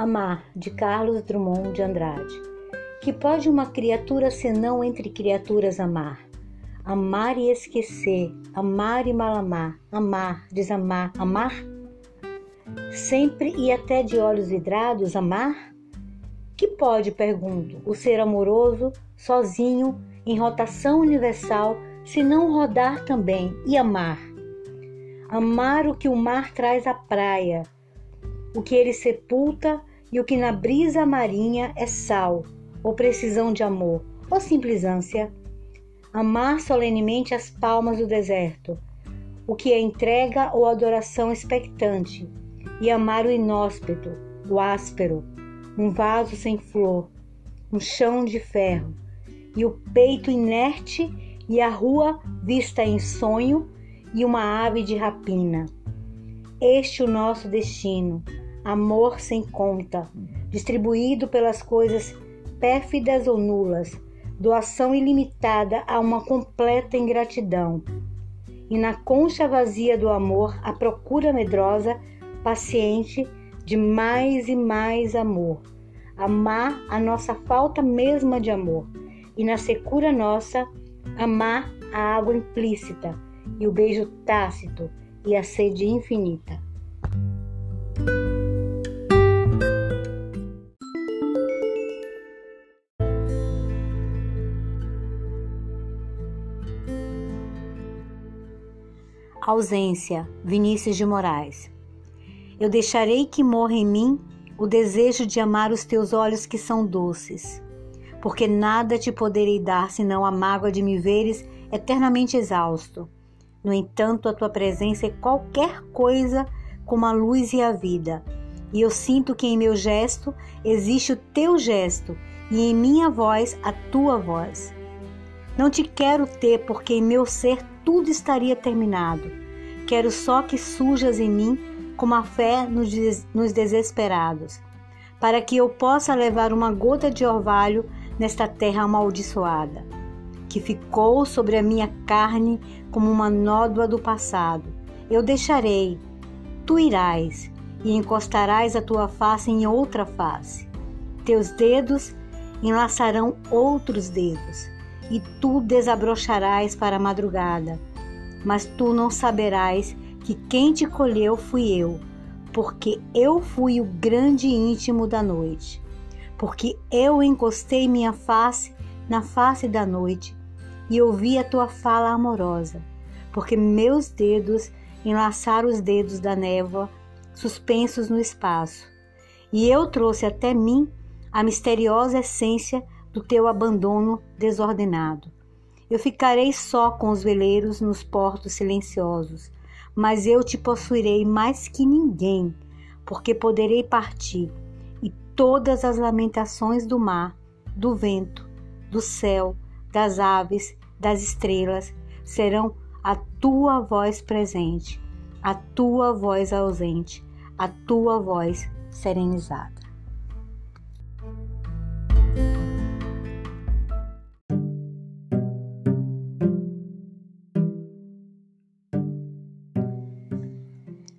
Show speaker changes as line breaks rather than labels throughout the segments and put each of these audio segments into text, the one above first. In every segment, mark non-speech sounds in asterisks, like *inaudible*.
Amar, de Carlos Drummond de Andrade. Que pode uma criatura senão entre criaturas amar? Amar e esquecer, amar e malamar, amar, desamar, amar? Sempre e até de olhos vidrados, amar? Que pode, pergunto, o ser amoroso, sozinho, em rotação universal, se não rodar também e amar? Amar o que o mar traz à praia, o que ele sepulta e o que na brisa marinha é sal, ou precisão de amor, ou simples ânsia. Amar solenemente as palmas do deserto, o que é entrega ou adoração expectante, e amar o inóspito, o áspero, um vaso sem flor, um chão de ferro, e o peito inerte e a rua vista em sonho e uma ave de rapina. Este o nosso destino, amor sem conta, distribuído pelas coisas pérfidas ou nulas, doação ilimitada a uma completa ingratidão. E na concha vazia do amor, a procura medrosa, paciente, de mais e mais amor. Amar a nossa falta mesma de amor. E na secura nossa, amar a água implícita e o beijo tácito e a sede infinita. Ausência, Vinícius de Moraes. Eu deixarei que morra em mim o desejo de amar os teus olhos que são doces, porque nada te poderei dar senão a mágoa de me veres eternamente exausto. No entanto, a tua presença é qualquer coisa como a luz e a vida, e eu sinto que em meu gesto existe o teu gesto e em minha voz a tua voz. Não te quero ter, porque em meu ser tudo estaria terminado. Quero só que surjas em mim como a fé nos desesperados, para que eu possa levar uma gota de orvalho nesta terra amaldiçoada, que ficou sobre a minha carne como uma nódoa do passado. Eu deixarei, tu irás e encostarás a tua face em outra face. Teus dedos enlaçarão outros dedos, e tu desabrocharás para a madrugada. Mas tu não saberás que quem te colheu fui eu, porque eu fui o grande íntimo da noite. Porque eu encostei minha face na face da noite e ouvi a tua fala amorosa. Porque meus dedos enlaçaram os dedos da névoa suspensos no espaço. E eu trouxe até mim a misteriosa essência do teu abandono desordenado. Eu ficarei só com os veleiros nos portos silenciosos, mas eu te possuirei mais que ninguém, porque poderei partir, e todas as lamentações do mar, do vento, do céu, das aves, das estrelas serão a tua voz presente, a tua voz ausente, a tua voz serenizada.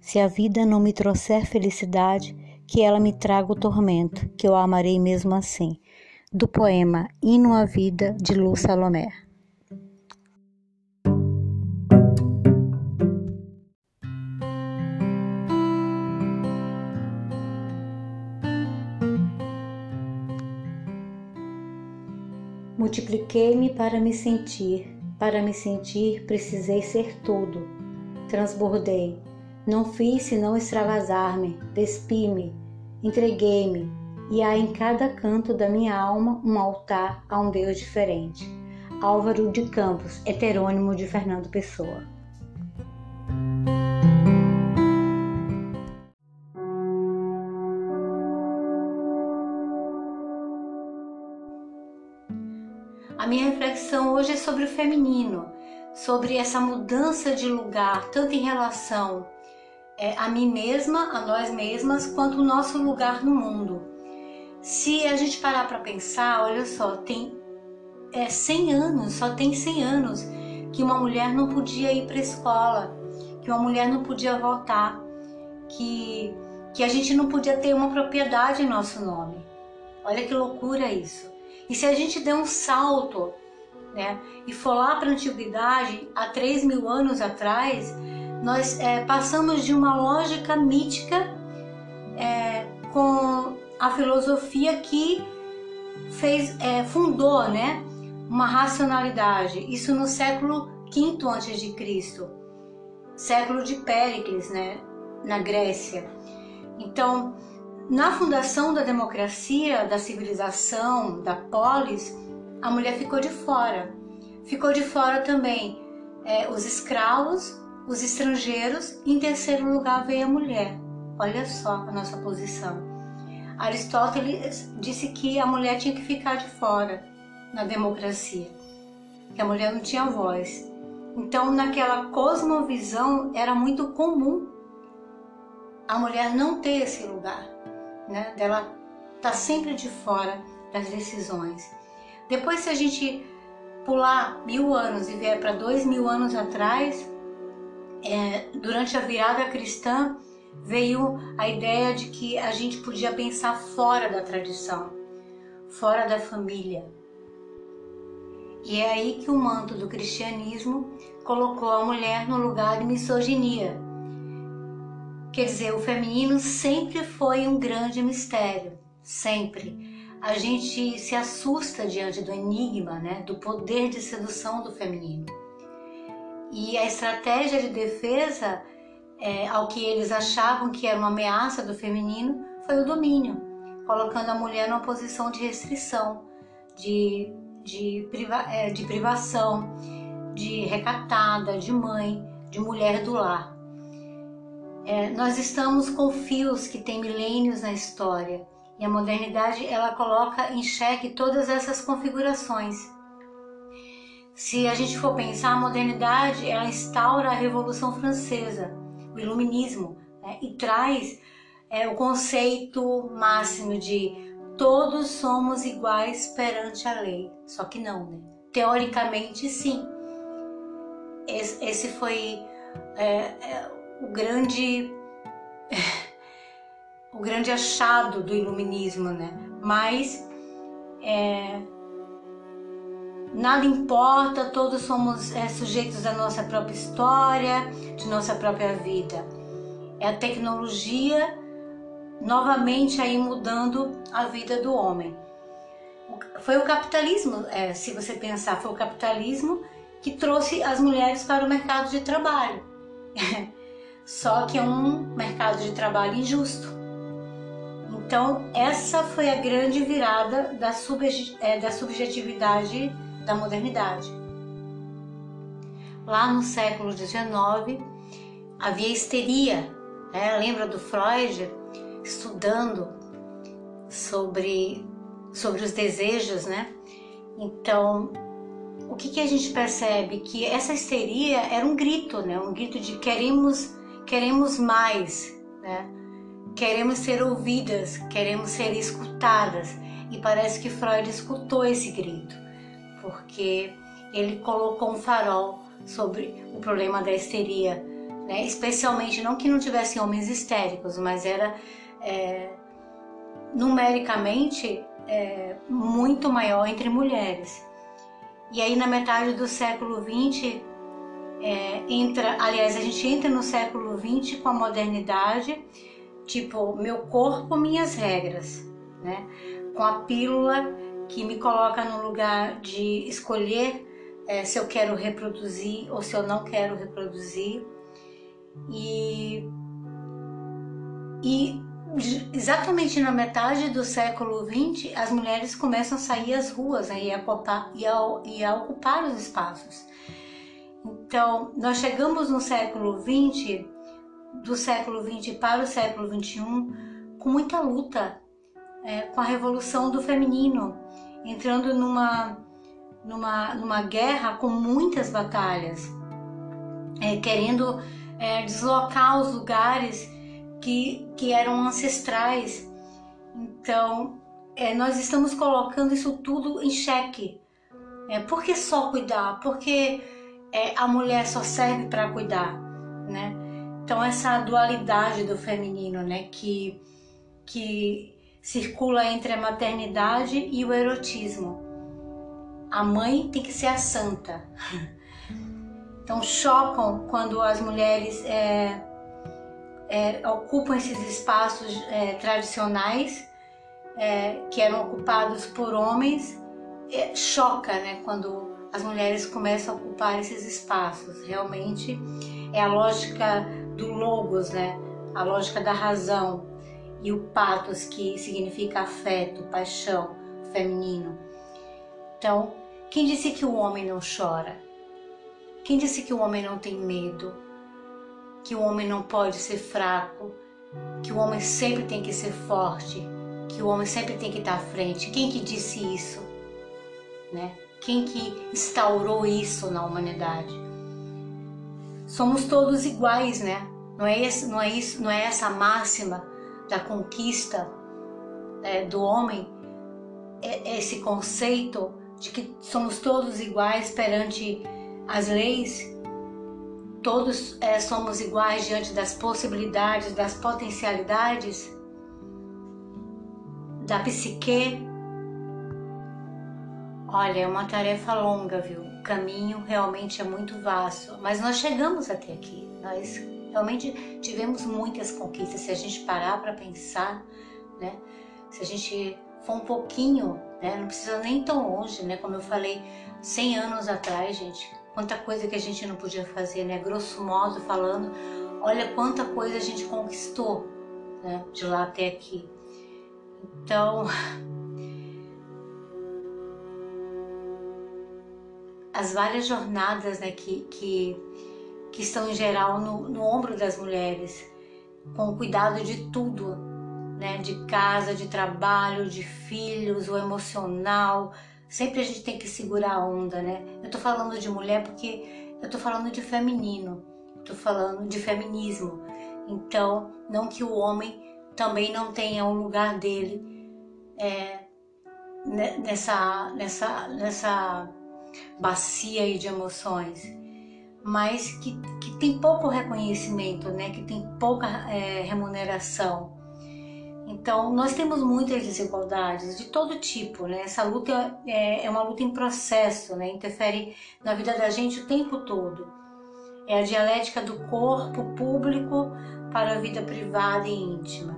Se a vida não me trouxer felicidade, que ela me traga o tormento, que eu amarei mesmo assim. Do poema Hino à Vida, de Lu Salomé. Multipliquei-me para me sentir, para me sentir precisei ser tudo. Transbordei, não fiz senão extravasar-me, despi-me, entreguei-me, e há em cada canto da minha alma um altar a um Deus diferente. Álvaro de Campos, heterônimo de Fernando Pessoa. A minha reflexão hoje é sobre o feminino, sobre essa mudança de lugar, tanto em relação é, a mim mesma, a nós mesmas, quanto o nosso lugar no mundo. Se a gente parar para pensar, olha só, tem é, 100 anos, só tem 100 anos que uma mulher não podia ir para a escola, que uma mulher não podia votar, que que a gente não podia ter uma propriedade em nosso nome. Olha que loucura isso. E se a gente der um salto né, e for lá para a antiguidade, há 3 mil anos atrás, nós é, passamos de uma lógica mítica é, com a filosofia que fez, é, fundou né, uma racionalidade. Isso no século V a.C., século de Péricles, né, na Grécia. Então, na fundação da democracia, da civilização, da polis, a mulher ficou de fora. Ficou de fora também é, os escravos, os estrangeiros, em terceiro lugar veio a mulher. Olha só a nossa posição. Aristóteles disse que a mulher tinha que ficar de fora na democracia, que a mulher não tinha voz. Então, naquela cosmovisão, era muito comum a mulher não ter esse lugar, né? Dela tá sempre de fora das decisões. Depois, se a gente pular mil anos e vier para dois mil anos atrás, é, durante a virada cristã, veio a ideia de que a gente podia pensar fora da tradição, fora da família. E é aí que o manto do cristianismo colocou a mulher no lugar de misoginia. Quer dizer, o feminino sempre foi um grande mistério, sempre. A gente se assusta diante do enigma, né, do poder de sedução do feminino. E a estratégia de defesa é, ao que eles achavam que era uma ameaça do feminino foi o domínio, colocando a mulher numa posição de restrição, de, de, priva, é, de privação, de recatada, de mãe, de mulher do lar. É, nós estamos com fios que têm milênios na história e a modernidade ela coloca em xeque todas essas configurações. Se a gente for pensar, a modernidade ela instaura a Revolução Francesa, o iluminismo, né? e traz é, o conceito máximo de todos somos iguais perante a lei. Só que não, né? Teoricamente, sim. Esse, foi é, é, o grande *laughs* o grande achado do iluminismo, né? Mas é, nada importa, todos somos é, sujeitos da nossa própria história, de nossa própria vida. É a tecnologia novamente aí mudando a vida do homem. Foi o capitalismo, é, se você pensar, foi o capitalismo que trouxe as mulheres para o mercado de trabalho. *laughs* Só que é um mercado de trabalho injusto. Então, essa foi a grande virada da, é, da subjetividade da modernidade. Lá no século XIX havia histeria. Né? Lembra do Freud estudando sobre, sobre os desejos, né? Então, o que, que a gente percebe? Que essa histeria era um grito, né? Um grito de queremos, queremos mais, né? Queremos ser ouvidas, queremos ser escutadas. E parece que Freud escutou esse grito porque ele colocou um farol sobre o problema da histeria, né? especialmente não que não tivessem homens histéricos, mas era é, numericamente é, muito maior entre mulheres. E aí na metade do século XX é, entra, aliás, a gente entra no século XX com a modernidade, tipo meu corpo, minhas regras, né? Com a pílula que me coloca no lugar de escolher é, se eu quero reproduzir ou se eu não quero reproduzir. E, e exatamente na metade do século XX, as mulheres começam a sair às ruas né, e, a ocupar, e, a, e a ocupar os espaços. Então, nós chegamos no século XX, do século XX para o século XXI, com muita luta, é, com a revolução do feminino, entrando numa, numa, numa guerra com muitas batalhas, é, querendo é, deslocar os lugares que, que eram ancestrais. Então, é, nós estamos colocando isso tudo em xeque. É, por que só cuidar? Porque é, a mulher só serve para cuidar, né? Então essa dualidade do feminino, né, que que circula entre a maternidade e o erotismo. A mãe tem que ser a santa. *laughs* Então chocam quando as mulheres é, é, ocupam esses espaços é, tradicionais é, que eram ocupados por homens. É, choca, né, quando as mulheres começam a ocupar esses espaços. Realmente é a lógica do logos, né, a lógica da razão e o patos que significa afeto, paixão, feminino. Então, quem disse que o homem não chora? Quem disse que o homem não tem medo? Que o homem não pode ser fraco? Que o homem sempre tem que ser forte? Que o homem sempre tem que estar à frente? Quem que disse isso? Né? Quem que instaurou isso na humanidade? Somos todos iguais, né? Não é, esse, não é, isso, não é essa máxima da conquista é, do homem, é, esse conceito de que somos todos iguais perante as leis, todos é, somos iguais diante das possibilidades, das potencialidades da psique. Olha, é uma tarefa longa, viu? O caminho realmente é muito vasto, mas nós chegamos até aqui. Nós realmente tivemos muitas conquistas. Se a gente parar para pensar, né? Se a gente for um pouquinho né? Não precisa nem tão longe, né? Como eu falei, 100 anos atrás, gente, quanta coisa que a gente não podia fazer, né? Grosso modo falando, olha quanta coisa a gente conquistou, né? De lá até aqui. Então, as várias jornadas, né? Que, que, que estão em geral no, no ombro das mulheres, com o cuidado de tudo, né, de casa, de trabalho, de filhos, o emocional. Sempre a gente tem que segurar a onda, né? Eu tô falando de mulher porque eu tô falando de feminino, tô falando de feminismo. Então, não que o homem também não tenha um lugar dele é, nessa, nessa, nessa bacia aí de emoções, mas que, que tem pouco reconhecimento, né? Que tem pouca é, remuneração. Então, nós temos muitas desigualdades de todo tipo, né? Essa luta é, é uma luta em processo, né? Interfere na vida da gente o tempo todo. É a dialética do corpo público para a vida privada e íntima.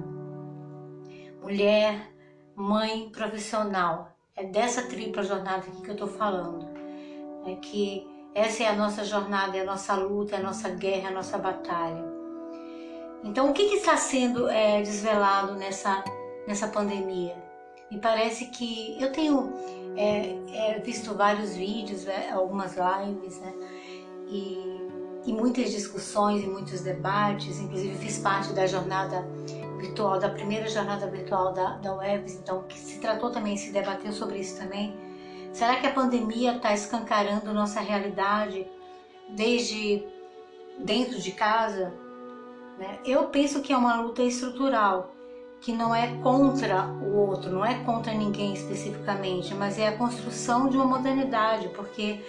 Mulher, mãe, profissional. É dessa tripla jornada que eu estou falando. É que essa é a nossa jornada, é a nossa luta, é a nossa guerra, é a nossa batalha. Então, o que, que está sendo é, desvelado nessa, nessa pandemia? Me parece que eu tenho é, é, visto vários vídeos, né, algumas lives, né, e, e muitas discussões e muitos debates. Inclusive, fiz parte da jornada virtual, da primeira jornada virtual da, da Webs, então, que se tratou também, se debateu sobre isso também. Será que a pandemia está escancarando nossa realidade desde dentro de casa? Né? Eu penso que é uma luta estrutural, que não é contra o outro, não é contra ninguém especificamente, mas é a construção de uma modernidade, porque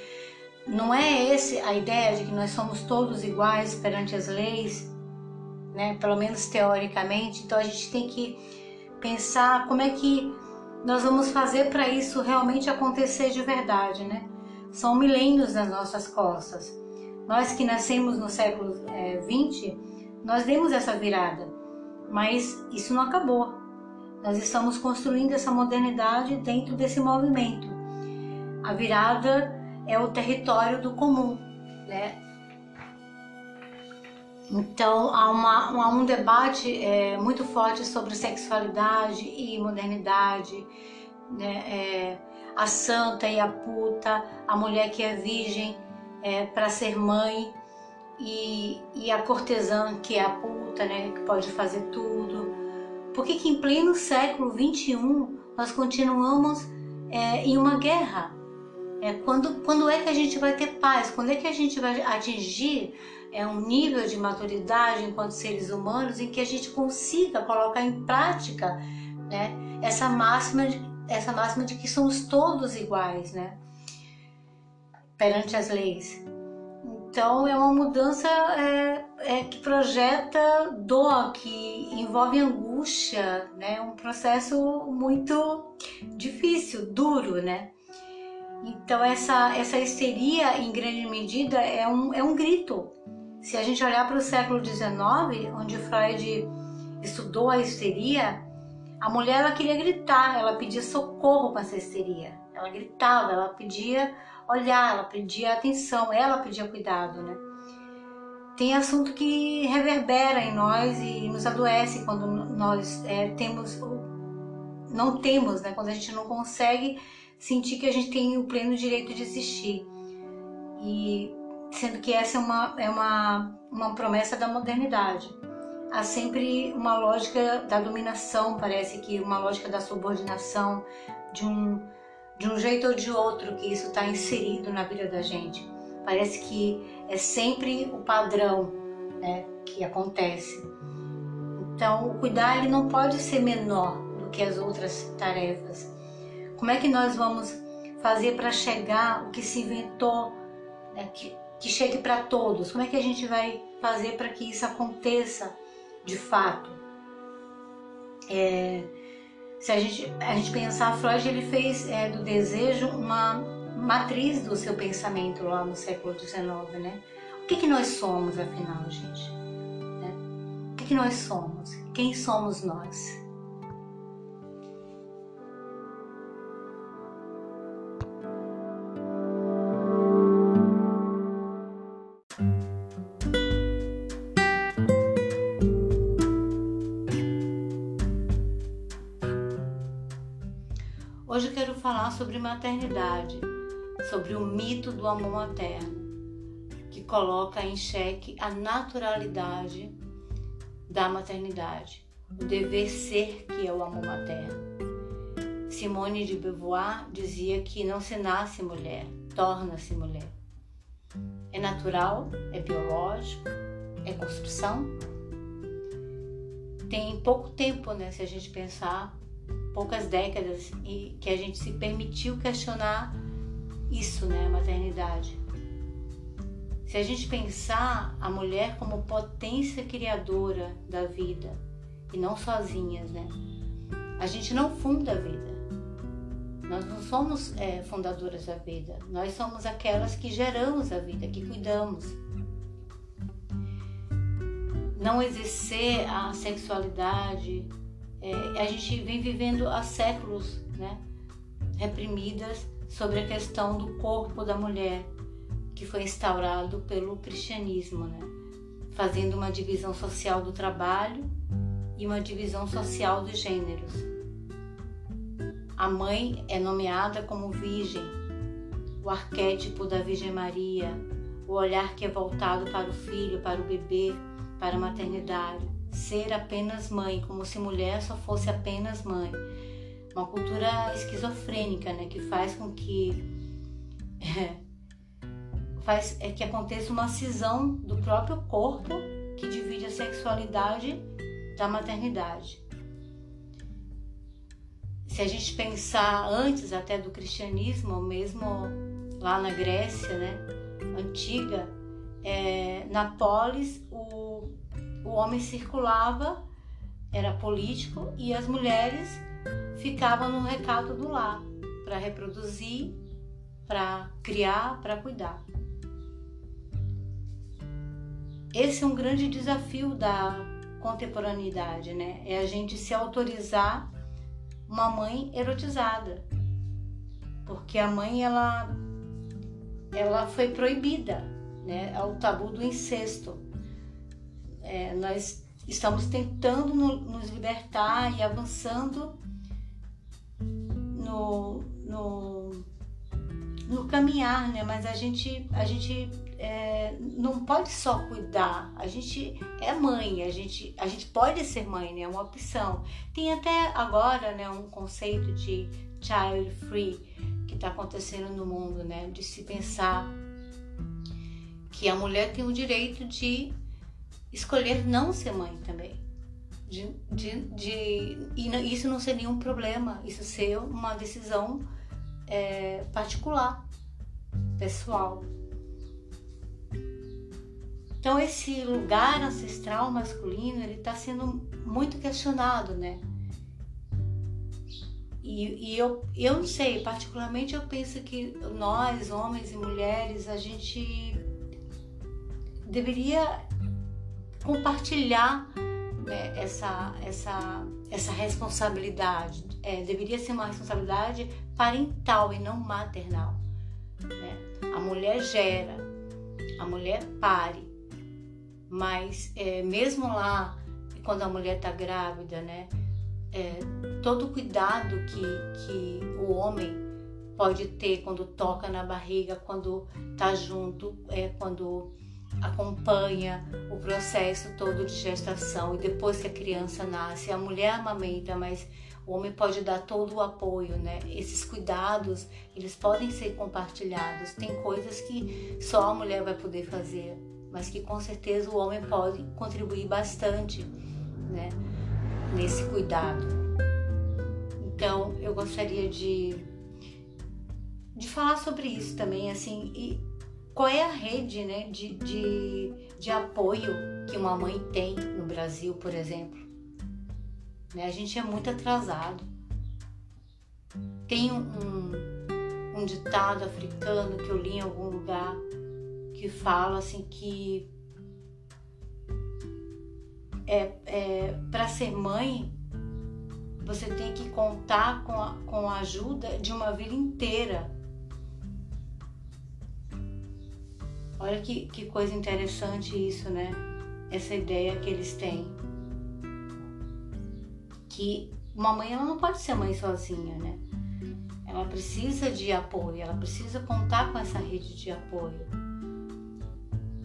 não é esse a ideia de que nós somos todos iguais perante as leis, né? pelo menos teoricamente, então a gente tem que pensar como é que nós vamos fazer para isso realmente acontecer de verdade, né? São milênios nas nossas costas. Nós que nascemos no século é, 20, nós demos essa virada, mas isso não acabou. Nós estamos construindo essa modernidade dentro desse movimento. A virada é o território do comum, né? Então há, uma, há um debate é, muito forte sobre sexualidade e modernidade, né? É, a santa e a puta, a mulher que é virgem é, para ser mãe e, e a cortesã, que é a puta, né, que pode fazer tudo. Por que, que em pleno século XXI nós continuamos é, em uma guerra? É, quando, quando é que a gente vai ter paz? Quando é que a gente vai atingir é, um nível de maturidade enquanto seres humanos em que a gente consiga colocar em prática né, essa, máxima de, essa máxima de que somos todos iguais né, perante as leis? Então é uma mudança é, é, que projeta dor, que envolve angústia, né? Um processo muito difícil, duro, né? Então essa essa histeria em grande medida é um é um grito. Se a gente olhar para o século XIX, onde Freud estudou a histeria, a mulher ela queria gritar, ela pedia socorro para essa histeria. Ela gritava, ela pedia olhar, ela pedia atenção, ela pedia cuidado, né? Tem assunto que reverbera em nós e nos adoece quando nós é, temos, não temos, né? Quando a gente não consegue sentir que a gente tem o pleno direito de existir. E sendo que essa é uma, é uma, uma promessa da modernidade. Há sempre uma lógica da dominação, parece que uma lógica da subordinação, de um de um jeito ou de outro que isso está inserido na vida da gente. Parece que é sempre o padrão né, que acontece. Então, o cuidar ele não pode ser menor do que as outras tarefas. Como é que nós vamos fazer para chegar o que se inventou, né, que, que chegue para todos? Como é que a gente vai fazer para que isso aconteça de fato? É, se a gente, a gente pensar, Freud ele fez é, do desejo uma matriz do seu pensamento lá no século XIX, né? O que, que nós somos, afinal, gente? Né? O que, que nós somos? Quem somos nós? Falar sobre maternidade, sobre o mito do amor materno, que coloca em xeque a naturalidade da maternidade, o dever ser que é o amor materno. Simone de Beauvoir dizia que não se nasce mulher, torna-se mulher. É natural, é biológico, é construção. Tem pouco tempo, né, se a gente pensar poucas décadas e que a gente se permitiu questionar isso, né, a maternidade. Se a gente pensar a mulher como potência criadora da vida e não sozinhas, né? A gente não funda a vida. Nós não somos é, fundadoras da vida. Nós somos aquelas que geramos a vida, que cuidamos. Não exercer a sexualidade, é, a gente vem vivendo há séculos né, reprimidas sobre a questão do corpo da mulher, que foi instaurado pelo cristianismo, né, fazendo uma divisão social do trabalho e uma divisão social dos gêneros. A mãe é nomeada como virgem, o arquétipo da Virgem Maria, o olhar que é voltado para o filho, para o bebê, para a maternidade ser apenas mãe, como se mulher só fosse apenas mãe. Uma cultura esquizofrênica, né, que faz com que *laughs* é, faz é que aconteça uma cisão do próprio corpo que divide a sexualidade da maternidade. Se a gente pensar antes até do cristianismo, mesmo lá na Grécia, né, antiga, é, na polis o o homem circulava, era político, e as mulheres ficavam no recado do lar para reproduzir, para criar, para cuidar. Esse é um grande desafio da contemporaneidade, né? É a gente se autorizar uma mãe erotizada. Porque a mãe ela ela foi proibida, né? É o tabu do incesto é, nós estamos tentando no, nos libertar e avançando no, no, no caminhar, né? Mas a gente, a gente é, não pode só cuidar. A gente é mãe, a gente, a gente pode ser mãe, né? É uma opção. Tem até agora, né, um conceito de child free que está acontecendo no mundo, né? De se pensar que a mulher tem o direito de escolher não ser mãe também. De, de, de, e isso não ser nenhum problema, isso ser uma decisão é, particular, pessoal. Então esse lugar ancestral masculino ele está sendo muito questionado, né? E, e, eu, eu não sei, particularmente eu penso que nós, homens e mulheres, a gente deveria compartilhar né, essa, essa, essa responsabilidade. É, deveria ser uma responsabilidade parental e não maternal. Né? A mulher gera, a mulher pare, mas é, mesmo lá, quando a mulher está grávida, né? É, todo o cuidado que, que o homem pode ter quando toca na barriga, quando está junto, é, quando acompanha o processo todo de gestação e depois que a criança nasce, a mulher amamenta, mas o homem pode dar todo o apoio, né? Esses cuidados, eles podem ser compartilhados. Tem coisas que só a mulher vai poder fazer, mas que com certeza o homem pode contribuir bastante, né? Nesse cuidado. Então, eu gostaria de de falar sobre isso também, assim, e qual é a rede, né, de, de, de apoio que uma mãe tem no Brasil, por exemplo? Né? A gente é muito atrasado. Tem um, um, um ditado africano que eu li em algum lugar que fala assim que é, é para ser mãe você tem que contar com a, com a ajuda de uma vida inteira. Olha que, que coisa interessante isso, né? Essa ideia que eles têm que uma mãe ela não pode ser mãe sozinha, né? Ela precisa de apoio, ela precisa contar com essa rede de apoio.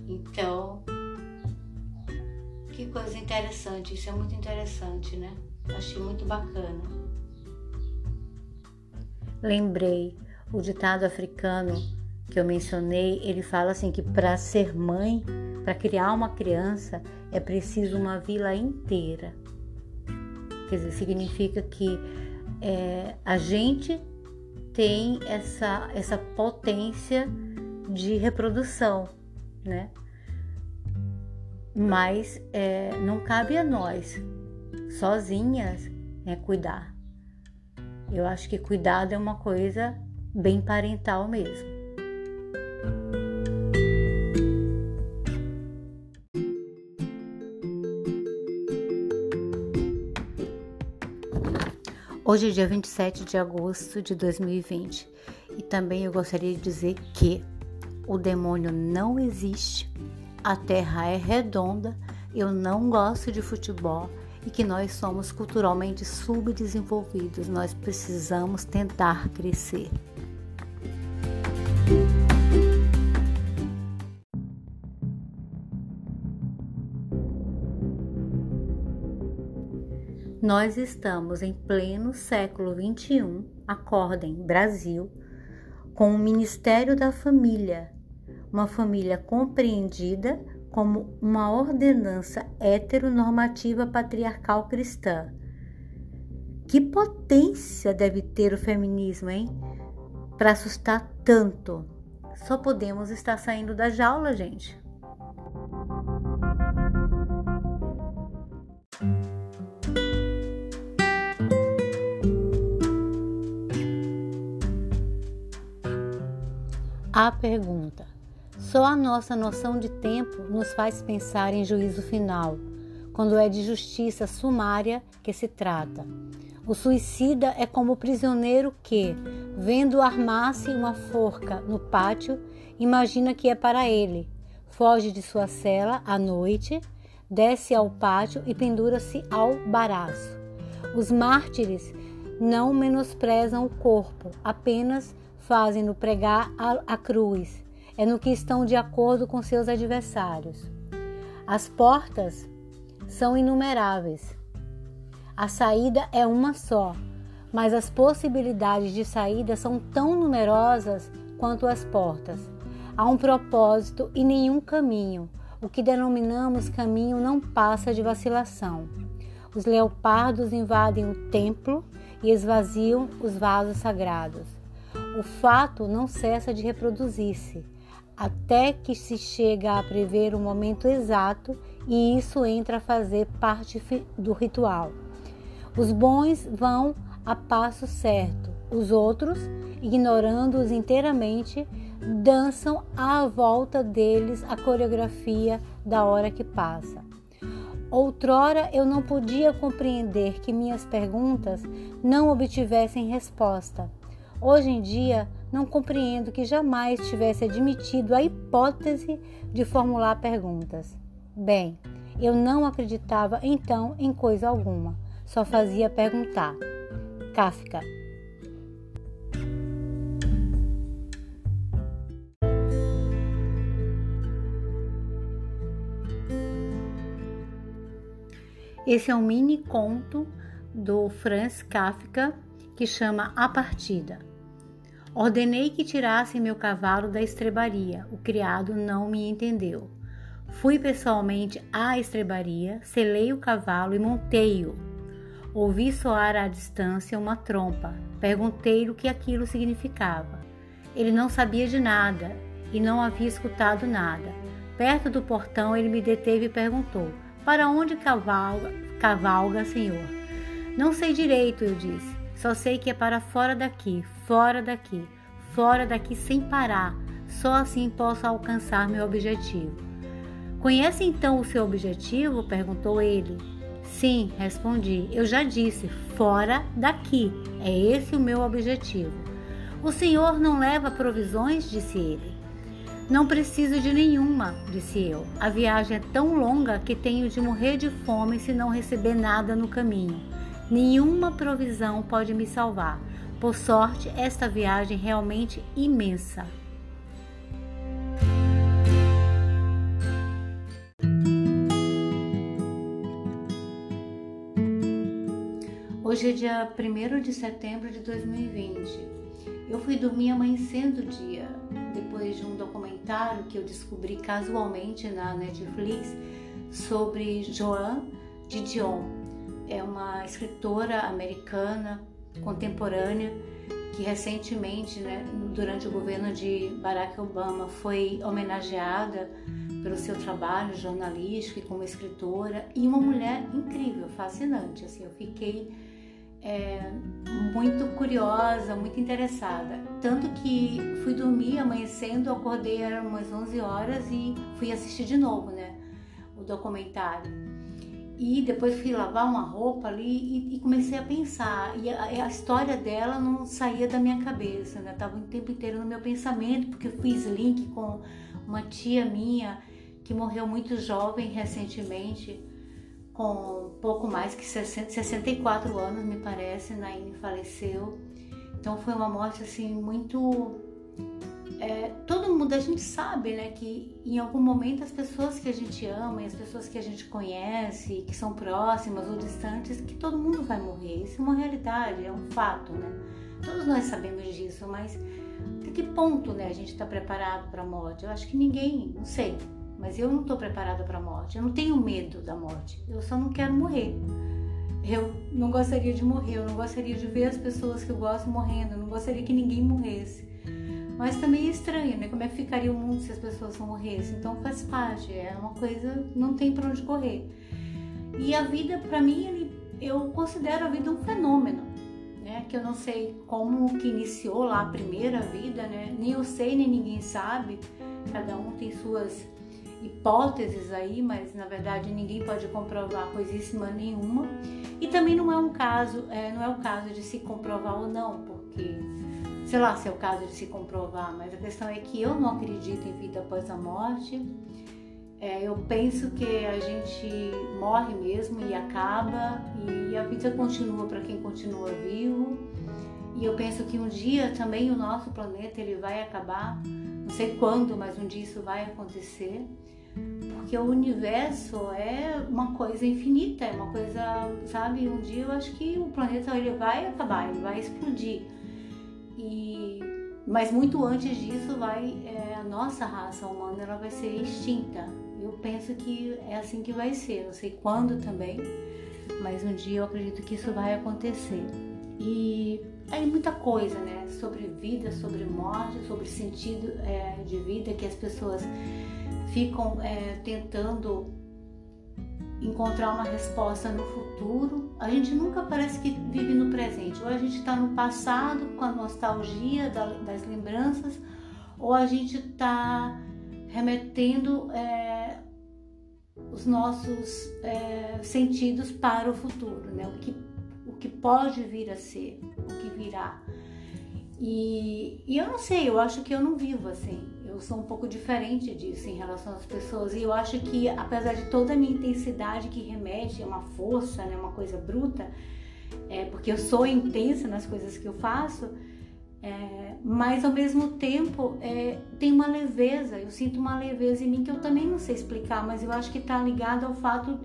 Então, que coisa interessante, isso é muito interessante, né? Achei muito bacana.
Lembrei o ditado africano que eu mencionei, ele fala assim que para ser mãe, para criar uma criança, é preciso uma vila inteira. Quer dizer, significa que é, a gente tem essa, essa potência de reprodução, né? Mas é, não cabe a nós, sozinhas, né, cuidar. Eu acho que cuidado é uma coisa bem parental mesmo. Hoje é dia 27 de agosto de 2020 e também eu gostaria de dizer que o demônio não existe, a terra é redonda, eu não gosto de futebol e que nós somos culturalmente subdesenvolvidos, nós precisamos tentar crescer. Nós estamos em pleno século XXI, acordem, Brasil, com o Ministério da Família, uma família compreendida como uma ordenança heteronormativa patriarcal cristã. Que potência deve ter o feminismo, hein? Para assustar tanto. Só podemos estar saindo da jaula, gente. A pergunta: só a nossa noção de tempo nos faz pensar em juízo final, quando é de justiça sumária que se trata. O suicida é como o prisioneiro que, vendo armar-se uma forca no pátio, imagina que é para ele. Foge de sua cela à noite, desce ao pátio e pendura-se ao baraço. Os mártires não menosprezam o corpo, apenas fazem-no pregar a, a cruz, é no que estão de acordo com seus adversários. As portas são inumeráveis. A saída é uma só, mas as possibilidades de saída são tão numerosas quanto as portas. Há um propósito e nenhum caminho. O que denominamos caminho não passa de vacilação. Os leopardos invadem o templo e esvaziam os vasos sagrados. O fato não cessa de reproduzir-se. até que se chega a prever o momento exato e isso entra a fazer parte do ritual. Os bons vão a passo certo, os outros, ignorando-os inteiramente, dançam à volta deles a coreografia da hora que passa. Outrora eu não podia compreender que minhas perguntas não obtivessem resposta. Hoje em dia, não compreendo que jamais tivesse admitido a hipótese de formular perguntas. Bem, eu não acreditava então em coisa alguma, só fazia perguntar. Kafka Esse é um mini conto do Franz Kafka que chama A Partida. Ordenei que tirassem meu cavalo da estrebaria. O criado não me entendeu. Fui pessoalmente à estrebaria, selei o cavalo e montei-o. Ouvi soar à distância uma trompa. Perguntei-lhe o que aquilo significava. Ele não sabia de nada e não havia escutado nada. Perto do portão, ele me deteve e perguntou: Para onde cavalga, cavalga senhor? Não sei direito, eu disse. Só sei que é para fora daqui, fora daqui, fora daqui sem parar. Só assim posso alcançar meu objetivo. Conhece então o seu objetivo? perguntou ele. Sim, respondi. Eu já disse, fora daqui. É esse o meu objetivo. O senhor não leva provisões? disse ele. Não preciso de nenhuma, disse eu. A viagem é tão longa que tenho de morrer de fome se não receber nada no caminho. Nenhuma provisão pode me salvar. Por sorte, esta viagem é realmente imensa. Hoje é dia 1 de setembro de 2020. Eu fui dormir amanhecendo o dia, depois de um documentário que eu descobri casualmente na Netflix sobre Joan Didion é uma escritora americana contemporânea que recentemente, né, durante o governo de Barack Obama, foi homenageada pelo seu trabalho jornalístico e como escritora e uma mulher incrível, fascinante. Assim, eu fiquei é, muito curiosa, muito interessada. Tanto que fui dormir amanhecendo, acordei, eram umas 11 horas e fui assistir de novo, né, o documentário. E depois fui lavar uma roupa ali e, e comecei a pensar. E a, a, história dela não saía da minha cabeça, né? Tava o tempo inteiro no meu pensamento, porque eu fiz link com uma tia minha que morreu muito jovem recentemente, com pouco mais que 60, 64 anos, me parece, Naine faleceu. Então foi uma morte assim muito é, todo mundo, a gente sabe, né, que em algum momento as pessoas que a gente ama e as pessoas que a gente conhece, que são próximas ou distantes, que todo mundo vai morrer. Isso é uma realidade, é um fato, né? Todos nós sabemos disso, mas até que ponto, né, a gente está preparado para a morte? Eu acho que ninguém, não sei, mas eu não estou preparada para a morte. Eu não tenho medo da morte. Eu só não quero morrer. Eu não gostaria de morrer, eu não gostaria de ver as pessoas que eu gosto morrendo, eu não gostaria que ninguém morresse. Mas também é estranho, né? Como é que ficaria o mundo se as pessoas morressem? Então faz parte, é uma coisa, não tem para onde correr. E a vida, para mim, ele, eu considero a vida um fenômeno, né? Que eu não sei como que iniciou lá a primeira vida, né? Nem eu sei, nem ninguém sabe. Cada um tem suas hipóteses aí, mas na verdade ninguém pode comprovar coisíssima nenhuma. E também não é um caso, é, não é o caso de se comprovar ou não, porque sei lá se é o caso de se comprovar, mas a questão é que eu não acredito em vida após a morte. É, eu penso que a gente morre mesmo e acaba, e a vida continua para quem continua vivo. E eu penso que um dia também o nosso planeta ele vai acabar, não sei quando, mas um dia isso vai acontecer, porque o universo é uma coisa infinita, é uma coisa, sabe? Um dia eu acho que o planeta ele vai acabar, ele vai explodir. E, mas muito antes disso vai é, a nossa raça humana ela vai ser extinta. Eu penso que é assim que vai ser. Não sei quando também, mas um dia eu acredito que isso vai acontecer. E aí muita coisa, né? Sobre vida, sobre morte, sobre sentido é, de vida que as pessoas ficam é, tentando encontrar uma resposta no futuro. A gente nunca parece que vive no presente. Ou a gente está no passado com a nostalgia das lembranças, ou a gente está remetendo é, os nossos é, sentidos para o futuro, né? O que, o que pode vir a ser, o que virá. E, e eu não sei, eu acho que eu não vivo assim. Eu sou um pouco diferente disso em relação às pessoas. E eu acho que, apesar de toda a minha intensidade que remete a uma força, né, uma coisa bruta, é, porque eu sou intensa nas coisas que eu faço, é, mas ao mesmo tempo é, tem uma leveza. Eu sinto uma leveza em mim que eu também não sei explicar, mas eu acho que está ligado ao fato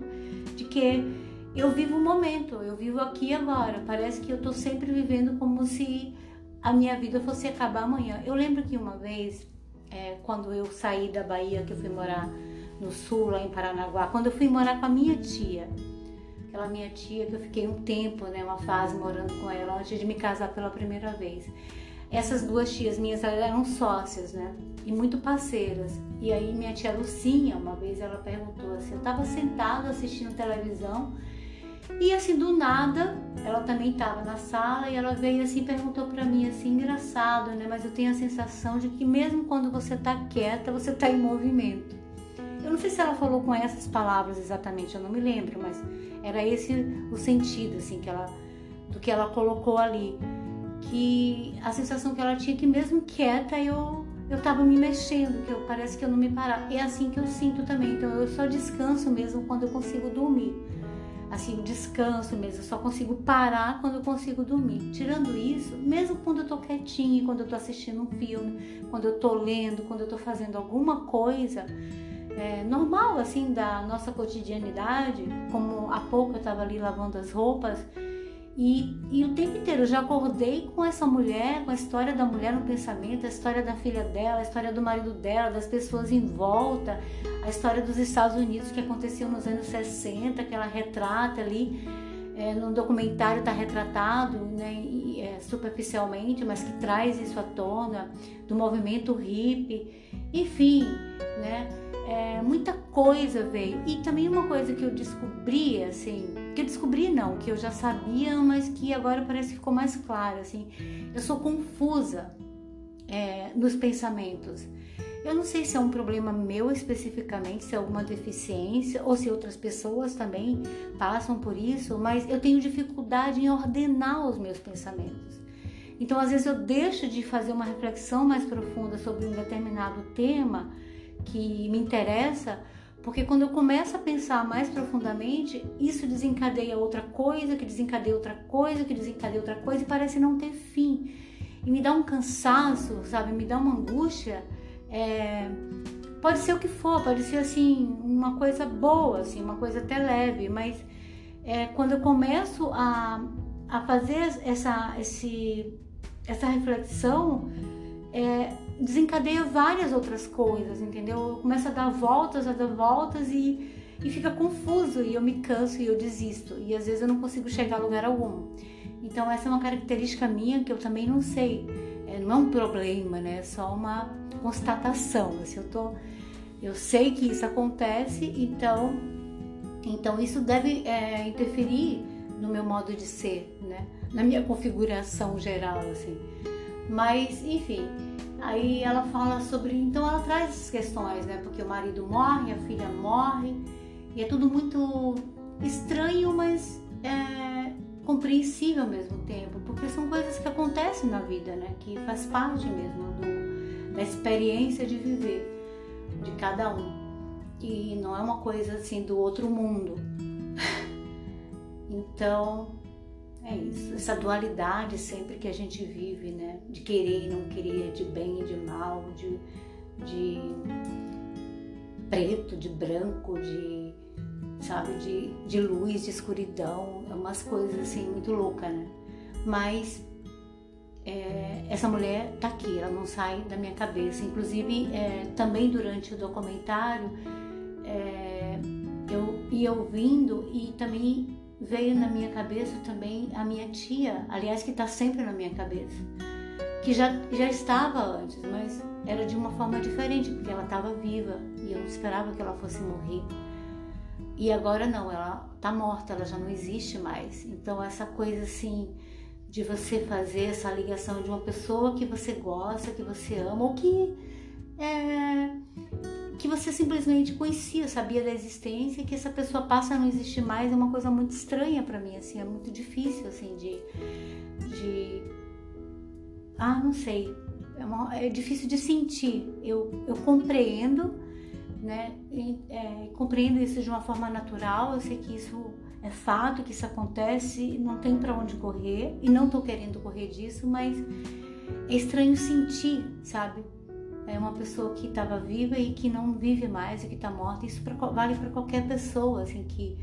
de que eu vivo o momento, eu vivo aqui agora. Parece que eu estou sempre vivendo como se a minha vida fosse acabar amanhã. Eu lembro que uma vez é, quando eu saí da Bahia, que eu fui morar no sul, lá em Paranaguá, quando eu fui morar com a minha tia, aquela minha tia que eu fiquei um tempo, né, uma fase morando com ela antes de me casar pela primeira vez. Essas duas tias minhas eram sócias, né? E muito parceiras. E aí minha tia Lucinha, uma vez ela perguntou assim, eu estava sentada assistindo televisão e assim, do nada, ela também estava na sala e ela veio assim perguntou para mim assim, engraçado, né? Mas eu tenho a sensação de que mesmo quando você está quieta, você está em movimento. Eu não sei se ela falou com essas palavras exatamente, eu não me lembro, mas era esse o sentido assim que ela do que ela colocou ali, que a sensação que ela tinha que mesmo quieta eu eu estava me mexendo, que eu, parece que eu não me parar. É assim que eu sinto também. Então eu só descanso mesmo quando eu consigo dormir assim, descanso mesmo, eu só consigo parar quando eu consigo dormir. Tirando isso, mesmo quando eu tô quietinha, quando eu tô assistindo um filme, quando eu tô lendo, quando eu tô fazendo alguma coisa é, normal, assim, da nossa cotidianidade, como há pouco eu tava ali lavando as roupas, e, e, o tempo inteiro eu já acordei com essa mulher, com a história da mulher no pensamento, a história da filha dela, a história do marido dela, das pessoas em volta, a história dos Estados Unidos que aconteceu nos anos 60, que ela retrata ali. É, no documentário está retratado né, e, é, superficialmente, mas que traz isso à tona, do movimento hippie, enfim, né? É, muita coisa veio. E também uma coisa que eu descobri, assim, que eu descobri não, que eu já sabia, mas que agora parece que ficou mais claro, assim, eu sou confusa é, nos pensamentos. Eu não sei se é um problema meu especificamente, se é alguma deficiência ou se outras pessoas também passam por isso, mas eu tenho dificuldade em ordenar os meus pensamentos. Então, às vezes eu deixo de fazer uma reflexão mais profunda sobre um determinado tema que me interessa, porque quando eu começo a pensar mais profundamente, isso desencadeia outra coisa, que desencadeia outra coisa, que desencadeia outra coisa e parece não ter fim. E me dá um cansaço, sabe? Me dá uma angústia. É... Pode ser o que for, pode ser assim, uma coisa boa, assim, uma coisa até leve, mas é, quando eu começo a, a fazer essa, esse, essa reflexão, é, desencadeia várias outras coisas, entendeu? Eu começo a dar voltas, a dar voltas e, e fica confuso e eu me canso e eu desisto e às vezes eu não consigo chegar a lugar algum. Então essa é uma característica minha que eu também não sei, é, não é um problema, né? É só uma constatação. Assim, eu tô, eu sei que isso acontece, então, então isso deve é, interferir no meu modo de ser, né? Na minha configuração geral, assim. Mas, enfim, Aí ela fala sobre. Então ela traz essas questões, né? Porque o marido morre, a filha morre, e é tudo muito estranho, mas é compreensível ao mesmo tempo, porque são coisas que acontecem na vida, né? Que faz parte mesmo do, da experiência de viver de cada um. E não é uma coisa assim do outro mundo. *laughs* então, é isso, essa dualidade sempre que a gente vive, né? De querer e não querer, de bem e de mal, de, de preto, de branco, de, sabe, de, de luz, de escuridão, é umas coisas assim muito loucas, né? Mas é, essa mulher tá aqui, ela não sai da minha cabeça. Inclusive, é, também durante o documentário, é, eu ia ouvindo e também veio na minha cabeça também a minha tia, aliás, que está sempre na minha cabeça, que já, já estava antes, mas era de uma forma diferente, porque ela estava viva e eu não esperava que ela fosse morrer. E agora não, ela está morta, ela já não existe mais. Então, essa coisa assim de você fazer essa ligação de uma pessoa que você gosta, que você ama, ou que é, que você simplesmente conhecia, sabia da existência, que essa pessoa passa a não existir mais, é uma coisa muito estranha para mim, assim, é muito difícil, assim, de, de, ah, não sei, é, uma, é difícil de sentir. Eu, eu compreendo, né, e, é, compreendo isso de uma forma natural. Eu sei que isso é fato, que isso acontece, não tem para onde correr e não tô querendo correr disso, mas é estranho sentir, sabe? É uma pessoa que estava viva e que não vive mais e que está morta. Isso pra, vale para qualquer pessoa, assim, que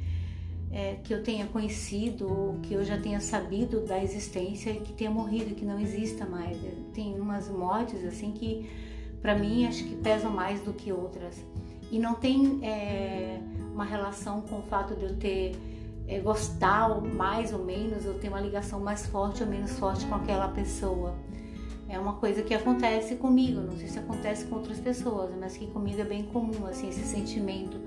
é, que eu tenha conhecido que eu já tenha sabido da existência e que tenha morrido, que não exista mais. Tem umas mortes assim que, para mim, acho que pesam mais do que outras. E não tem é, uma relação com o fato de eu ter é, gostar mais ou menos, eu ter uma ligação mais forte ou menos forte com aquela pessoa. É uma coisa que acontece comigo, não sei se acontece com outras pessoas, mas que comigo é bem comum, assim, esse sentimento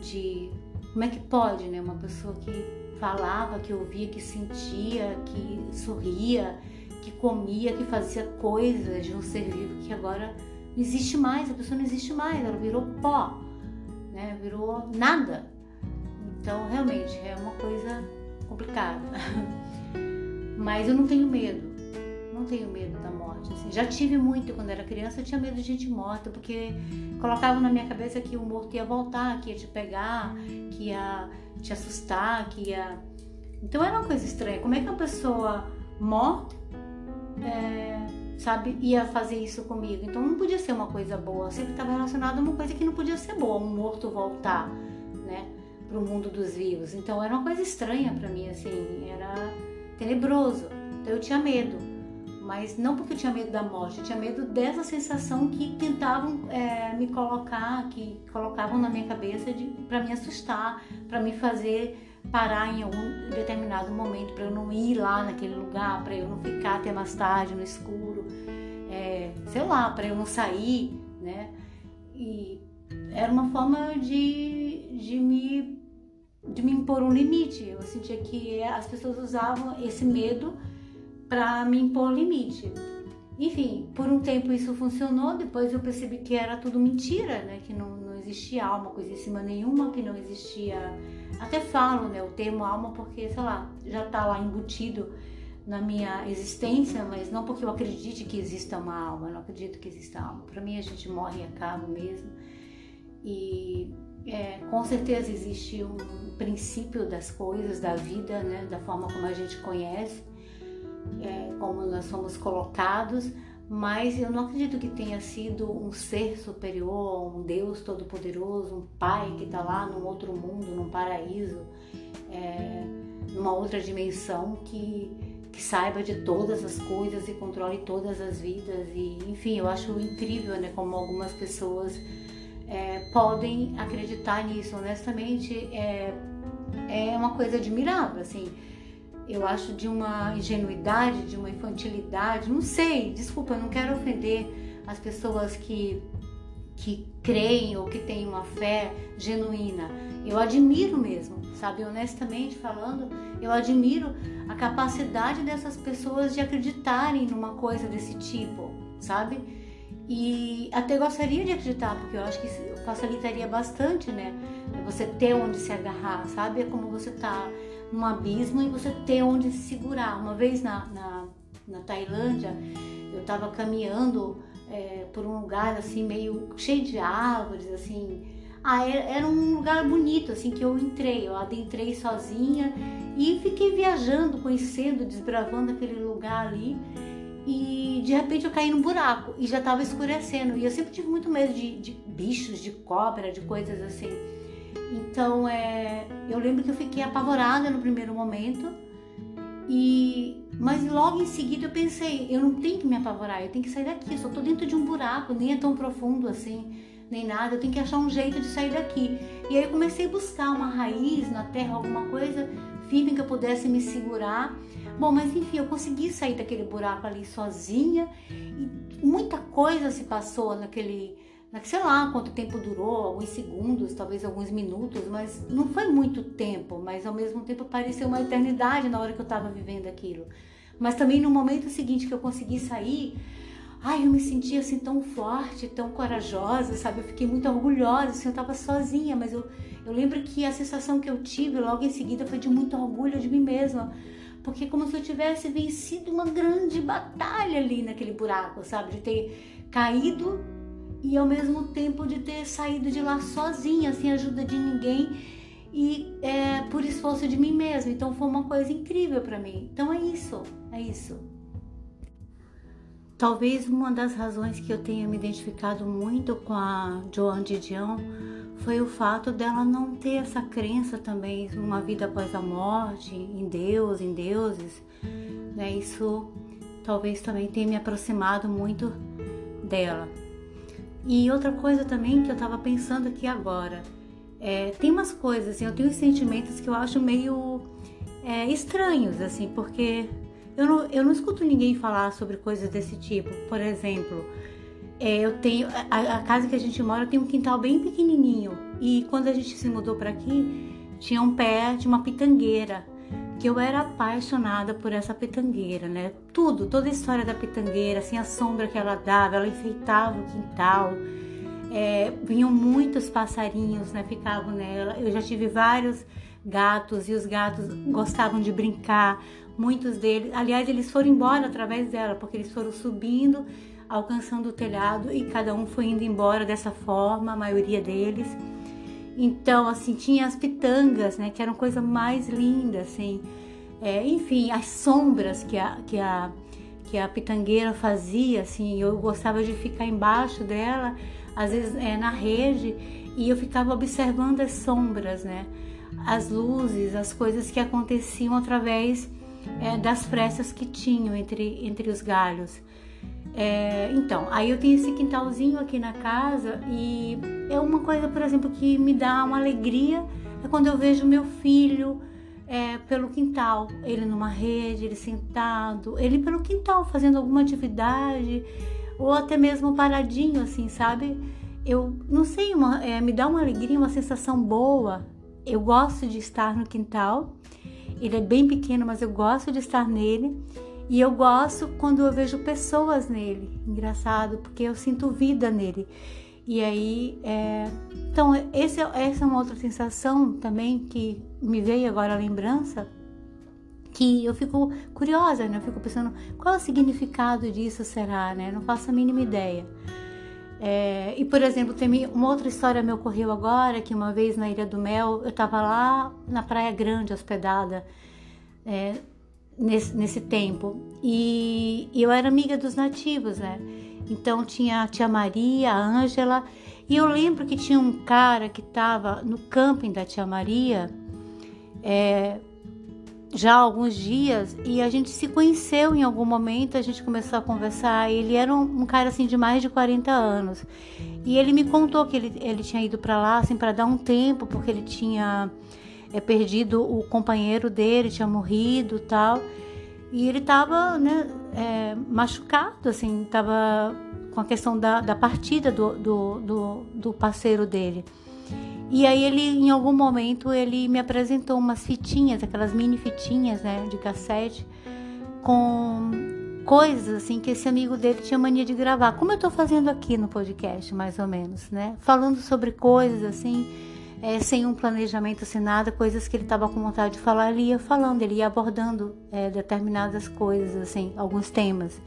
de como é que pode, né? Uma pessoa que falava, que ouvia, que sentia, que sorria, que comia, que fazia coisas de um ser vivo que agora não existe mais, a pessoa não existe mais, ela virou pó, né? Virou nada. Então, realmente, é uma coisa complicada. *laughs* Mas eu não tenho medo, não tenho medo morte. Assim. Já tive muito quando era criança, eu tinha medo de gente morta, porque colocavam na minha cabeça que o morto ia voltar, que ia te pegar, que ia te assustar, que ia. Então era uma coisa estranha. Como é que uma pessoa morta, é, sabe, ia fazer isso comigo? Então não podia ser uma coisa boa. Sempre estava relacionado a uma coisa que não podia ser boa, um morto voltar, né, para o mundo dos vivos. Então era uma coisa estranha para mim, assim, era tenebroso. Então eu tinha medo mas não porque eu tinha medo da morte, eu tinha medo dessa sensação que tentavam é, me colocar, que colocavam na minha cabeça para me assustar, para me fazer parar em algum determinado momento, para eu não ir lá naquele lugar, para eu não ficar até mais tarde no escuro, é, sei lá, para eu não sair, né? E era uma forma de, de me de me impor um limite. Eu sentia que as pessoas usavam esse medo para me impor limite. Enfim, por um tempo isso funcionou, depois eu percebi que era tudo mentira, né? Que não, não existia alma coisíssima nenhuma, que não existia. Até falo, né? O termo alma porque, sei lá, já tá lá embutido na minha existência, mas não porque eu acredite que exista uma alma, eu não acredito que exista alma. Para mim a gente morre e acaba mesmo. E é, com certeza existe um princípio das coisas, da vida, né? Da forma como a gente conhece é, como nós somos colocados, mas eu não acredito que tenha sido um ser superior, um Deus todo-poderoso, um Pai que está lá num outro mundo, num paraíso, é, numa outra dimensão que, que saiba de todas as coisas e controle todas as vidas. E, enfim, eu acho incrível né, como algumas pessoas é, podem acreditar nisso. Honestamente, é, é uma coisa admirável, assim eu acho de uma ingenuidade, de uma infantilidade, não sei, desculpa, eu não quero ofender as pessoas que, que creem ou que têm uma fé genuína. Eu admiro mesmo, sabe, honestamente falando, eu admiro a capacidade dessas pessoas de acreditarem numa coisa desse tipo, sabe? E até gostaria de acreditar, porque eu acho que facilitaria bastante, né? Você ter onde se agarrar, sabe? É como você tá num abismo e você ter onde se segurar. Uma vez na, na, na Tailândia, eu estava caminhando é, por um lugar assim meio cheio de árvores, assim. Ah, era, um lugar bonito, assim, que eu entrei, eu adentrei sozinha e fiquei viajando, conhecendo, desbravando aquele lugar ali. E de repente eu caí num buraco e já estava escurecendo. E eu sempre tive muito medo de, de bichos, de cobra, de coisas assim. Então, é, eu lembro que eu fiquei apavorada no primeiro momento, e mas logo em seguida eu pensei, eu não tenho que me apavorar, eu tenho que sair daqui, eu só tô dentro de um buraco, nem é tão profundo assim, nem nada, eu tenho que achar um jeito de sair daqui. E aí eu comecei a buscar uma raiz na terra, alguma coisa,
firme que eu pudesse me segurar. Bom, mas enfim, eu consegui sair daquele buraco ali sozinha e muita coisa se passou naquele, sei lá quanto tempo durou, alguns segundos, talvez alguns minutos, mas não foi muito tempo, mas ao mesmo tempo pareceu uma eternidade na hora que eu estava vivendo aquilo. Mas também no momento seguinte que eu consegui sair, ai, eu me sentia assim tão forte, tão corajosa, sabe? Eu fiquei muito orgulhosa, assim, eu estava sozinha, mas eu, eu lembro que a sensação que eu tive logo em seguida foi de muito orgulho de mim mesma porque como se eu tivesse vencido uma grande batalha ali naquele buraco, sabe? De ter caído e ao mesmo tempo de ter saído de lá sozinha, sem ajuda de ninguém e é, por esforço de mim mesma. Então foi uma coisa incrível para mim. Então é isso, é isso. Talvez uma das razões que eu tenha me identificado muito com a Joan Didion foi o fato dela não ter essa crença também numa vida após a morte, em Deus, em deuses. Né? Isso talvez também tenha me aproximado muito dela. E outra coisa também que eu estava pensando aqui agora, é, tem umas coisas, assim, eu tenho sentimentos que eu acho meio é, estranhos, assim, porque eu não, eu não escuto ninguém falar sobre coisas desse tipo. Por exemplo, é, eu tenho a, a, casa que a gente mora tem um quintal bem pequenininho e quando a gente se mudou para aqui tinha um pé de uma pitangueira que eu era apaixonada por essa pitangueira, né? Tudo, toda a história da pitangueira, assim a sombra que ela dava, ela enfeitava o quintal. É, vinham muitos passarinhos, né? Ficavam nela. Eu já tive vários gatos e os gatos gostavam de brincar. Muitos deles, aliás, eles foram embora através dela, porque eles foram subindo alcançando o telhado e cada um foi indo embora dessa forma, a maioria deles. Então, assim, tinha as pitangas, né, que eram coisa mais linda, assim. É, enfim, as sombras que a, que a que a pitangueira fazia, assim, eu gostava de ficar embaixo dela, às vezes é, na rede, e eu ficava observando as sombras, né, as luzes, as coisas que aconteciam através é, das frestas que tinham entre, entre os galhos. É, então, aí eu tenho esse quintalzinho aqui na casa e é uma coisa, por exemplo, que me dá uma alegria é quando eu vejo meu filho é, pelo quintal, ele numa rede, ele sentado, ele pelo quintal fazendo alguma atividade ou até mesmo paradinho, assim, sabe? Eu não sei, uma, é, me dá uma alegria, uma sensação boa. Eu gosto de estar no quintal. Ele é bem pequeno, mas eu gosto de estar nele. E eu gosto quando eu vejo pessoas nele. Engraçado, porque eu sinto vida nele. E aí, é... então, esse, essa é uma outra sensação também que me veio agora a lembrança, que eu fico curiosa, né? Eu fico pensando qual é o significado disso será, né? Não faço a mínima ideia. É, e, por exemplo, tem uma outra história me ocorreu agora, que uma vez na Ilha do Mel, eu estava lá na Praia Grande, hospedada, é, nesse, nesse tempo. E, e eu era amiga dos nativos, né? Então tinha a tia Maria, a Ângela, e eu lembro que tinha um cara que estava no camping da tia Maria é, já há alguns dias e a gente se conheceu em algum momento, a gente começou a conversar. Ele era um, um cara assim de mais de 40 anos e ele me contou que ele, ele tinha ido para lá assim para dar um tempo porque ele tinha é, perdido o companheiro dele, tinha morrido tal. E ele estava né, é, machucado, assim, estava com a questão da, da partida do, do, do, do, parceiro dele. E aí ele, em algum momento, ele me apresentou umas fitinhas, aquelas mini fitinhas, né, de cassete, com coisas assim que esse amigo dele tinha mania de gravar, como eu estou fazendo aqui no podcast, mais ou menos, né, falando sobre coisas assim é, sem um planejamento, sem nada, coisas que ele estava com vontade de falar, ele ia falando, ele ia abordando é, determinadas coisas, assim, alguns temas.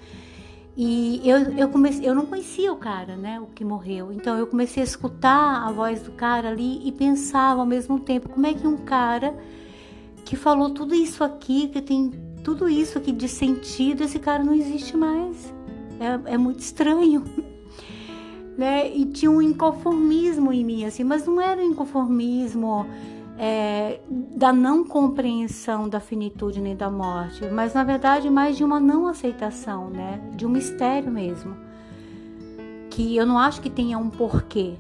E eu, eu, comecei, eu não conhecia o cara, né, o que morreu. Então eu comecei a escutar a voz do cara ali e pensava ao mesmo tempo como é que um cara que falou tudo isso aqui, que tem tudo isso aqui de sentido, esse cara não existe mais. É, é muito estranho. *laughs* né? E tinha um inconformismo em mim, assim, mas não era um inconformismo é, da não compreensão da finitude nem da morte, mas na verdade mais de uma não aceitação, né? De um mistério mesmo. Que eu não acho que tenha um porquê.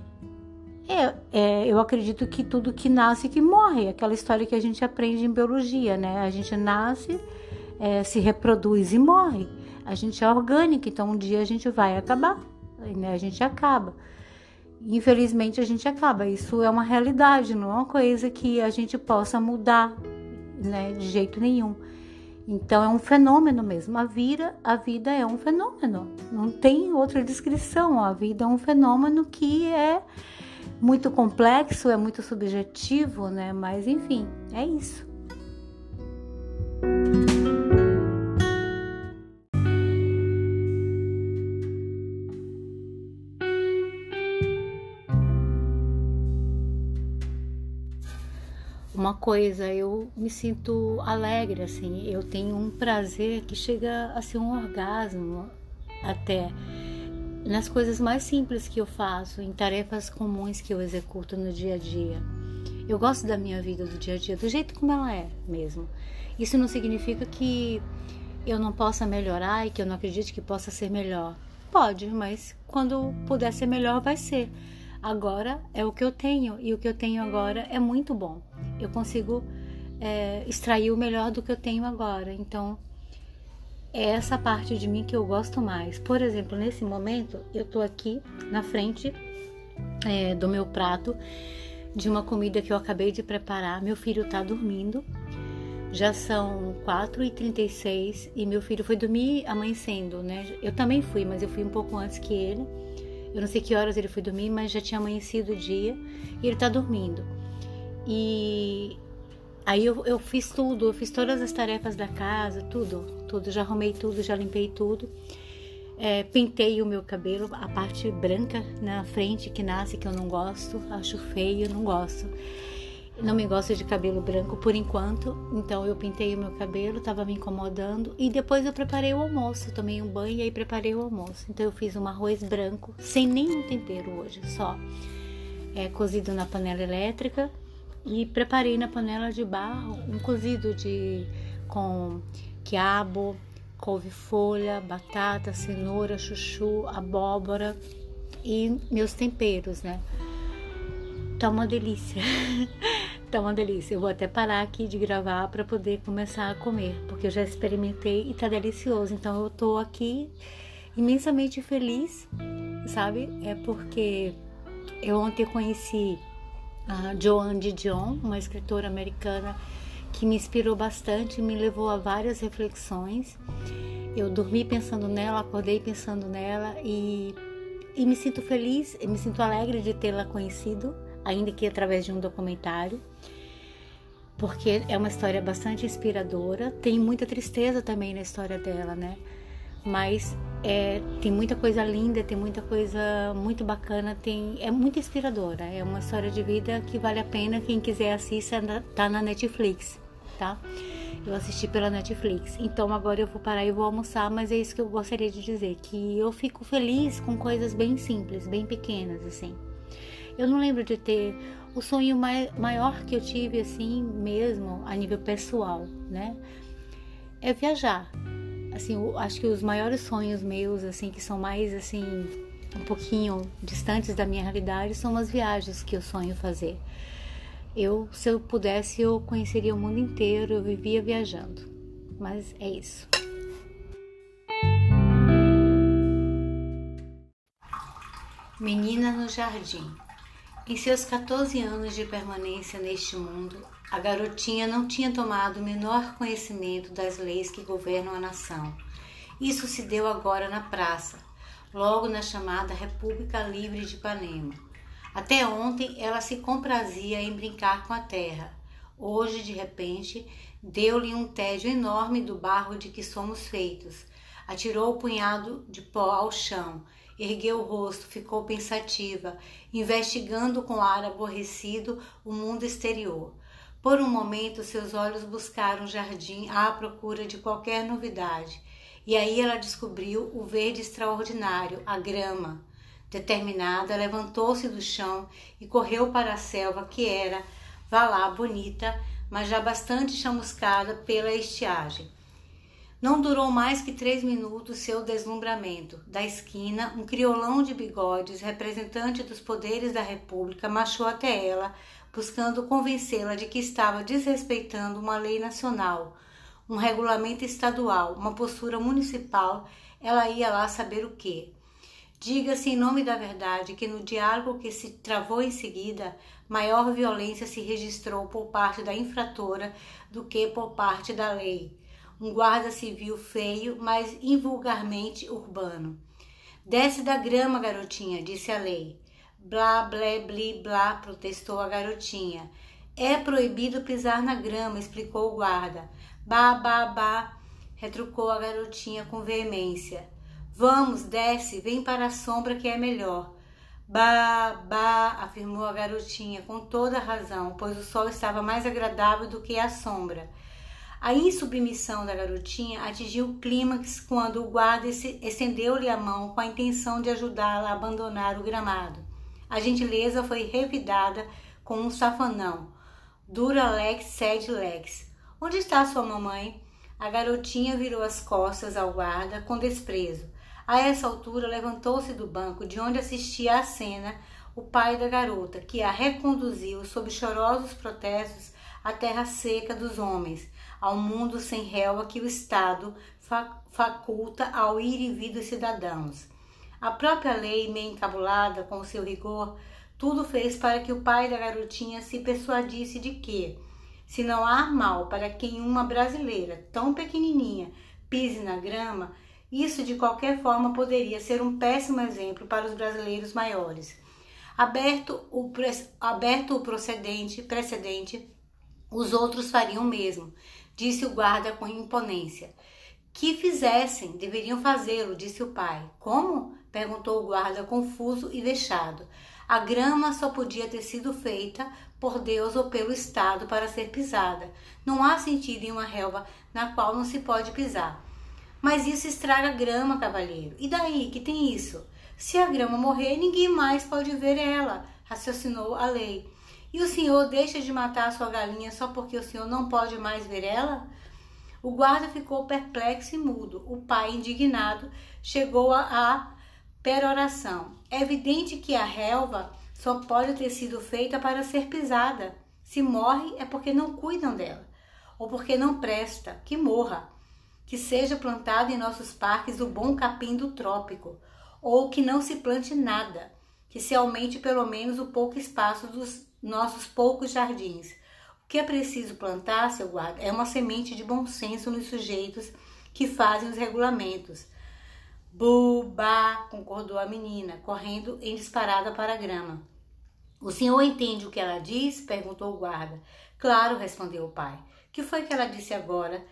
É, é, eu acredito que tudo que nasce que morre, aquela história que a gente aprende em biologia, né? A gente nasce, é, se reproduz e morre. A gente é orgânico, então um dia a gente vai acabar, né? A gente acaba. Infelizmente a gente acaba. Isso é uma realidade, não é uma coisa que a gente possa mudar, né? De jeito nenhum. Então é um fenômeno mesmo. A vida, a vida é um fenômeno. Não tem outra descrição. A vida é um fenômeno que é muito complexo, é muito subjetivo, né? Mas enfim, é isso. Uma coisa, eu me sinto alegre, assim, eu tenho um prazer que chega a ser um orgasmo até nas coisas mais simples que eu faço, em tarefas comuns que eu executo no dia a dia. Eu gosto da minha vida do dia a dia, do jeito como ela é mesmo. Isso não significa que eu não possa melhorar e que eu não acredite que possa ser melhor. Pode, mas quando puder ser melhor, vai ser. Agora é o que eu tenho e o que eu tenho agora é muito bom. Eu consigo é, extrair o melhor do que eu tenho agora. Então, é essa parte de mim que eu gosto mais. Por exemplo, nesse momento eu tô aqui na frente é, do meu prato de uma comida que eu acabei de preparar. Meu filho tá dormindo. Já são 4h36 e meu filho foi dormir amanhecendo, né? Eu também fui, mas eu fui um pouco antes que ele. Eu não sei que horas ele foi dormir, mas já tinha amanhecido o dia e ele tá dormindo. E Aí eu, eu fiz tudo, eu fiz todas as tarefas da casa, tudo, tudo, já arrumei tudo, já limpei tudo. É, pintei o meu cabelo, a parte branca na frente que nasce, que eu não gosto, acho feio, não gosto. Não me gosto de cabelo branco por enquanto, então eu pintei o meu cabelo, estava me incomodando e depois eu preparei o almoço, tomei um banho e aí preparei o almoço. Então eu fiz um arroz branco sem nenhum tempero hoje, só é, cozido na panela elétrica e preparei na panela de barro um cozido de com quiabo, couve-folha, batata, cenoura, chuchu, abóbora e meus temperos, né? Tá uma delícia. *laughs* tá uma delícia. Eu vou até parar aqui de gravar para poder começar a comer, porque eu já experimentei e tá delicioso. Então eu tô aqui imensamente feliz, sabe? É porque eu ontem conheci a Joan uma escritora americana que me inspirou bastante, me levou a várias reflexões. Eu dormi pensando nela, acordei pensando nela e, e me sinto feliz, me sinto alegre de tê-la conhecido, ainda que através de um documentário, porque é uma história bastante inspiradora. Tem muita tristeza também na história dela, né? Mas é, tem muita coisa linda, tem muita coisa muito bacana, tem, é muito inspiradora. É uma história de vida que vale a pena. Quem quiser assista, tá na Netflix, tá? Eu assisti pela Netflix. Então agora eu vou parar e vou almoçar, mas é isso que eu gostaria de dizer, que eu fico feliz com coisas bem simples, bem pequenas, assim. Eu não lembro de ter o sonho maior que eu tive, assim, mesmo, a nível pessoal, né? É viajar assim, eu acho que os maiores sonhos meus, assim, que são mais, assim, um pouquinho distantes da minha realidade, são as viagens que eu sonho fazer. Eu, se eu pudesse, eu conheceria o mundo inteiro, eu vivia viajando. Mas é isso. Menina no Jardim. Em seus 14 anos de permanência neste mundo, a garotinha não tinha tomado o menor conhecimento das leis que governam a nação. Isso se deu agora na praça, logo na chamada República Livre de Ipanema. Até ontem ela se comprazia em brincar com a terra. Hoje, de repente, deu-lhe um tédio enorme do barro de que somos feitos. Atirou o punhado de pó ao chão, ergueu o rosto, ficou pensativa, investigando com ar aborrecido o mundo exterior. Por um momento, seus olhos buscaram o jardim à procura de qualquer novidade, e aí ela descobriu o verde extraordinário, a grama. Determinada, levantou-se do chão e correu para a selva, que era, vá lá, bonita, mas já bastante chamuscada pela estiagem. Não durou mais que três minutos seu deslumbramento. Da esquina, um criolão de bigodes, representante dos poderes da República, marchou até ela, buscando convencê-la de que estava desrespeitando uma lei nacional, um regulamento estadual, uma postura municipal. Ela ia lá saber o quê? Diga-se em nome da verdade que no diálogo que se travou em seguida, maior violência se registrou por parte da infratora do que por parte da lei um guarda civil feio, mas invulgarmente urbano. Desce da grama, garotinha, disse a lei. Blá, blé, bli, blá, protestou a garotinha. É proibido pisar na grama, explicou o guarda. Bah, bah, bah, retrucou a garotinha com veemência. Vamos, desce, vem para a sombra que é melhor. Bah, bah, afirmou a garotinha com toda razão, pois o sol estava mais agradável do que a sombra. A insubmissão da garotinha atingiu o clímax quando o guarda estendeu-lhe a mão com a intenção de ajudá-la a abandonar o gramado. A gentileza foi revidada com um safanão. Dura lex sed lex. Onde está sua mamãe? A garotinha virou as costas ao guarda com desprezo. A essa altura levantou-se do banco de onde assistia à cena o pai da garota, que a reconduziu sob chorosos protestos à terra seca dos homens, ao mundo sem réu a que o Estado faculta ao ir e vir dos cidadãos. A própria lei, meio encabulada com seu rigor, tudo fez para que o pai da garotinha se persuadisse de que, se não há mal para quem uma brasileira tão pequenininha pise na grama, isso de qualquer forma poderia ser um péssimo exemplo para os brasileiros maiores. Aberto o, aberto o procedente, precedente, os outros fariam o mesmo, disse o guarda com imponência. Que fizessem, deveriam fazê-lo, disse o pai. Como? Perguntou o guarda, confuso e vexado. A grama só podia ter sido feita por Deus ou pelo Estado para ser pisada. Não há sentido em uma relva na qual não se pode pisar. Mas isso estraga a grama, cavalheiro. E daí, que tem isso? Se a grama morrer, ninguém mais pode ver ela, raciocinou a lei. E o senhor deixa de matar a sua galinha só porque o senhor não pode mais ver ela? O guarda ficou perplexo e mudo. O pai, indignado, chegou a, a peroração. É evidente que a relva só pode ter sido feita para ser pisada. Se morre é porque não cuidam dela, ou porque não presta, que morra. Que seja plantado em nossos parques o bom capim do trópico, ou que não se plante nada, que se aumente pelo menos o pouco espaço dos nossos poucos jardins. O que é preciso plantar, seu guarda, é uma semente de bom senso nos sujeitos que fazem os regulamentos. Buba, concordou a menina, correndo em disparada para a grama. O senhor entende o que ela diz? perguntou o guarda. Claro, respondeu o pai. Que foi que ela disse agora?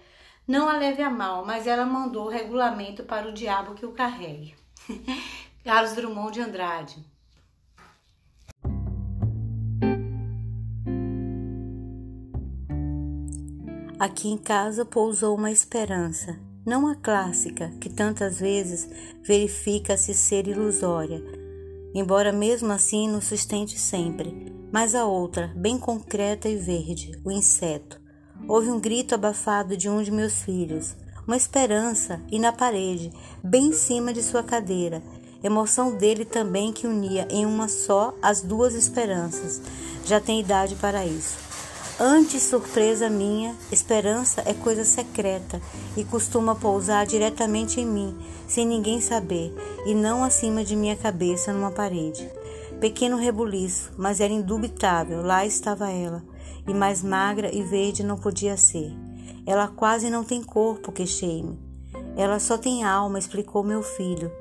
Não a leve a mal, mas ela mandou o regulamento para o diabo que o carregue. *laughs* Carlos Drummond de Andrade.
Aqui em casa pousou uma esperança, não a clássica, que tantas vezes verifica-se ser ilusória, embora mesmo assim nos sustente sempre, mas a outra, bem concreta e verde, o inseto. Houve um grito abafado de um de meus filhos, uma esperança, e na parede, bem em cima de sua cadeira, emoção dele também que unia em uma só as duas esperanças. Já tem idade para isso. Antes surpresa minha, esperança é coisa secreta e costuma pousar diretamente em mim, sem ninguém saber, e não acima de minha cabeça numa parede. Pequeno rebuliço, mas era indubitável, lá estava ela, e mais magra e verde não podia ser. Ela quase não tem corpo, queixei-me. Ela só tem alma, explicou meu filho.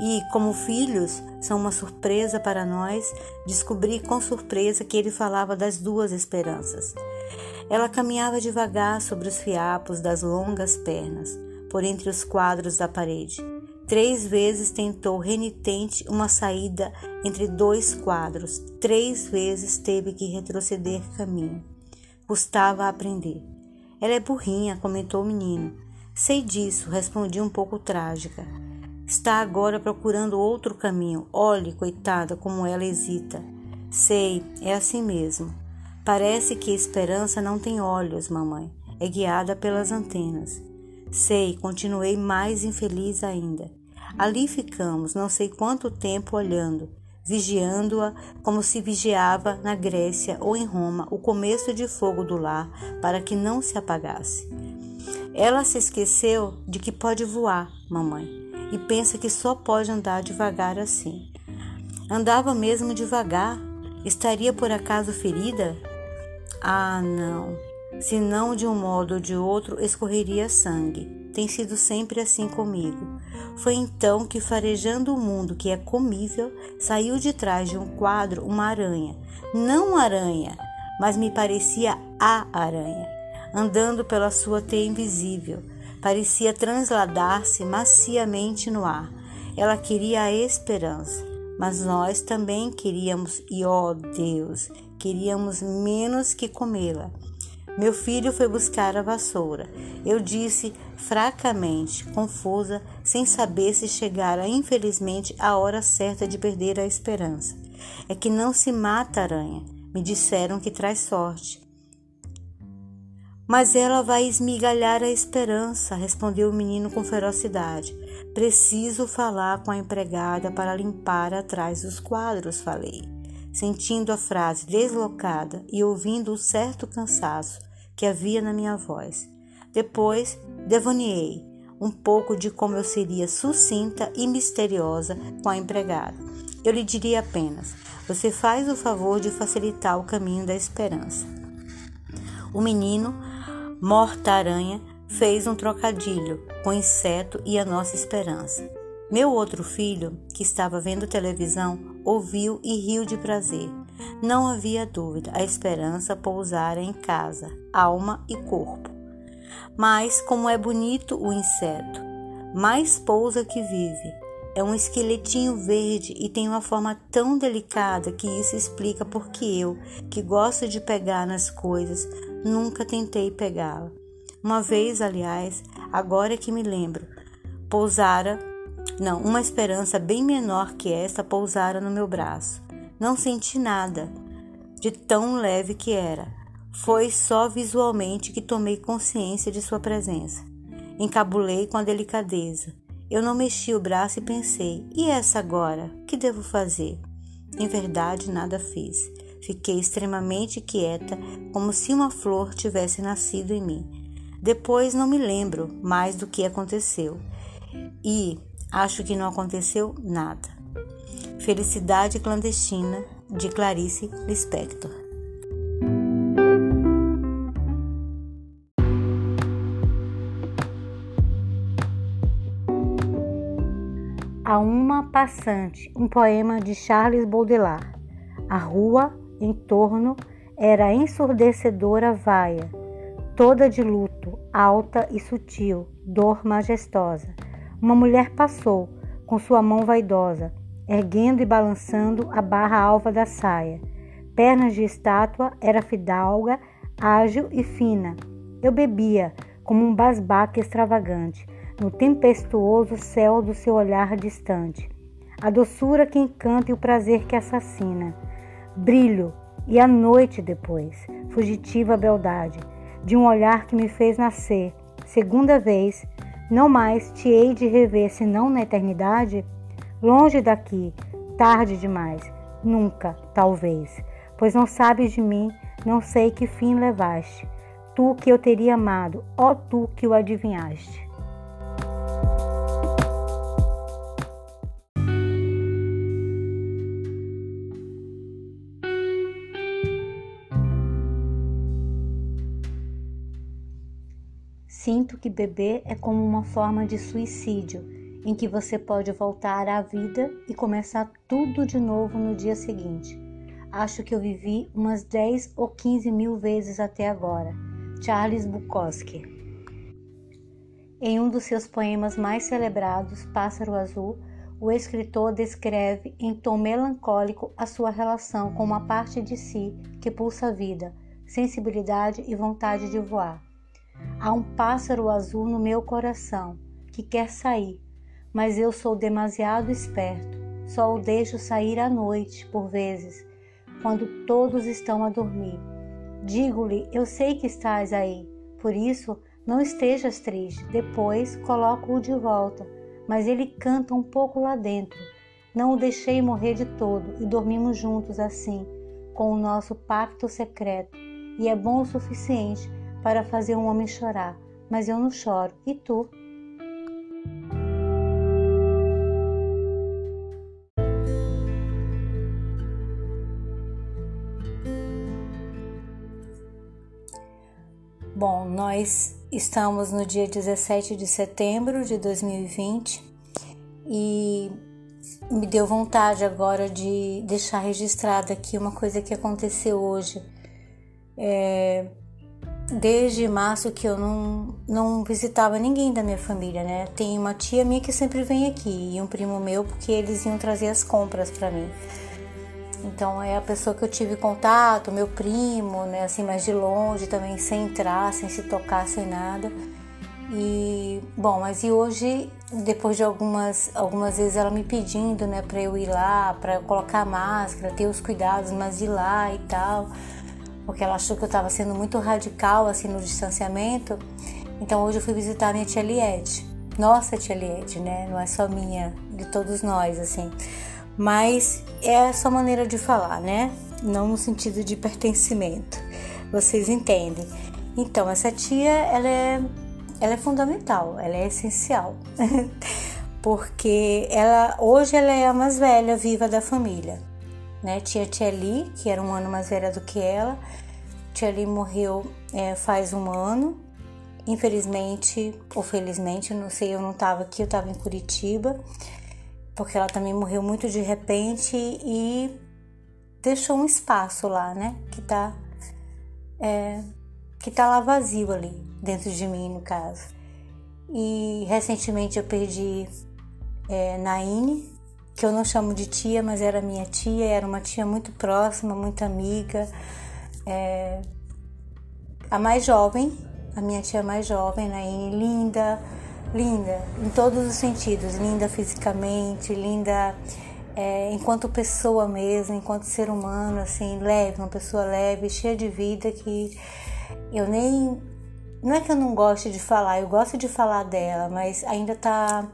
E, como filhos são uma surpresa para nós, descobri com surpresa que ele falava das duas esperanças. Ela caminhava devagar sobre os fiapos das longas pernas, por entre os quadros da parede. Três vezes tentou renitente uma saída entre dois quadros. Três vezes teve que retroceder caminho. Custava aprender. Ela é burrinha, comentou o menino. Sei disso, respondi um pouco trágica. Está agora procurando outro caminho. Olhe, coitada, como ela hesita. Sei, é assim mesmo. Parece que a esperança não tem olhos, mamãe. É guiada pelas antenas.
Sei, continuei mais infeliz ainda. Ali ficamos, não sei quanto tempo olhando, vigiando-a como se vigiava na Grécia ou em Roma o começo de fogo do lar para que não se apagasse. Ela se esqueceu de que pode voar, mamãe, e pensa que só pode andar devagar assim. Andava mesmo devagar. Estaria por acaso ferida? Ah, não. Se não de um modo ou de outro escorreria sangue. Tem sido sempre assim comigo. Foi então que, farejando o mundo que é comível, saiu de trás de um quadro uma aranha. Não aranha, mas me parecia a aranha, andando pela sua teia invisível. Parecia transladar-se maciamente no ar. Ela queria a esperança mas nós também queríamos, e ó oh Deus, queríamos menos que comê-la. Meu filho foi buscar a vassoura. Eu disse fracamente, confusa, sem saber se chegara infelizmente a hora certa de perder a esperança. É que não se mata aranha. Me disseram que traz sorte. Mas ela vai esmigalhar a esperança, respondeu o menino com ferocidade. Preciso falar com a empregada para limpar atrás dos quadros, falei, sentindo a frase deslocada e ouvindo o certo cansaço que havia na minha voz. Depois, devaneei um pouco de como eu seria sucinta e misteriosa com a empregada. Eu lhe diria apenas: você faz o favor de facilitar o caminho da esperança. O menino, morta-aranha, fez um trocadilho com inseto e a nossa esperança. Meu outro filho, que estava vendo televisão, ouviu e riu de prazer. Não havia dúvida, a esperança pousara em casa, alma e corpo. Mas como é bonito o inseto! Mais pousa que vive. É um esqueletinho verde e tem uma forma tão delicada que isso explica porque eu, que gosto de pegar nas coisas, nunca tentei pegá-la. Uma vez, aliás, agora é que me lembro, pousara, não, uma esperança bem menor que esta pousara no meu braço. Não senti nada de tão leve que era. Foi só visualmente que tomei consciência de sua presença. Encabulei com a delicadeza. Eu não mexi o braço e pensei: e essa agora? O que devo fazer? Em verdade, nada fiz. Fiquei extremamente quieta, como se uma flor tivesse nascido em mim. Depois não me lembro mais do que aconteceu e acho que não aconteceu nada. Felicidade clandestina de Clarice Lispector.
A uma passante, um poema de Charles Baudelaire. A rua em torno era ensurdecedora vaia toda de luto, alta e sutil, dor majestosa. Uma mulher passou, com sua mão vaidosa, erguendo e balançando a barra alva da saia. Pernas de estátua, era fidalga, ágil e fina. Eu bebia, como um basbaque extravagante, no tempestuoso céu do seu olhar distante. A doçura que encanta e o prazer que assassina. Brilho, e a noite depois, fugitiva beldade de um olhar que me fez nascer, segunda vez, não mais te hei de rever senão na eternidade? Longe daqui, tarde demais, nunca, talvez, pois não sabes de mim, não sei que fim levaste. Tu que eu teria amado, ó tu que o adivinhaste. Sinto que beber é como uma forma de suicídio, em que você pode voltar à vida e começar tudo de novo no dia seguinte. Acho que eu vivi umas 10 ou 15 mil vezes até agora. Charles Bukowski. Em um dos seus poemas mais celebrados, Pássaro Azul, o escritor descreve em tom melancólico a sua relação com uma parte de si que pulsa vida, sensibilidade e vontade de voar. Há um pássaro azul no meu coração que quer sair, mas eu sou demasiado esperto. Só o deixo sair à noite, por vezes, quando todos estão a dormir. Digo-lhe: Eu sei que estás aí, por isso
Não estejas triste. Depois coloco-o de volta, mas ele canta um pouco lá dentro. Não o deixei morrer de todo e dormimos juntos assim, com o nosso pacto secreto. E é bom o suficiente para fazer um homem chorar, mas eu não choro. E tu?
Bom, nós estamos no dia 17 de setembro de 2020 e me deu vontade agora de deixar registrado aqui uma coisa que aconteceu hoje. É, desde março que eu não, não visitava ninguém da minha família, né? Tem uma tia minha que sempre vem aqui e um primo meu porque eles iam trazer as compras para mim. Então é a pessoa que eu tive contato, meu primo, né, assim mais de longe também, sem entrar, sem se tocar, sem nada. E bom, mas e hoje, depois de algumas algumas vezes ela me pedindo, né, para eu ir lá, para colocar máscara, ter os cuidados, mas ir lá e tal, porque ela achou que eu estava sendo muito radical assim no distanciamento. Então hoje eu fui visitar minha tia Liette. Nossa tia Liette, né? Não é só minha, de todos nós, assim mas é essa maneira de falar, né? Não no sentido de pertencimento. Vocês entendem? Então, essa tia, ela é, ela é fundamental, ela é essencial. *laughs* Porque ela hoje ela é a mais velha viva da família, né? Tia Tia Li, que era um ano mais velha do que ela. Tia Li morreu é, faz um ano. Infelizmente ou felizmente, não sei, eu não estava aqui, eu estava em Curitiba porque ela também morreu muito de repente e deixou um espaço lá, né? Que tá, é, que tá lá vazio ali, dentro de mim, no caso. E recentemente eu perdi é, Naine, que eu não chamo de tia, mas era minha tia, era uma tia muito próxima, muito amiga. É, a mais jovem, a minha tia mais jovem, Naine, linda, linda em todos os sentidos, linda fisicamente, linda é, enquanto pessoa mesmo, enquanto ser humano, assim, leve, uma pessoa leve, cheia de vida que eu nem não é que eu não goste de falar, eu gosto de falar dela, mas ainda tá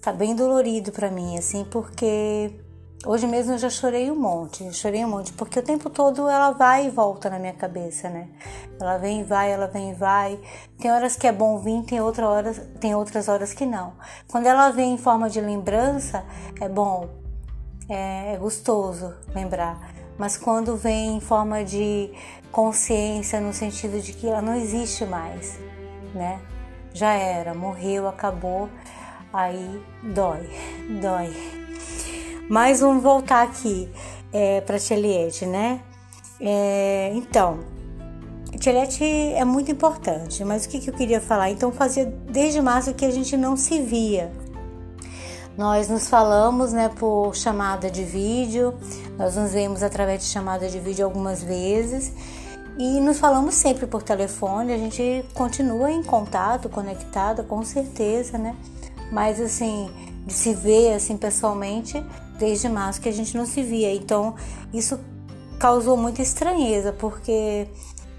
tá bem dolorido para mim, assim, porque Hoje mesmo eu já chorei um monte, chorei um monte, porque o tempo todo ela vai e volta na minha cabeça, né? Ela vem e vai, ela vem e vai. Tem horas que é bom vir, tem, outra horas, tem outras horas que não. Quando ela vem em forma de lembrança, é bom, é, é gostoso lembrar. Mas quando vem em forma de consciência, no sentido de que ela não existe mais, né? Já era, morreu, acabou, aí dói, *laughs* dói. Mas vamos voltar aqui é, para Tieliette, né? É, então, Tieliette é muito importante, mas o que, que eu queria falar? Então, fazia desde março que a gente não se via. Nós nos falamos né, por chamada de vídeo, nós nos vemos através de chamada de vídeo algumas vezes e nos falamos sempre por telefone. A gente continua em contato, conectada, com certeza, né? Mas assim, de se ver assim pessoalmente, desde março que a gente não se via. Então isso causou muita estranheza, porque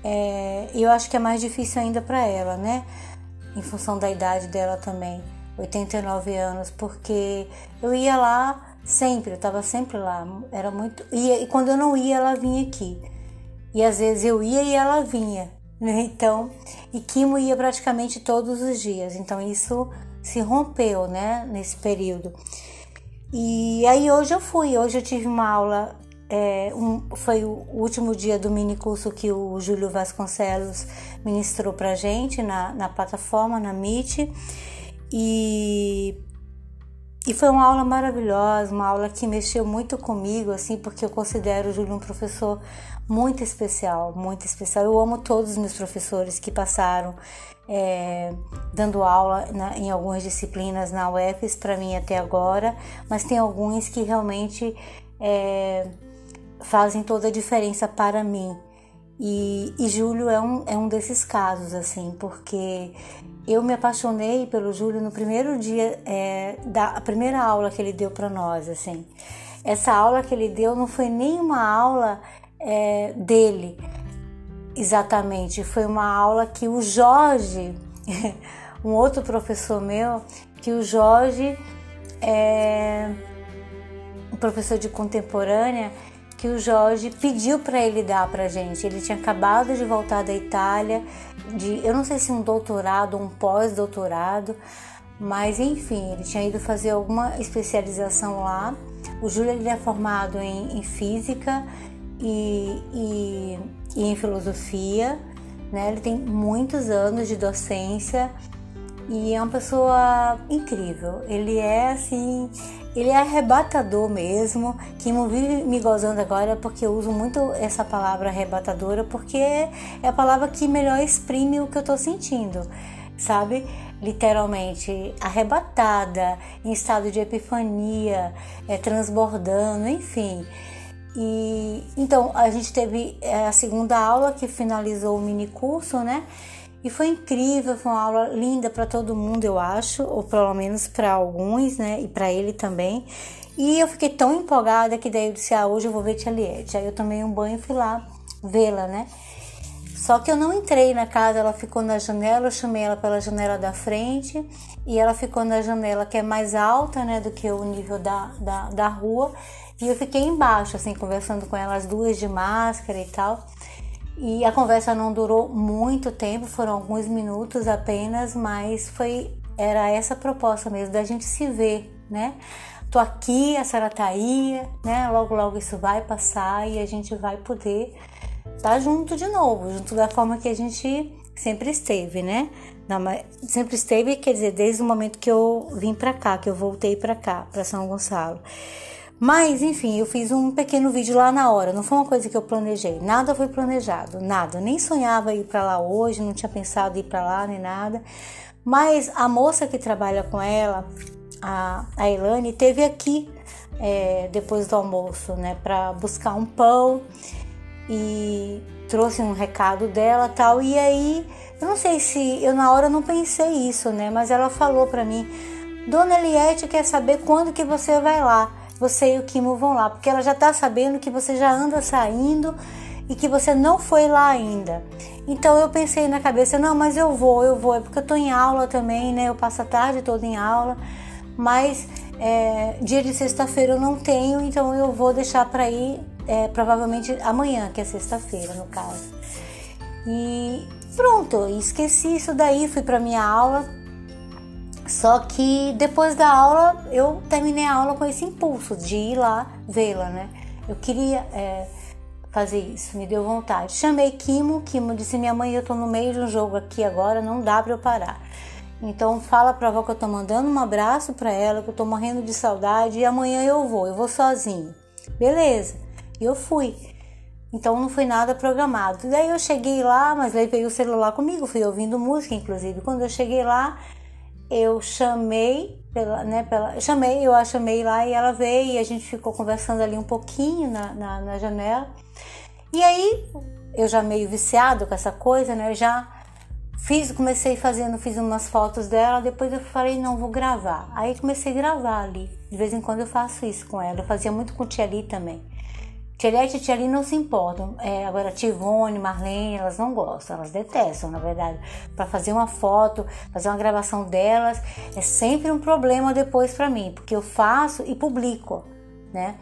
é, eu acho que é mais difícil ainda para ela, né? Em função da idade dela também, 89 anos, porque eu ia lá sempre, eu estava sempre lá, era muito. E, e quando eu não ia, ela vinha aqui. E às vezes eu ia e ela vinha, né? Então, e Kimo ia praticamente todos os dias. Então isso se rompeu, né, nesse período. E aí hoje eu fui, hoje eu tive uma aula, é, um, foi o último dia do mini curso que o Júlio Vasconcelos ministrou pra gente na, na plataforma, na Meet. E, e foi uma aula maravilhosa, uma aula que mexeu muito comigo, assim, porque eu considero o Júlio um professor muito especial, muito especial. Eu amo todos os meus professores que passaram é, dando aula na, em algumas disciplinas na UFES para mim até agora, mas tem alguns que realmente é, fazem toda a diferença para mim. E, e Júlio é um, é um desses casos, assim, porque eu me apaixonei pelo Júlio no primeiro dia é, da primeira aula que ele deu para nós, assim. Essa aula que ele deu não foi nem uma aula é, dele, Exatamente, foi uma aula que o Jorge *laughs* um outro professor meu, que o Jorge é um professor de contemporânea, que o Jorge pediu para ele dar para gente. Ele tinha acabado de voltar da Itália, de eu não sei se um doutorado, um pós-doutorado, mas enfim, ele tinha ido fazer alguma especialização lá. O Júlio ele é formado em, em física e, e, e, em filosofia, né? Ele tem muitos anos de docência e é uma pessoa incrível. Ele é assim, ele é arrebatador mesmo. Que me vive me gozando agora porque eu uso muito essa palavra arrebatadora porque é a palavra que melhor exprime o que eu tô sentindo, sabe? literalmente arrebatada, em estado de epifania, é, transbordando, enfim. E então a gente teve é, a segunda aula que finalizou o mini curso, né? E foi incrível, foi uma aula linda para todo mundo, eu acho, ou pelo menos para alguns, né? E para ele também. E eu fiquei tão empolgada que daí eu disse: Ah, hoje eu vou ver Tia Liette. Aí eu tomei um banho e fui lá vê-la, né? Só que eu não entrei na casa, ela ficou na janela, eu chamei ela pela janela da frente e ela ficou na janela que é mais alta, né, do que o nível da, da, da rua. E eu fiquei embaixo, assim, conversando com elas duas de máscara e tal. E a conversa não durou muito tempo, foram alguns minutos apenas, mas foi era essa proposta mesmo da gente se ver, né? Tô aqui, a senhora tá aí, né? Logo logo isso vai passar e a gente vai poder tá junto de novo, junto da forma que a gente sempre esteve, né? sempre esteve, quer dizer, desde o momento que eu vim para cá, que eu voltei para cá, para São Gonçalo. Mas, enfim, eu fiz um pequeno vídeo lá na hora, não foi uma coisa que eu planejei, nada foi planejado, nada. Nem sonhava ir para lá hoje, não tinha pensado ir para lá nem nada. Mas a moça que trabalha com ela, a, a Elane, teve aqui é, depois do almoço, né, para buscar um pão e trouxe um recado dela tal. E aí, eu não sei se eu na hora não pensei isso, né? Mas ela falou para mim: Dona Eliette quer saber quando que você vai lá. Você e o Kimo vão lá, porque ela já tá sabendo que você já anda saindo e que você não foi lá ainda. Então eu pensei na cabeça, não, mas eu vou, eu vou, é porque eu tô em aula também, né? Eu passo a tarde toda em aula, mas é, dia de sexta-feira eu não tenho, então eu vou deixar para ir é, provavelmente amanhã, que é sexta-feira, no caso. E pronto, esqueci isso daí, fui para minha aula. Só que depois da aula, eu terminei a aula com esse impulso de ir lá vê-la, né? Eu queria é, fazer isso, me deu vontade. Chamei Kimo, Kimo disse: Minha mãe, eu tô no meio de um jogo aqui agora, não dá para eu parar. Então fala pra avó que eu tô mandando um abraço para ela, que eu tô morrendo de saudade e amanhã eu vou, eu vou sozinho. Beleza. E eu fui. Então não foi nada programado. Daí eu cheguei lá, mas levei o celular comigo, fui ouvindo música, inclusive. Quando eu cheguei lá, eu chamei, pela, né, pela, chamei, eu a chamei lá e ela veio e a gente ficou conversando ali um pouquinho na, na, na janela. E aí, eu já meio viciado com essa coisa, né? Eu já fiz, comecei fazendo, fiz umas fotos dela, depois eu falei, não, vou gravar. Aí comecei a gravar ali. De vez em quando eu faço isso com ela. Eu fazia muito com Tia Ali também. Tielete e Tia não se importam. É, agora, Tivone, Marlene, elas não gostam, elas detestam, na verdade. Para fazer uma foto, fazer uma gravação delas, é sempre um problema depois para mim, porque eu faço e publico, né?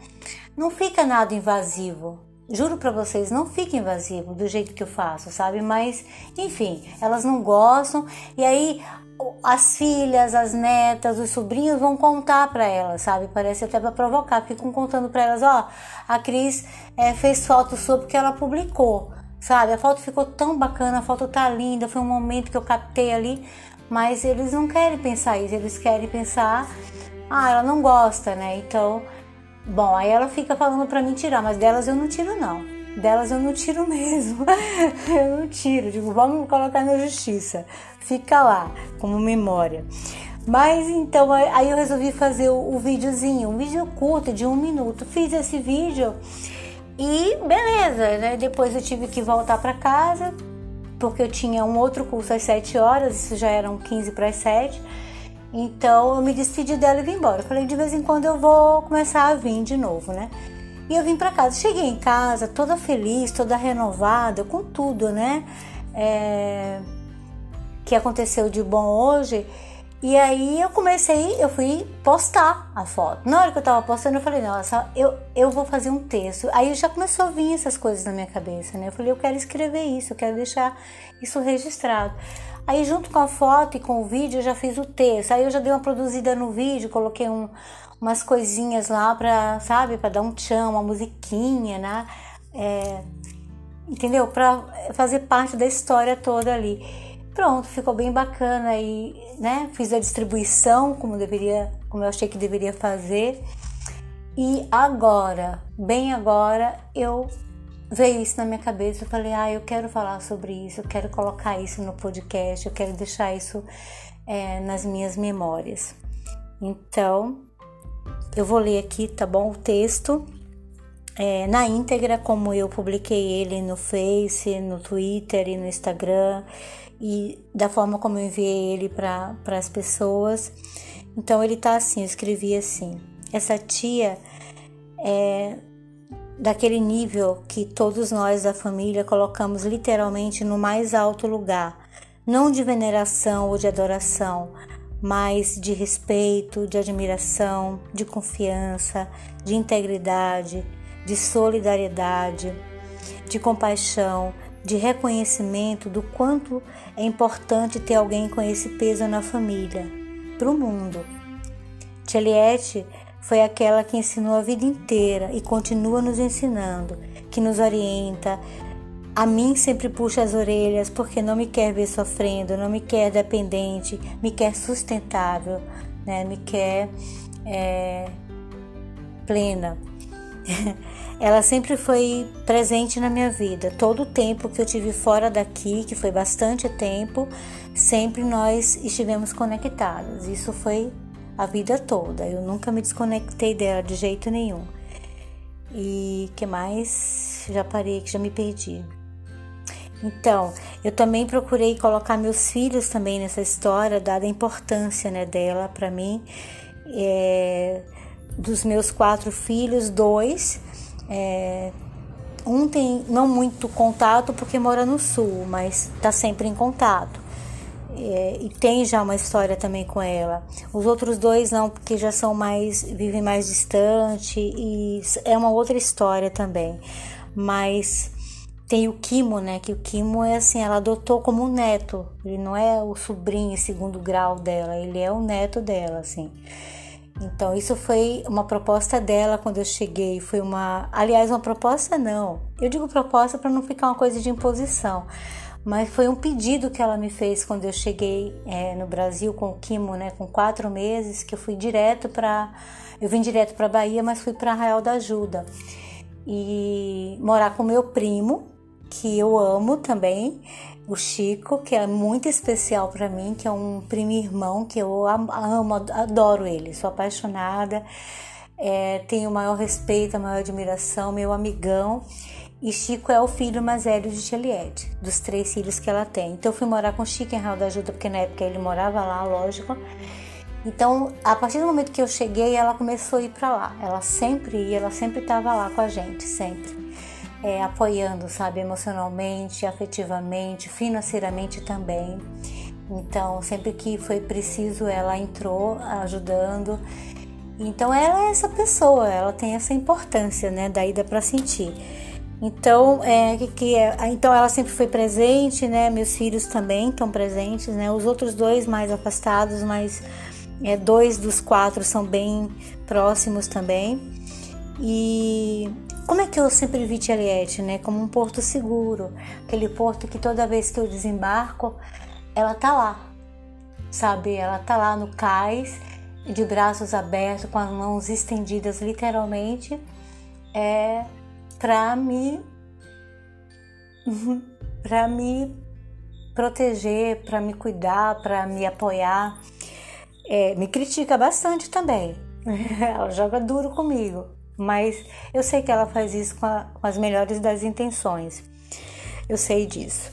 Não fica nada invasivo. Juro para vocês, não fica invasivo do jeito que eu faço, sabe? Mas, enfim, elas não gostam. E aí, as filhas, as netas, os sobrinhos vão contar para elas, sabe? Parece até para provocar, ficam contando para elas, ó, a Cris é, fez foto sua porque ela publicou, sabe? A foto ficou tão bacana, a foto tá linda, foi um momento que eu captei ali, mas eles não querem pensar isso, eles querem pensar, ah, ela não gosta, né? Então, bom, aí ela fica falando para mim tirar, mas delas eu não tiro não. Delas eu não tiro *laughs* mesmo. eu não tiro. Digo, vamos colocar na justiça. Fica lá, como memória. Mas então, aí eu resolvi fazer o, o videozinho, um vídeo curto de um minuto. Fiz esse vídeo e beleza, né? Depois eu tive que voltar para casa, porque eu tinha um outro curso às 7 horas, isso já eram 15 para as 7. Então eu me despedi dela e vim embora. Eu falei, de vez em quando eu vou começar a vir de novo, né? E eu vim para casa. Cheguei em casa toda feliz, toda renovada, com tudo, né? É...
que aconteceu de bom hoje. E aí eu comecei, eu fui postar a foto. Na hora que eu tava postando, eu falei, nossa, eu, eu vou fazer um texto. Aí já começou a vir essas coisas na minha cabeça, né? Eu falei, eu quero escrever isso, eu quero deixar isso registrado. Aí junto com a foto e com o vídeo eu já fiz o texto. Aí eu já dei uma produzida no vídeo, coloquei um, umas coisinhas lá pra, sabe, pra dar um tchan, uma musiquinha, né? É, entendeu? Pra fazer parte da história toda ali. Pronto, ficou bem bacana e, né, fiz a distribuição como deveria, como eu achei que deveria fazer. E agora, bem agora, eu veio isso na minha cabeça, eu falei: "Ah, eu quero falar sobre isso, eu quero colocar isso no podcast, eu quero deixar isso é, nas minhas memórias". Então, eu vou ler aqui, tá bom? O texto é, na íntegra, como eu publiquei ele no Face, no Twitter e no Instagram e da forma como eu enviei ele para as pessoas. Então ele tá assim, eu escrevi assim: essa tia é daquele nível que todos nós da família colocamos literalmente no mais alto lugar, não de veneração ou de adoração, mas de respeito, de admiração, de confiança, de integridade, de solidariedade, de compaixão, de reconhecimento do quanto é importante ter alguém com esse peso na família, para o mundo. Tieliette foi aquela que ensinou a vida inteira e continua nos ensinando, que nos orienta. A mim sempre puxa as orelhas porque não me quer ver sofrendo, não me quer dependente, me quer sustentável, né? me quer é, plena. *laughs* ela sempre foi presente na minha vida. Todo o tempo que eu tive fora daqui, que foi bastante tempo, sempre nós estivemos conectados. Isso foi a vida toda. Eu nunca me desconectei dela de jeito nenhum. E que mais? Já parei, que já me perdi. Então, eu também procurei colocar meus filhos também nessa história, dada a importância né, dela para mim. É, dos meus quatro filhos, dois é, um tem não muito contato porque mora no sul, mas está sempre em contato. É, e tem já uma história também com ela. Os outros dois não, porque já são mais vivem mais distante e é uma outra história também. Mas tem o Kimo, né? Que o Kimo é assim, ela adotou como neto. Ele não é o sobrinho segundo grau dela, ele é o neto dela, assim. Então, isso foi uma proposta dela quando eu cheguei. Foi uma. Aliás, uma proposta não. Eu digo proposta para não ficar uma coisa de imposição. Mas foi um pedido que ela me fez quando eu cheguei é, no Brasil com o Kimo, né? Com quatro meses, que eu fui direto para. Eu vim direto para Bahia, mas fui para Arraial da Ajuda. E morar com meu primo, que eu amo também o Chico, que é muito especial para mim, que é um primo irmão que eu amo, adoro ele, sou apaixonada, é, tenho o maior respeito, a maior admiração, meu amigão. E Chico é o filho mais velho de Juliette, dos três filhos que ela tem. Então eu fui morar com Chico em Real da Ajuda, porque na época ele morava lá, lógico. Então, a partir do momento que eu cheguei, ela começou a ir para lá. Ela sempre ia, ela sempre estava lá com a gente, sempre é, apoiando, sabe, emocionalmente, afetivamente, financeiramente também. Então, sempre que foi preciso, ela entrou ajudando. Então, ela é essa pessoa, ela tem essa importância, né? Daí dá para sentir. Então, é, que, é, então ela sempre foi presente, né? Meus filhos também estão presentes, né? Os outros dois mais afastados, mas é, dois dos quatro são bem próximos também. E como é que eu sempre vi Tieliette, né? Como um porto seguro, aquele porto que toda vez que eu desembarco, ela tá lá, sabe? Ela tá lá no cais, de braços abertos, com as mãos estendidas, literalmente, é para me *laughs* para me proteger, para me cuidar, para me apoiar. É, me critica bastante também. *laughs* Ela joga duro comigo mas eu sei que ela faz isso com, a, com as melhores das intenções. Eu sei disso.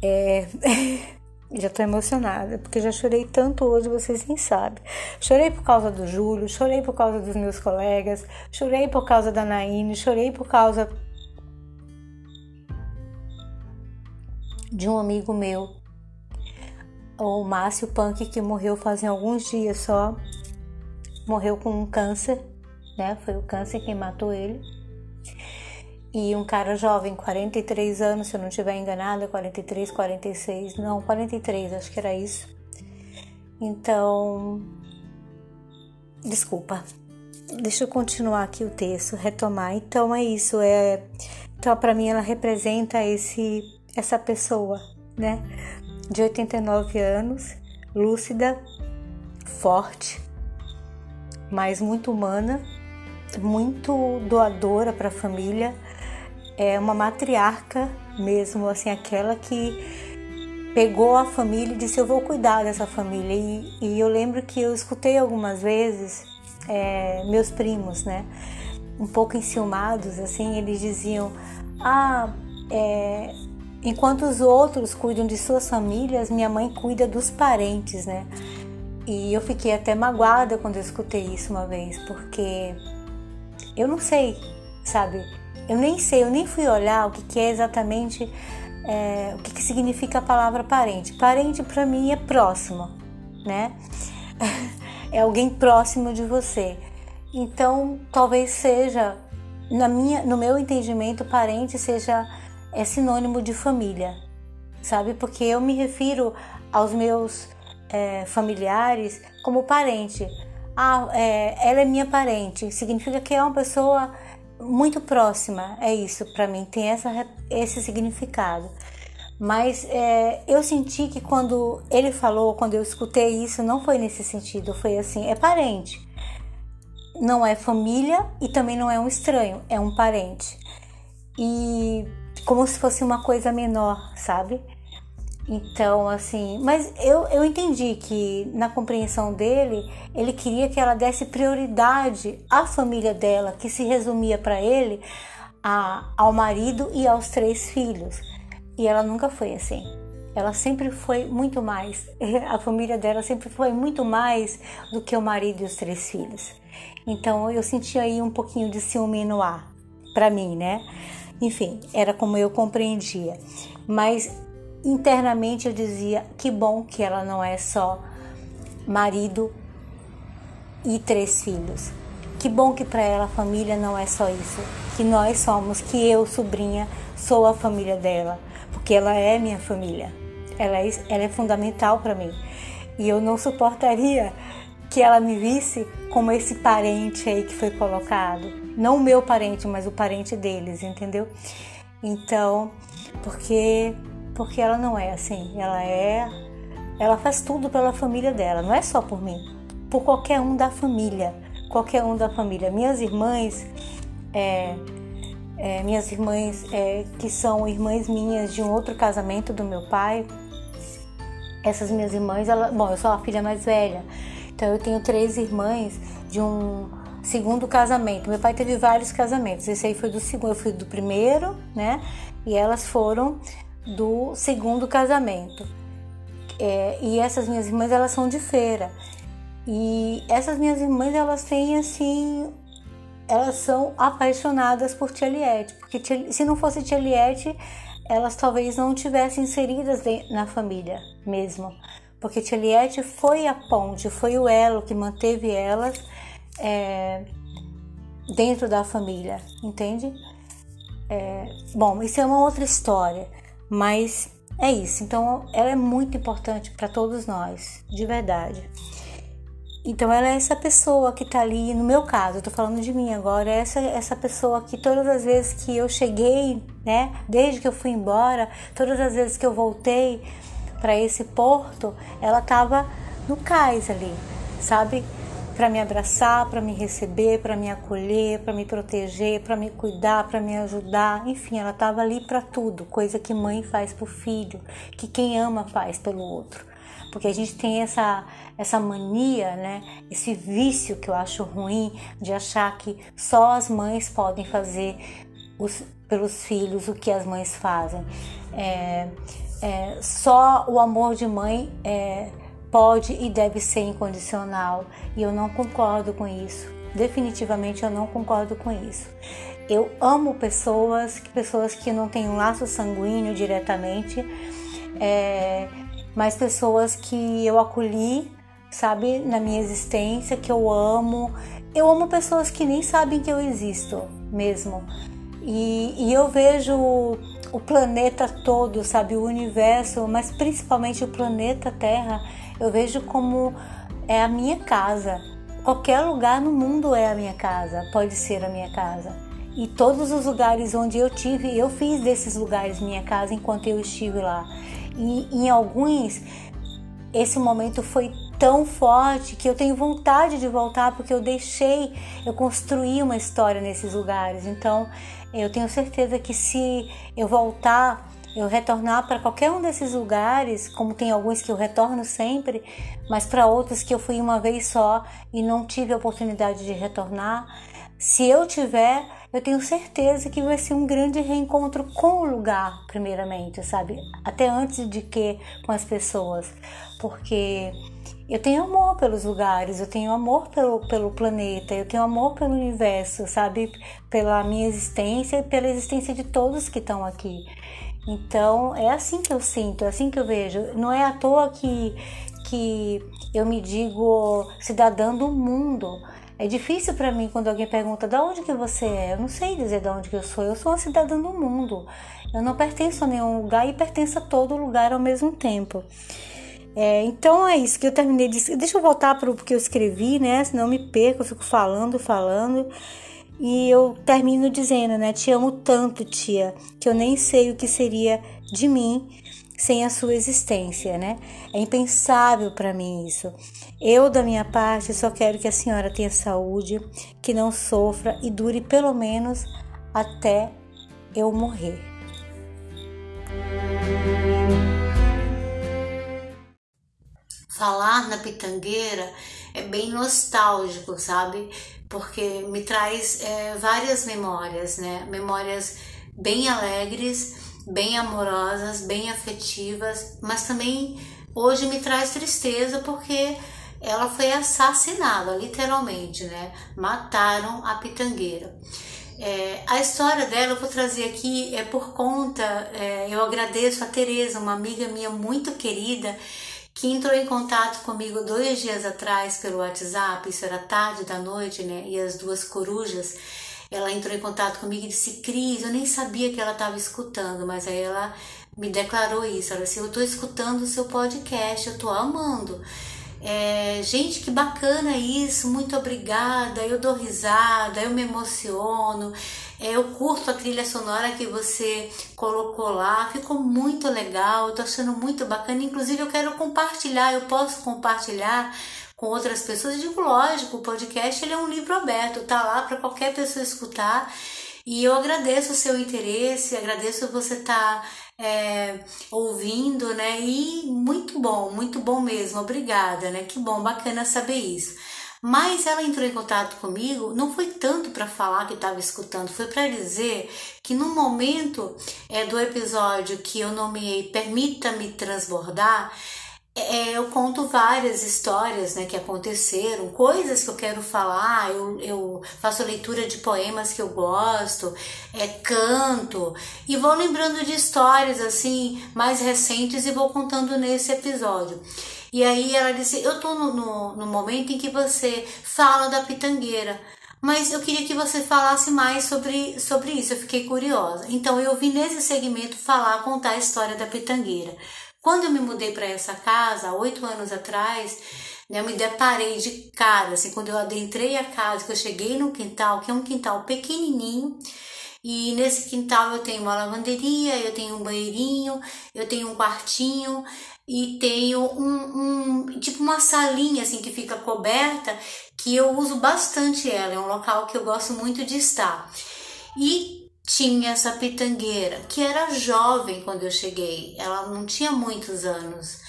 É... *laughs* já tô emocionada, porque já chorei tanto hoje, vocês nem sabem. Chorei por causa do Júlio, chorei por causa dos meus colegas, chorei por causa da Naine, chorei por causa de um amigo meu. o Márcio Punk, que morreu fazem alguns dias só, morreu com um câncer, né? Foi o câncer quem matou ele. E um cara jovem, 43 anos, se eu não estiver enganada, 43, 46, não, 43, acho que era isso. Então, desculpa. Deixa eu continuar aqui o texto, retomar. Então é isso, é então para mim ela representa esse essa pessoa, né? De 89 anos, lúcida, forte, mas muito humana, muito doadora para a família, é uma matriarca mesmo, assim, aquela que pegou a família e disse: Eu vou cuidar dessa família. E, e eu lembro que eu escutei algumas vezes é, meus primos, né, um pouco enciumados, assim, eles diziam: Ah, é, enquanto os outros cuidam de suas famílias, minha mãe cuida dos parentes, né? E eu fiquei até magoada quando eu escutei isso uma vez, porque eu não sei, sabe? Eu nem sei, eu nem fui olhar o que, que é exatamente é, o que, que significa a palavra parente. Parente para mim é próximo, né? *laughs* é alguém próximo de você. Então, talvez seja, na minha, no meu entendimento, parente seja é sinônimo de família, sabe? Porque eu me refiro aos meus é, familiares como parente. Ah, é, ela é minha parente. Significa que é uma pessoa muito próxima, é isso para mim, tem essa, esse significado. Mas é, eu senti que quando ele falou, quando eu escutei isso, não foi nesse sentido, foi assim: é parente. Não é família e também não é um estranho, é um parente. E como se fosse uma coisa menor, sabe? Então, assim, mas eu, eu entendi que na compreensão dele, ele queria que ela desse prioridade à família dela, que se resumia para ele a, ao marido e aos três filhos. E ela nunca foi assim. Ela sempre foi muito mais. *laughs* A família dela sempre foi muito mais do que o marido e os três filhos. Então eu senti aí um pouquinho de ciúme no ar, para mim, né? Enfim, era como eu compreendia. Mas internamente eu dizia que bom que ela não é só marido e três filhos. Que bom que para ela a família não é só isso, que nós somos, que eu, sobrinha, sou a família dela, porque ela é minha família. Ela é, ela é fundamental para mim. E eu não suportaria que ela me visse como esse parente aí que foi colocado. Não o meu parente, mas o parente deles, entendeu? Então, porque porque ela não é assim. Ela é. Ela faz tudo pela família dela, não é só por mim, por qualquer um da família. Qualquer um da família. Minhas irmãs, é, é, minhas irmãs é, que são irmãs minhas de um outro casamento do meu pai, essas minhas irmãs, ela, bom, eu sou a filha mais velha, então eu tenho três irmãs de um segundo casamento. Meu pai teve vários casamentos, esse aí foi do segundo, eu fui do primeiro, né? E elas foram do segundo casamento. É, e essas minhas irmãs, elas são de feira. E essas minhas irmãs, elas têm assim. Elas são apaixonadas por Tia Liette, porque tia, se não fosse Tia Liette, elas talvez não tivessem inseridas na família mesmo. Porque Tia Liette foi a ponte, foi o elo que manteve elas é, dentro da família, entende? É, bom, isso é uma outra história. Mas é isso. Então, ela é muito importante para todos nós, de verdade. Então, ela é essa pessoa que tá ali, no meu caso, eu tô falando de mim agora, é essa, essa pessoa que todas as vezes que eu cheguei, né, desde que eu fui embora, todas as vezes que eu voltei para esse porto, ela tava no cais ali, sabe? Para me abraçar, para me receber, para me acolher, para me proteger, para me cuidar, para me ajudar. Enfim, ela estava ali para tudo, coisa que mãe faz pro filho, que quem ama faz pelo outro. Porque a gente tem essa essa mania, né? Esse vício que eu acho ruim de achar que só as mães podem fazer os, pelos filhos o que as mães fazem. É, é, só o amor de mãe é, pode e deve ser incondicional e eu não concordo com isso. Definitivamente eu não concordo com isso. Eu amo pessoas, pessoas que não têm um laço sanguíneo diretamente. É, mas pessoas que eu acolhi, sabe, na minha existência, que eu amo. Eu amo pessoas que nem sabem que eu existo mesmo. E, e eu vejo o planeta todo, sabe, o universo, mas principalmente o planeta Terra, eu vejo como é a minha casa. Qualquer lugar no mundo é a minha casa, pode ser a minha casa. E todos os lugares onde eu tive, eu fiz desses lugares minha casa enquanto eu estive lá. E em alguns, esse momento foi tão forte que eu tenho vontade de voltar porque eu deixei, eu construí uma história nesses lugares. Então, eu tenho certeza que se eu voltar, eu retornar para qualquer um desses lugares, como tem alguns que eu retorno sempre, mas para outros que eu fui uma vez só e não tive a oportunidade de retornar, se eu tiver eu tenho certeza que vai ser um grande reencontro com o lugar, primeiramente, sabe? Até antes de que com as pessoas, porque eu tenho amor pelos lugares, eu tenho amor pelo, pelo planeta, eu tenho amor pelo universo, sabe? Pela minha existência e pela existência de todos que estão aqui. Então é assim que eu sinto, é assim que eu vejo. Não é à toa que, que eu me digo cidadã do mundo é difícil para mim quando alguém pergunta de onde que você é. Eu não sei dizer de onde que eu sou. Eu sou uma cidadã do mundo. Eu não pertenço a nenhum lugar e pertenço a todo lugar ao mesmo tempo. É, então é isso que eu terminei de. Deixa eu voltar para o que eu escrevi, né? Senão eu me perco, eu fico falando, falando. E eu termino dizendo, né? Te amo tanto, tia, que eu nem sei o que seria de mim sem a sua existência, né? É impensável para mim isso. Eu, da minha parte, só quero que a senhora tenha saúde, que não sofra e dure pelo menos até eu morrer.
Falar na pitangueira é bem nostálgico, sabe? Porque me traz é, várias memórias, né? Memórias bem alegres bem amorosas, bem afetivas, mas também hoje me traz tristeza porque ela foi assassinada, literalmente, né? Mataram a pitangueira. É, a história dela eu vou trazer aqui é por conta, é, eu agradeço a Tereza, uma amiga minha muito querida, que entrou em contato comigo dois dias atrás pelo WhatsApp, isso era tarde da noite, né? E as duas corujas ela entrou em contato comigo e disse: Cris, eu nem sabia que ela estava escutando, mas aí ela me declarou isso. Ela disse: Eu estou escutando o seu podcast, eu estou amando. É, gente, que bacana isso, muito obrigada. Eu dou risada, eu me emociono. É, eu curto a trilha sonora que você colocou lá, ficou muito legal. Eu tô achando muito bacana. Inclusive, eu quero compartilhar, eu posso compartilhar com outras pessoas. Eu digo, lógico, o podcast ele é um livro aberto, tá lá para qualquer pessoa escutar. E eu agradeço o seu interesse, agradeço você estar tá, é, ouvindo, né? E muito bom, muito bom mesmo, obrigada, né? Que bom, bacana saber isso. Mas ela entrou em contato comigo, não foi tanto para falar que estava escutando, foi para dizer que no momento é, do episódio que eu nomeei Permita-me Transbordar, é, eu conto várias histórias né, que aconteceram, coisas que eu quero falar, eu, eu faço leitura de poemas que eu gosto, é, canto, e vou lembrando de histórias assim mais recentes e vou contando nesse episódio. E aí ela disse: Eu tô no, no, no momento em que você fala da pitangueira mas eu queria que você falasse mais sobre, sobre isso, eu fiquei curiosa. Então eu vim nesse segmento falar, contar a história da pitangueira. Quando eu me mudei para essa casa, oito anos atrás, né, eu me deparei de cara, assim, quando eu adentrei a casa, que eu cheguei no quintal, que é um quintal pequenininho, e nesse quintal eu tenho uma lavanderia, eu tenho um banheirinho, eu tenho um quartinho e tenho um, um, tipo uma salinha assim que fica coberta que eu uso bastante ela, é um local que eu gosto muito de estar. E tinha essa pitangueira, que era jovem quando eu cheguei, ela não tinha muitos anos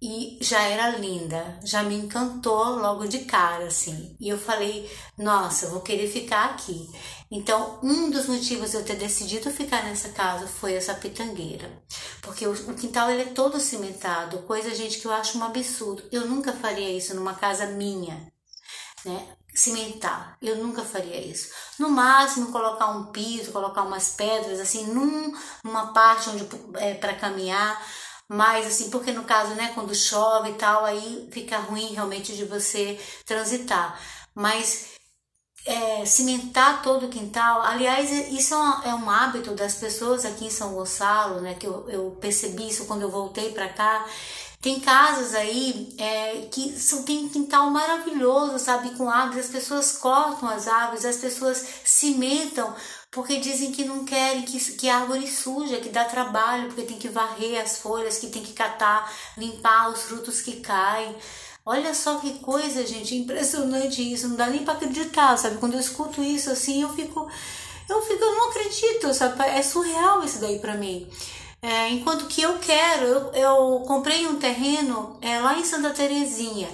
e já era linda, já me encantou logo de cara, assim. E eu falei, nossa, eu vou querer ficar aqui. Então, um dos motivos eu ter decidido ficar nessa casa foi essa pitangueira. Porque o, o quintal ele é todo cimentado, coisa, gente, que eu acho um absurdo. Eu nunca faria isso numa casa minha, né? Cimentar. Eu nunca faria isso. No máximo, colocar um piso, colocar umas pedras assim num, numa parte onde é para caminhar,
mais assim, porque no caso, né, quando chove e tal, aí fica ruim realmente de você transitar. Mas é, cimentar todo o quintal. Aliás, isso é um, é hábito das pessoas aqui em São Gonçalo, né? Que eu, eu percebi isso quando eu voltei para cá. Tem casas aí é, que são, tem um quintal maravilhoso, sabe? Com árvores, as pessoas cortam as árvores, as pessoas cimentam porque dizem que não querem que, que árvore suja, que dá trabalho, porque tem que varrer as folhas, que tem que catar, limpar os frutos que caem. Olha só que coisa, gente, impressionante isso, não dá nem para acreditar, sabe? Quando eu escuto isso assim, eu fico, eu fico, eu não acredito, sabe? É surreal isso daí para mim. É, enquanto que eu quero, eu, eu comprei um terreno é, lá em Santa Terezinha,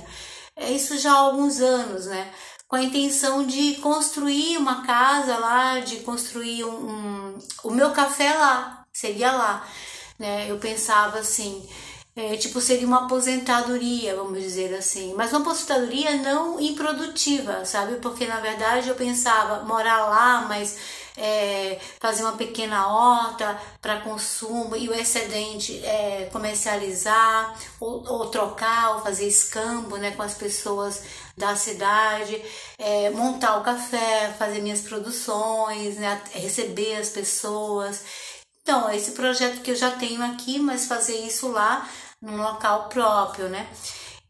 é, isso já há alguns anos, né? Com a intenção de construir uma casa lá, de construir um, um o meu café lá, seria lá, né? Eu pensava assim, é, tipo, seria uma aposentadoria, vamos dizer assim. Mas uma aposentadoria não improdutiva, sabe? Porque na verdade eu pensava morar lá, mas é, fazer uma pequena horta para consumo e o excedente é, comercializar ou, ou, trocar ou fazer escambo né, com as pessoas da cidade, é, montar o café, fazer minhas produções, né, receber as pessoas. Então, esse projeto que eu já tenho aqui, mas fazer isso lá num local próprio, né?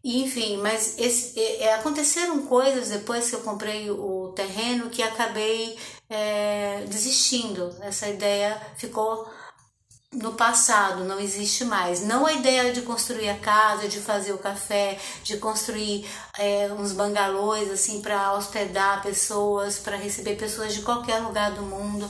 Enfim, mas esse, é, aconteceram coisas depois que eu comprei o terreno que acabei é, desistindo. Essa ideia ficou no passado, não existe mais. Não a ideia de construir a casa, de fazer o café, de construir é, uns bangalôs assim para hospedar pessoas, para receber pessoas de qualquer lugar do mundo.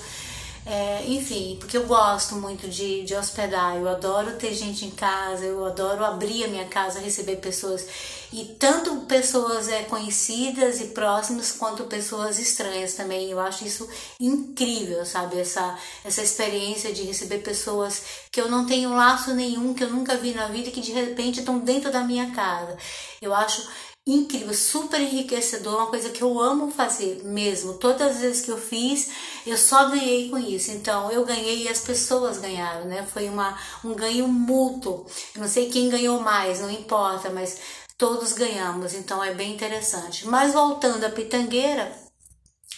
É, enfim, porque eu gosto muito de, de hospedar, eu adoro ter gente em casa, eu adoro abrir a minha casa, receber pessoas, e tanto pessoas é, conhecidas e próximas, quanto pessoas estranhas também. Eu acho isso incrível, sabe? Essa, essa experiência de receber pessoas que eu não tenho laço nenhum, que eu nunca vi na vida, que de repente estão dentro da minha casa. Eu acho incrível, super enriquecedor, uma coisa que eu amo fazer mesmo. Todas as vezes que eu fiz, eu só ganhei com isso. Então, eu ganhei e as pessoas ganharam, né? Foi uma, um ganho mútuo. Eu não sei quem ganhou mais, não importa, mas todos ganhamos, então é bem interessante. Mas voltando à pitangueira,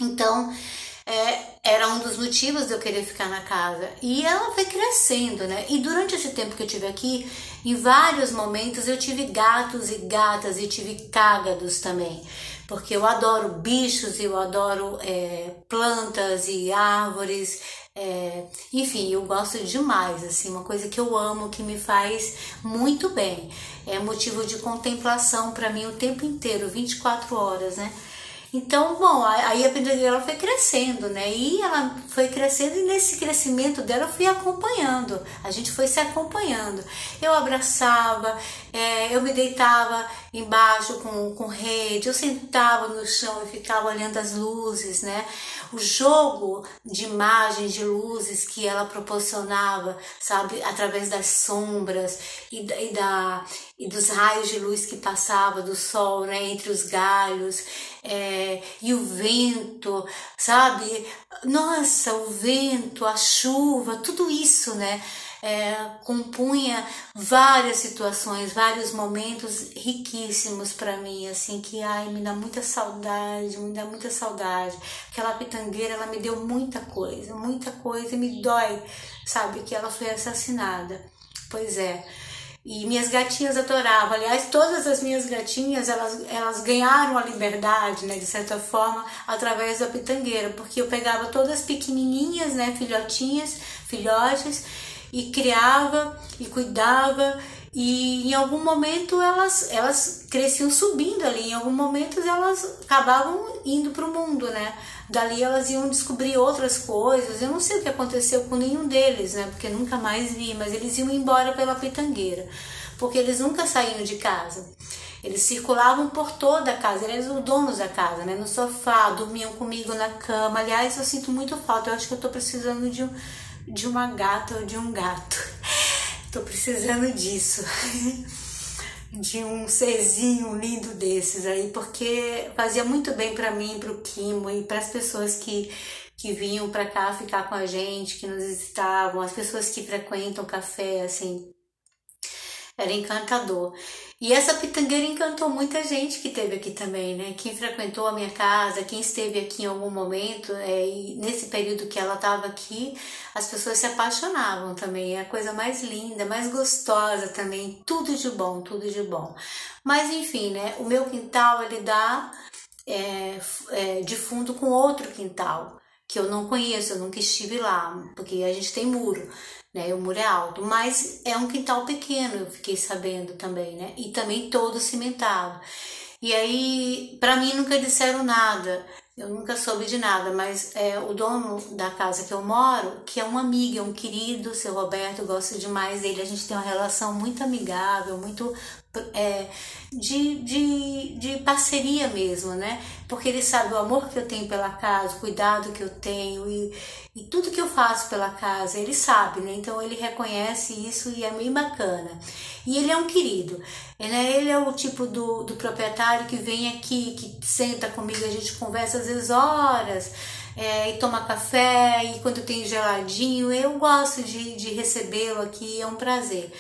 então é, era um dos motivos de eu querer ficar na casa. E ela foi crescendo, né? E durante esse tempo que eu tive aqui, em vários momentos eu tive gatos e gatas e tive cágados também. Porque eu adoro bichos, eu adoro é, plantas e árvores, é, enfim, eu gosto demais, assim, uma coisa que eu amo, que me faz muito bem. É motivo de contemplação para mim o tempo inteiro, 24 horas, né? Então, bom, aí a pedra dela foi crescendo, né? E ela foi crescendo e nesse crescimento dela eu fui acompanhando. A gente foi se acompanhando. Eu abraçava, é, eu me deitava embaixo com, com rede, eu sentava no chão e ficava olhando as luzes, né? O jogo de imagens, de luzes que ela proporcionava, sabe? Através das sombras e, e da, e dos raios de luz que passava do sol, né, entre os galhos, é, e o vento, sabe? Nossa, o vento, a chuva, tudo isso, né? É, compunha várias situações, vários momentos riquíssimos para mim, assim, que ai, me dá muita saudade, me dá muita saudade. Aquela pitangueira, ela me deu muita coisa, muita coisa e me dói, sabe, que ela foi assassinada. Pois é. E minhas gatinhas adoravam. Aliás, todas as minhas gatinhas, elas, elas ganharam a liberdade, né, de certa forma, através da pitangueira, porque eu pegava todas pequenininhas, né, filhotinhas, filhotes, e criava e cuidava e em algum momento elas elas cresciam subindo ali, em algum momento elas acabavam indo para o mundo, né? Dali elas iam descobrir outras coisas. Eu não sei o que aconteceu com nenhum deles, né? Porque nunca mais vi, mas eles iam embora pela pitangueira, porque eles nunca saíram de casa. Eles circulavam por toda a casa, eles eram os donos da casa, né? No sofá, dormiam comigo na cama. Aliás, eu sinto muito falta. Eu acho que eu tô precisando de, um, de uma gata ou de um gato. Tô precisando disso. *laughs* de um serzinho lindo desses aí, porque fazia muito bem para mim, para o Kimo e para as pessoas que, que vinham para cá ficar com a gente, que nos visitavam, as pessoas que frequentam café, assim.
era encantador. E essa pitangueira encantou muita gente que teve aqui também, né? Quem frequentou a minha casa, quem esteve aqui em algum momento, é, e nesse período que ela estava aqui, as pessoas se apaixonavam também. É a coisa mais linda, mais gostosa também. Tudo de bom, tudo de bom. Mas enfim, né? O meu quintal ele dá é, é, de fundo com outro quintal que eu não conheço, eu nunca estive lá, porque a gente tem muro né? O muro é alto, mas é um quintal pequeno, eu fiquei sabendo também, né? E também todo cimentado. E aí, para mim nunca disseram nada. Eu nunca soube de nada, mas é, o dono da casa que eu moro, que é uma amiga, um querido, seu Roberto, gosto demais dele. A gente tem uma relação muito amigável, muito é, de, de, de parceria mesmo, né? Porque ele sabe o amor que eu tenho pela casa, o cuidado que eu tenho e, e tudo que eu faço pela casa, ele sabe, né? Então ele reconhece isso e é bem bacana. E ele é um querido, né? Ele é o tipo do, do proprietário que vem aqui, que senta comigo, a gente conversa às vezes horas. É, e toma café, e quando tem geladinho, eu gosto de, de recebê-lo aqui, é um prazer.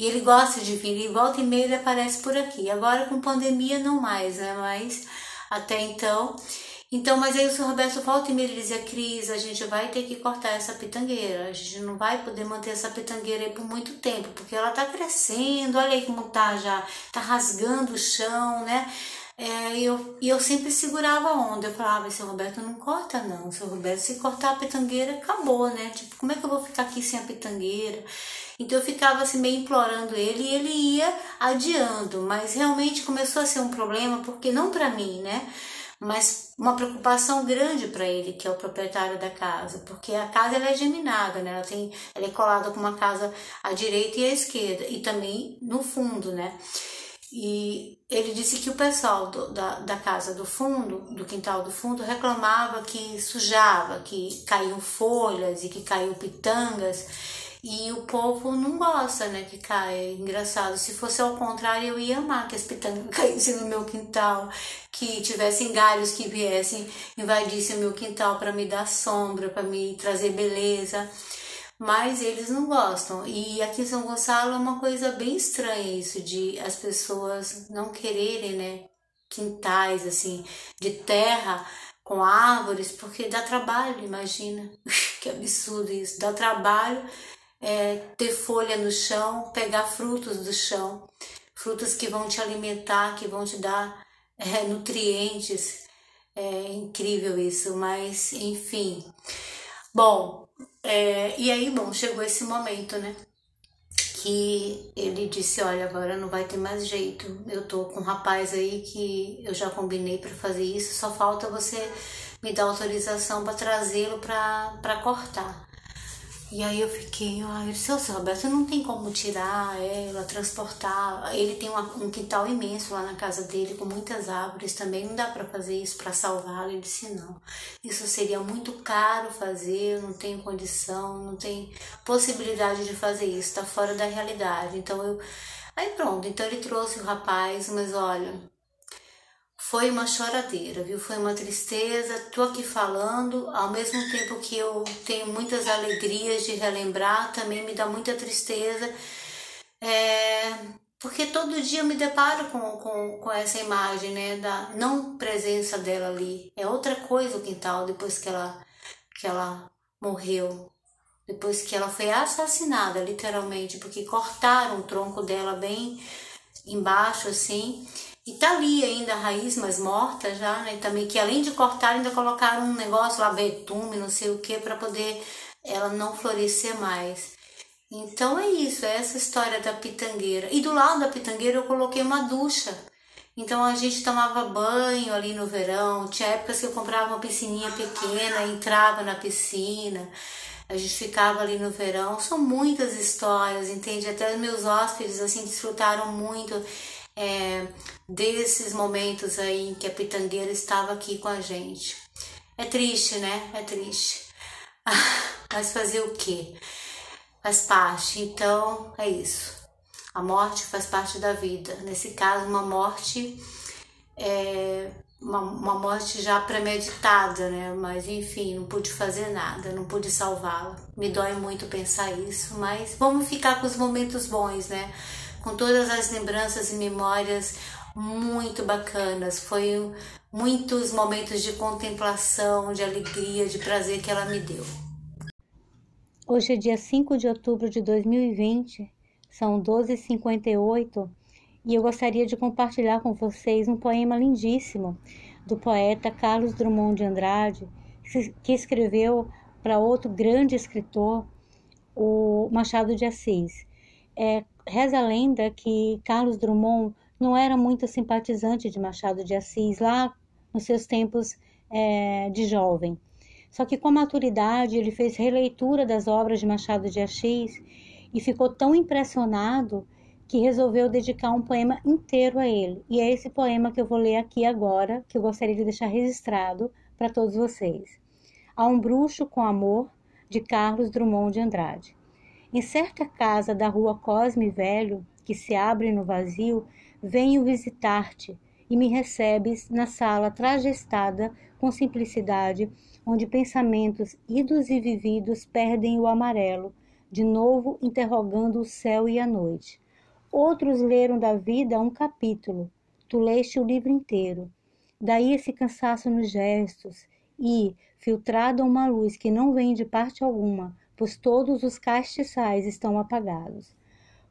E ele gosta de vir, e volta e meia ele aparece por aqui. Agora com pandemia não mais, né? Mas até então. Então, mas aí o senhor Roberto volta e meia ele dizia, Cris, a gente vai ter que cortar essa pitangueira. A gente não vai poder manter essa pitangueira aí por muito tempo, porque ela tá crescendo, olha aí como tá já, tá rasgando o chão, né? É, eu, e eu sempre segurava a onda. Eu falava, seu Roberto, não corta não. Seu Roberto, se cortar a pitangueira, acabou, né? Tipo, como é que eu vou ficar aqui sem a pitangueira? Então eu ficava assim meio implorando ele e ele ia adiando, mas realmente começou a ser um problema porque não para mim, né? Mas uma preocupação grande para ele, que é o proprietário da casa, porque a casa ela é geminada, né? Ela tem, ela é colada com uma casa à direita e à esquerda e também no fundo, né? E ele disse que o pessoal do, da, da casa do fundo, do quintal do fundo, reclamava que sujava, que caíam folhas e que caíam pitangas e o povo não gosta, né, que cai. É engraçado. Se fosse ao contrário, eu ia amar que as pitangas *laughs* caíssem no meu quintal, que tivessem galhos que viessem, invadissem o meu quintal para me dar sombra, para me trazer beleza. Mas eles não gostam. E aqui em São Gonçalo é uma coisa bem estranha isso de as pessoas não quererem, né, quintais assim de terra com árvores, porque dá trabalho, imagina. *laughs* que absurdo isso. Dá trabalho é, ter folha no chão, pegar frutos do chão, frutos que vão te alimentar, que vão te dar é, nutrientes. É incrível isso, mas enfim. Bom, é, e aí, bom, chegou esse momento, né? Que ele disse: Olha, agora não vai ter mais jeito. Eu tô com um rapaz aí que eu já combinei para fazer isso, só falta você me dar autorização para trazê-lo para cortar. E aí eu fiquei, ai, seu Roberto, não tem como tirar ela, transportar. Ele tem uma, um quintal imenso lá na casa dele, com muitas árvores também. Não dá para fazer isso para salvá-la. Ele disse, não. Isso seria muito caro fazer, não tenho condição, não tem possibilidade de fazer isso, tá fora da realidade. Então eu. Aí pronto, então ele trouxe o rapaz, mas olha, foi uma choradeira, viu? Foi uma tristeza. Tô aqui falando, ao mesmo tempo que eu tenho muitas alegrias de relembrar, também me dá muita tristeza. É, porque todo dia eu me deparo com, com, com essa imagem, né? Da não presença dela ali. É outra coisa o quintal depois que ela, que ela morreu. Depois que ela foi assassinada, literalmente, porque cortaram o tronco dela bem embaixo, assim. E tá ali ainda a raiz, mas morta já, né? Também que além de cortar, ainda colocaram um negócio lá, betume, não sei o que, para poder ela não florescer mais. Então é isso, é essa história da pitangueira. E do lado da pitangueira eu coloquei uma ducha. Então a gente tomava banho ali no verão. Tinha épocas que eu comprava uma piscininha pequena, entrava na piscina. A gente ficava ali no verão. São muitas histórias, entende? Até os meus hóspedes assim desfrutaram muito é, desses momentos aí em que a pitangueira estava aqui com a gente. É triste, né? É triste. *laughs* Mas fazer o quê? Faz parte. Então, é isso. A morte faz parte da vida. Nesse caso, uma morte é uma, uma morte já premeditada, né? Mas enfim, não pude fazer nada, não pude salvá-la. Me dói muito pensar isso, mas vamos ficar com os momentos bons, né? Com todas as lembranças e memórias muito bacanas. Foi muitos momentos de contemplação, de alegria, de prazer que ela me deu.
Hoje é dia 5 de outubro de 2020, são 12h58 e eu gostaria de compartilhar com vocês um poema lindíssimo do poeta Carlos Drummond de Andrade, que escreveu para outro grande escritor, o Machado de Assis. É, reza a lenda que Carlos Drummond não era muito simpatizante de Machado de Assis lá nos seus tempos é, de jovem. Só que com a maturidade ele fez releitura das obras de Machado de Assis e ficou tão impressionado que resolveu dedicar um poema inteiro a ele. E é esse poema que eu vou ler aqui agora, que eu gostaria de deixar registrado para todos vocês. A um bruxo com amor, de Carlos Drummond de Andrade. Em certa casa da rua Cosme Velho, que se abre no vazio, venho visitar-te e me recebes na sala trajestada com simplicidade, onde pensamentos idos e vividos perdem o amarelo, de novo interrogando o céu e a noite. Outros leram da vida um capítulo, tu leste o livro inteiro. Daí esse cansaço nos gestos e, filtrada uma luz que não vem de parte alguma, pois todos os castiçais estão apagados.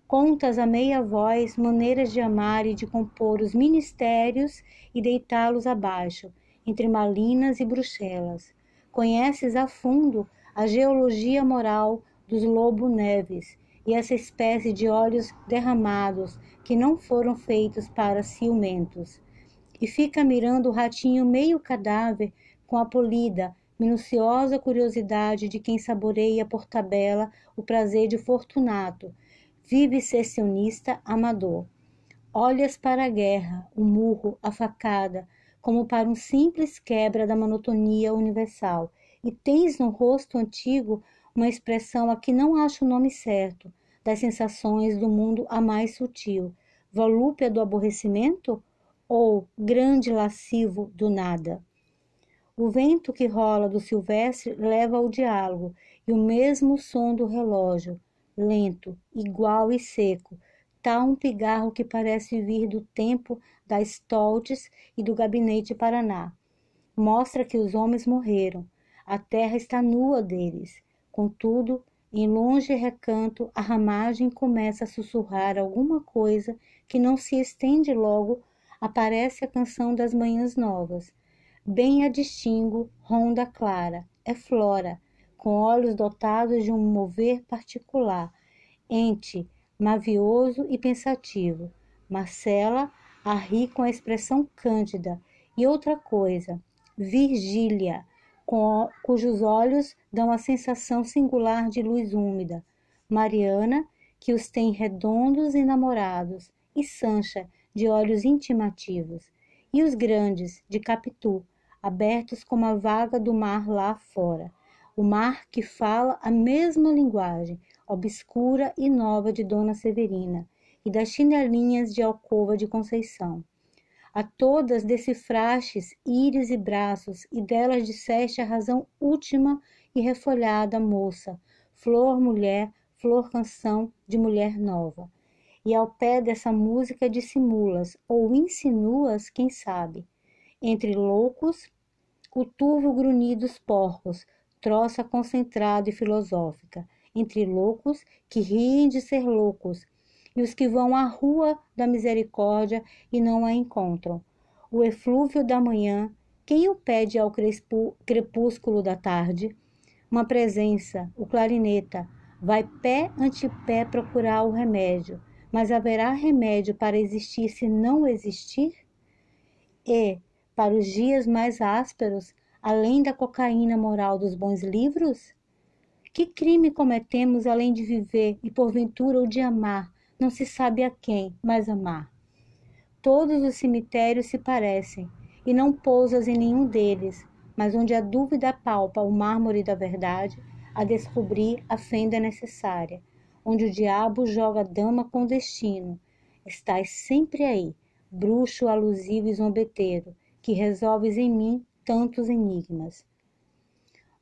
Contas a meia voz maneiras de amar e de compor os ministérios e deitá-los abaixo, entre Malinas e Bruxelas. Conheces a fundo a geologia moral dos lobo neves e essa espécie de olhos derramados que não foram feitos para ciumentos. E fica mirando o ratinho meio cadáver com a polida, minuciosa curiosidade de quem saboreia por tabela o prazer de Fortunato, vive secessionista amador. Olhas para a guerra, o murro, a facada, como para um simples quebra da monotonia universal, e tens no rosto antigo uma expressão a que não acho o nome certo, das sensações do mundo a mais sutil, volúpia do aborrecimento ou grande lascivo do nada? O vento que rola do silvestre leva ao diálogo e o mesmo som do relógio, lento, igual e seco, tal um pigarro que parece vir do tempo das Stoltes e do gabinete Paraná. Mostra que os homens morreram, a terra está nua deles. Contudo, em longe recanto, a ramagem começa a sussurrar alguma coisa que não se estende logo, aparece a canção das manhãs novas. Bem a distingo, ronda clara, é Flora, com olhos dotados de um mover particular, ente, mavioso e pensativo. Marcela a ri com a expressão cândida. E outra coisa, Virgília, cujos olhos dão a sensação singular de luz úmida, Mariana, que os tem redondos e namorados, e Sancha, de olhos intimativos, e os grandes, de Capitu, abertos como a vaga do mar lá fora, o mar que fala a mesma linguagem, obscura e nova de Dona Severina, e das chinelinhas de alcova de Conceição. A todas decifrastes íris e braços, e delas disseste a razão última e refolhada moça, flor mulher, flor canção de mulher nova. E ao pé dessa música dissimulas, ou insinuas, quem sabe, entre loucos, o turvo grunir dos porcos, troça concentrada e filosófica, entre loucos que riem de ser loucos, e os que vão à rua da misericórdia e não a encontram. O eflúvio da manhã, quem o pede ao crepúsculo da tarde? Uma presença, o clarineta, vai pé ante pé procurar o remédio, mas haverá remédio para existir se não existir? E, para os dias mais ásperos, além da cocaína moral dos bons livros? Que crime cometemos além de viver e porventura o de amar, não se sabe a quem mais amar. Todos os cemitérios se parecem, e não pousas em nenhum deles, mas onde a dúvida palpa o mármore da verdade, a descobrir a fenda necessária, onde o diabo joga dama com destino. Estás sempre aí, bruxo alusivo e zombeteiro, que resolves em mim tantos enigmas.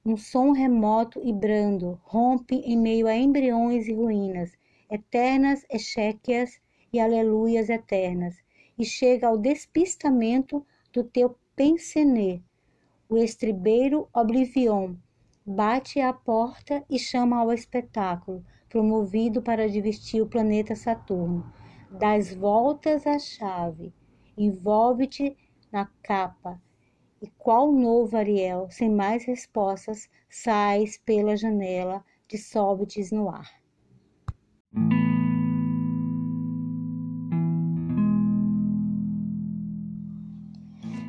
Um som remoto e brando rompe em meio a embriões e ruínas, eternas exéquias e aleluias eternas, e chega ao despistamento do teu pensenê. O estribeiro Oblivion bate à porta e chama ao espetáculo, promovido para divertir o planeta Saturno. Das voltas à chave, envolve-te na capa, e qual novo Ariel, sem mais respostas, sais pela janela, dissolve-te no ar.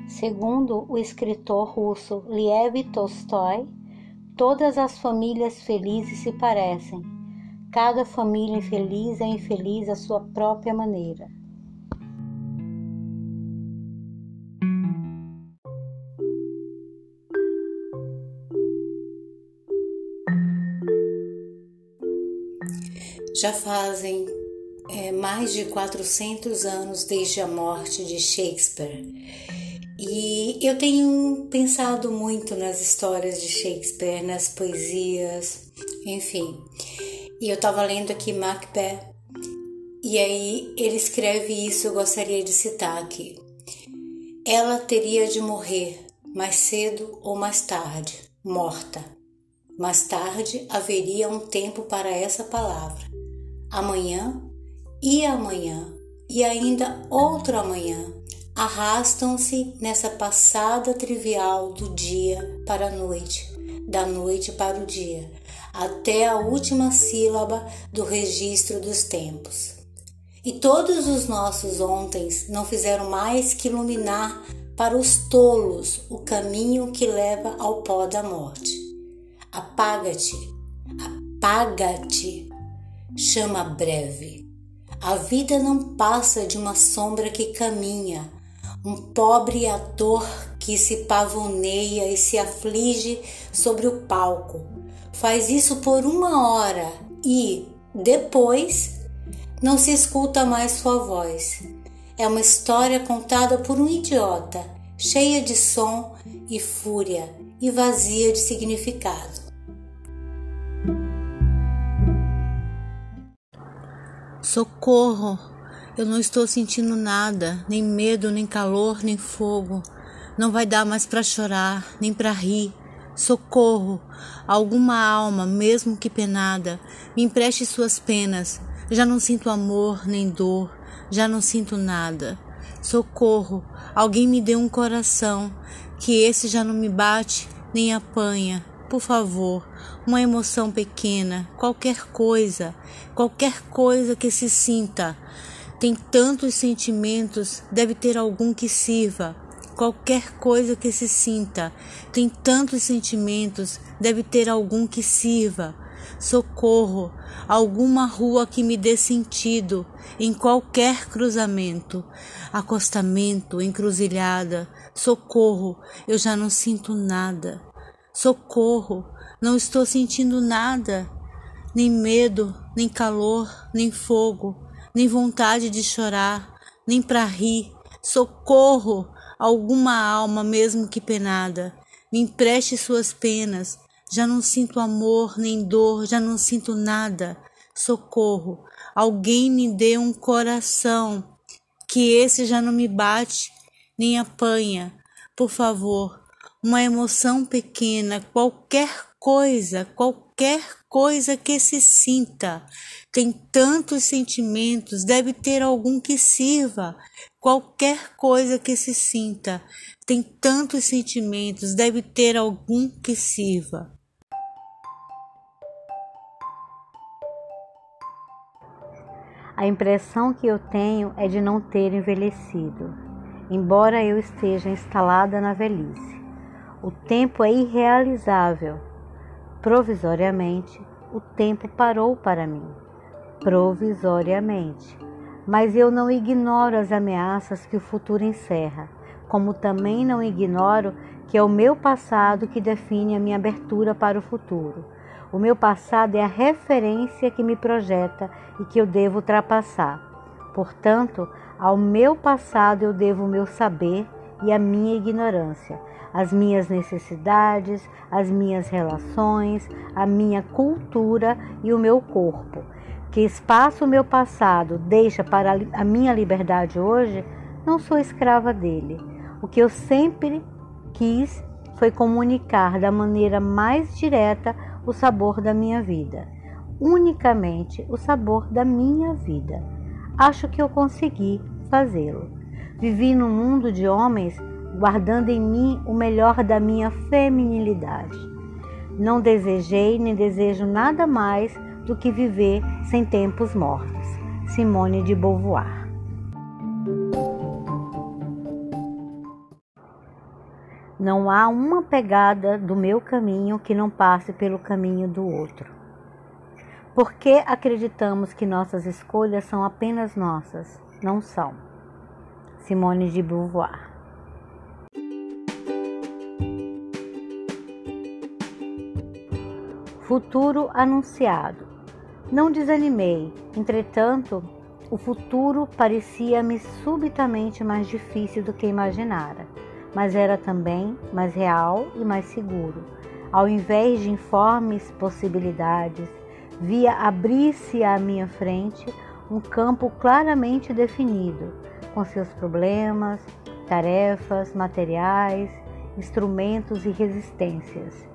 Segundo o escritor russo Liev Tolstói, todas as famílias felizes se parecem. Cada família infeliz é infeliz à sua própria maneira.
Já fazem é, mais de 400 anos desde a morte de Shakespeare. E eu tenho pensado muito nas histórias de Shakespeare, nas poesias, enfim. E eu estava lendo aqui Macbeth, e aí ele escreve isso, eu gostaria de citar aqui. Ela teria de morrer mais cedo ou mais tarde, morta. Mais tarde haveria um tempo para essa palavra amanhã e amanhã e ainda outro amanhã arrastam-se nessa passada trivial do dia para a noite, da noite para o dia, até a última sílaba do registro dos tempos. E todos os nossos ontens não fizeram mais que iluminar para os tolos o caminho que leva ao pó da morte. Apaga-te, apaga-te chama breve. A vida não passa de uma sombra que caminha, um pobre ator que se pavoneia e se aflige sobre o palco. Faz isso por uma hora e, depois, não se escuta mais sua voz. É uma história contada por um idiota, cheia de som e fúria e vazia de significado.
Socorro! Eu não estou sentindo nada, nem medo, nem calor, nem fogo. Não vai dar mais para chorar, nem para rir. Socorro! Alguma alma, mesmo que penada, me empreste suas penas. Já não sinto amor nem dor, já não sinto nada. Socorro! Alguém me dê um coração, que esse já não me bate nem apanha. Por favor, uma emoção pequena, qualquer coisa, qualquer coisa que se sinta. Tem tantos sentimentos, deve ter algum que sirva. Qualquer coisa que se sinta, tem tantos sentimentos, deve ter algum que sirva. Socorro, alguma rua que me dê sentido em qualquer cruzamento, acostamento, encruzilhada. Socorro, eu já não sinto nada. Socorro, não estou sentindo nada, nem medo, nem calor, nem fogo, nem vontade de chorar, nem para rir. Socorro, alguma alma, mesmo que penada, me empreste suas penas. Já não sinto amor nem dor, já não sinto nada. Socorro, alguém me dê um coração, que esse já não me bate nem apanha. Por favor, uma emoção pequena, qualquer coisa, qualquer coisa que se sinta. Tem tantos sentimentos, deve ter algum que sirva. Qualquer coisa que se sinta, tem tantos sentimentos, deve ter algum que sirva.
A impressão que eu tenho é de não ter envelhecido, embora eu esteja instalada na velhice. O tempo é irrealizável. Provisoriamente, o tempo parou para mim. Provisoriamente. Mas eu não ignoro as ameaças que o futuro encerra, como também não ignoro que é o meu passado que define a minha abertura para o futuro. O meu passado é a referência que me projeta e que eu devo ultrapassar. Portanto, ao meu passado eu devo o meu saber e a minha ignorância as minhas necessidades, as minhas relações, a minha cultura e o meu corpo. Que espaço o meu passado deixa para a minha liberdade hoje, não sou escrava dele. O que eu sempre quis foi comunicar da maneira mais direta o sabor da minha vida, unicamente o sabor da minha vida. Acho que eu consegui fazê-lo. Vivi num mundo de homens guardando em mim o melhor da minha feminilidade. Não desejei nem desejo nada mais do que viver sem tempos mortos. Simone de Beauvoir. Não há uma pegada do meu caminho que não passe pelo caminho do outro. Por que acreditamos que nossas escolhas são apenas nossas? Não são. Simone de Beauvoir. Futuro anunciado. Não desanimei, entretanto, o futuro parecia-me subitamente mais difícil do que imaginara mas era também mais real e mais seguro. Ao invés de informes possibilidades, via abrir-se à minha frente um campo claramente definido, com seus problemas, tarefas, materiais, instrumentos e resistências.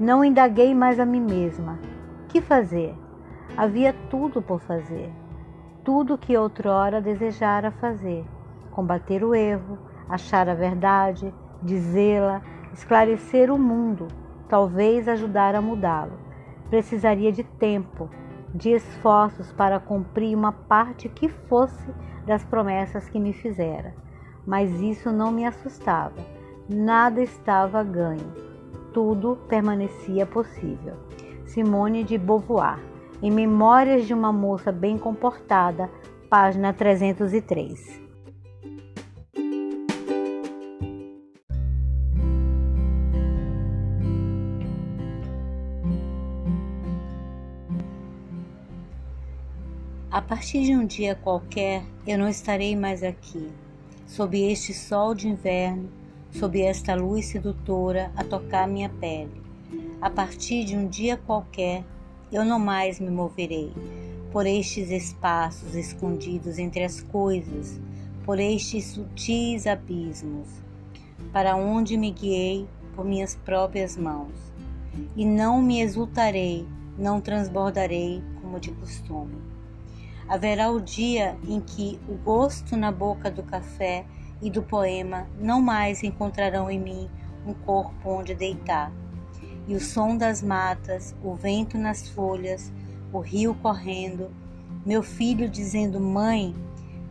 Não indaguei mais a mim mesma. Que fazer? Havia tudo por fazer. Tudo que outrora desejara fazer: combater o erro, achar a verdade, dizê-la, esclarecer o mundo, talvez ajudar a mudá-lo. Precisaria de tempo, de esforços para cumprir uma parte que fosse das promessas que me fizera. Mas isso não me assustava. Nada estava ganho. Tudo permanecia possível. Simone de Beauvoir, em Memórias de uma Moça Bem Comportada, página 303.
A partir de um dia qualquer, eu não estarei mais aqui, sob este sol de inverno, sob esta luz sedutora a tocar minha pele. A partir de um dia qualquer, eu não mais me moverei por estes espaços escondidos entre as coisas, por estes sutis abismos, para onde me guiei por minhas próprias mãos. E não me exultarei, não transbordarei como de costume haverá o dia em que o gosto na boca do café e do poema não mais encontrarão em mim um corpo onde deitar. E o som das matas, o vento nas folhas, o rio correndo, meu filho dizendo mãe,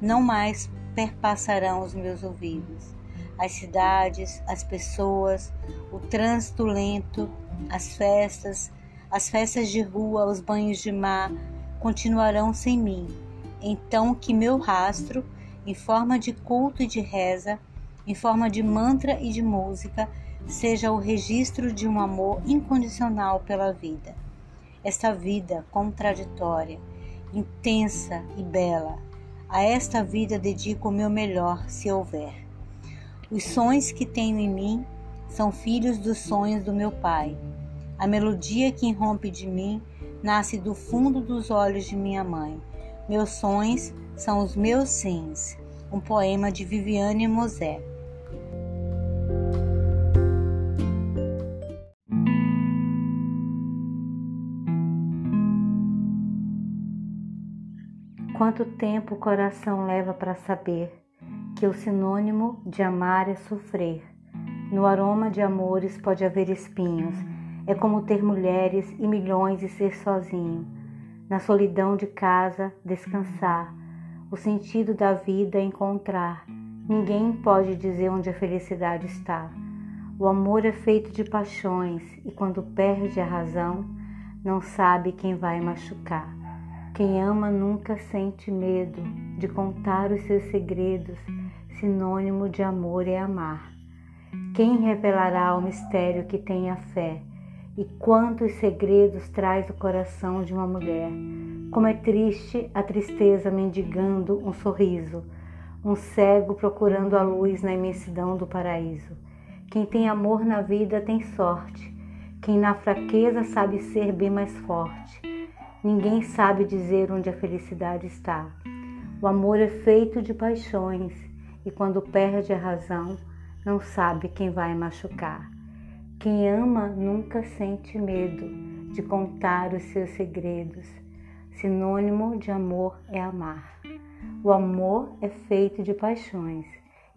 não mais perpassarão os meus ouvidos. As cidades, as pessoas, o trânsito lento, as festas, as festas de rua, os banhos de mar, continuarão sem mim. Então que meu rastro, em forma de culto e de reza, em forma de mantra e de música, seja o registro de um amor incondicional pela vida. Esta vida contraditória, intensa e bela, a esta vida dedico o meu melhor, se houver. Os sonhos que tenho em mim são filhos dos sonhos do meu Pai. A melodia que irrompe de mim nasce do fundo dos olhos de minha mãe. Meus sonhos são os meus sims. Um poema de Viviane Mosé.
Quanto tempo o coração leva para saber que o sinônimo de amar é sofrer? No aroma de amores pode haver espinhos é como ter mulheres e milhões e ser sozinho. Na solidão de casa, descansar. O sentido da vida é encontrar. Ninguém pode dizer onde a felicidade está. O amor é feito de paixões e quando perde a razão, não sabe quem vai machucar. Quem ama nunca sente medo de contar os seus segredos. Sinônimo de amor é amar. Quem revelará o mistério que tem a fé? E quantos segredos traz o coração de uma mulher. Como é triste a tristeza mendigando um sorriso, um cego procurando a luz na imensidão do paraíso. Quem tem amor na vida tem sorte. Quem na fraqueza sabe ser bem mais forte. Ninguém sabe dizer onde a felicidade está. O amor é feito de paixões e quando perde a razão, não sabe quem vai machucar. Quem ama nunca sente medo de contar os seus segredos. Sinônimo de amor é amar. O amor é feito de paixões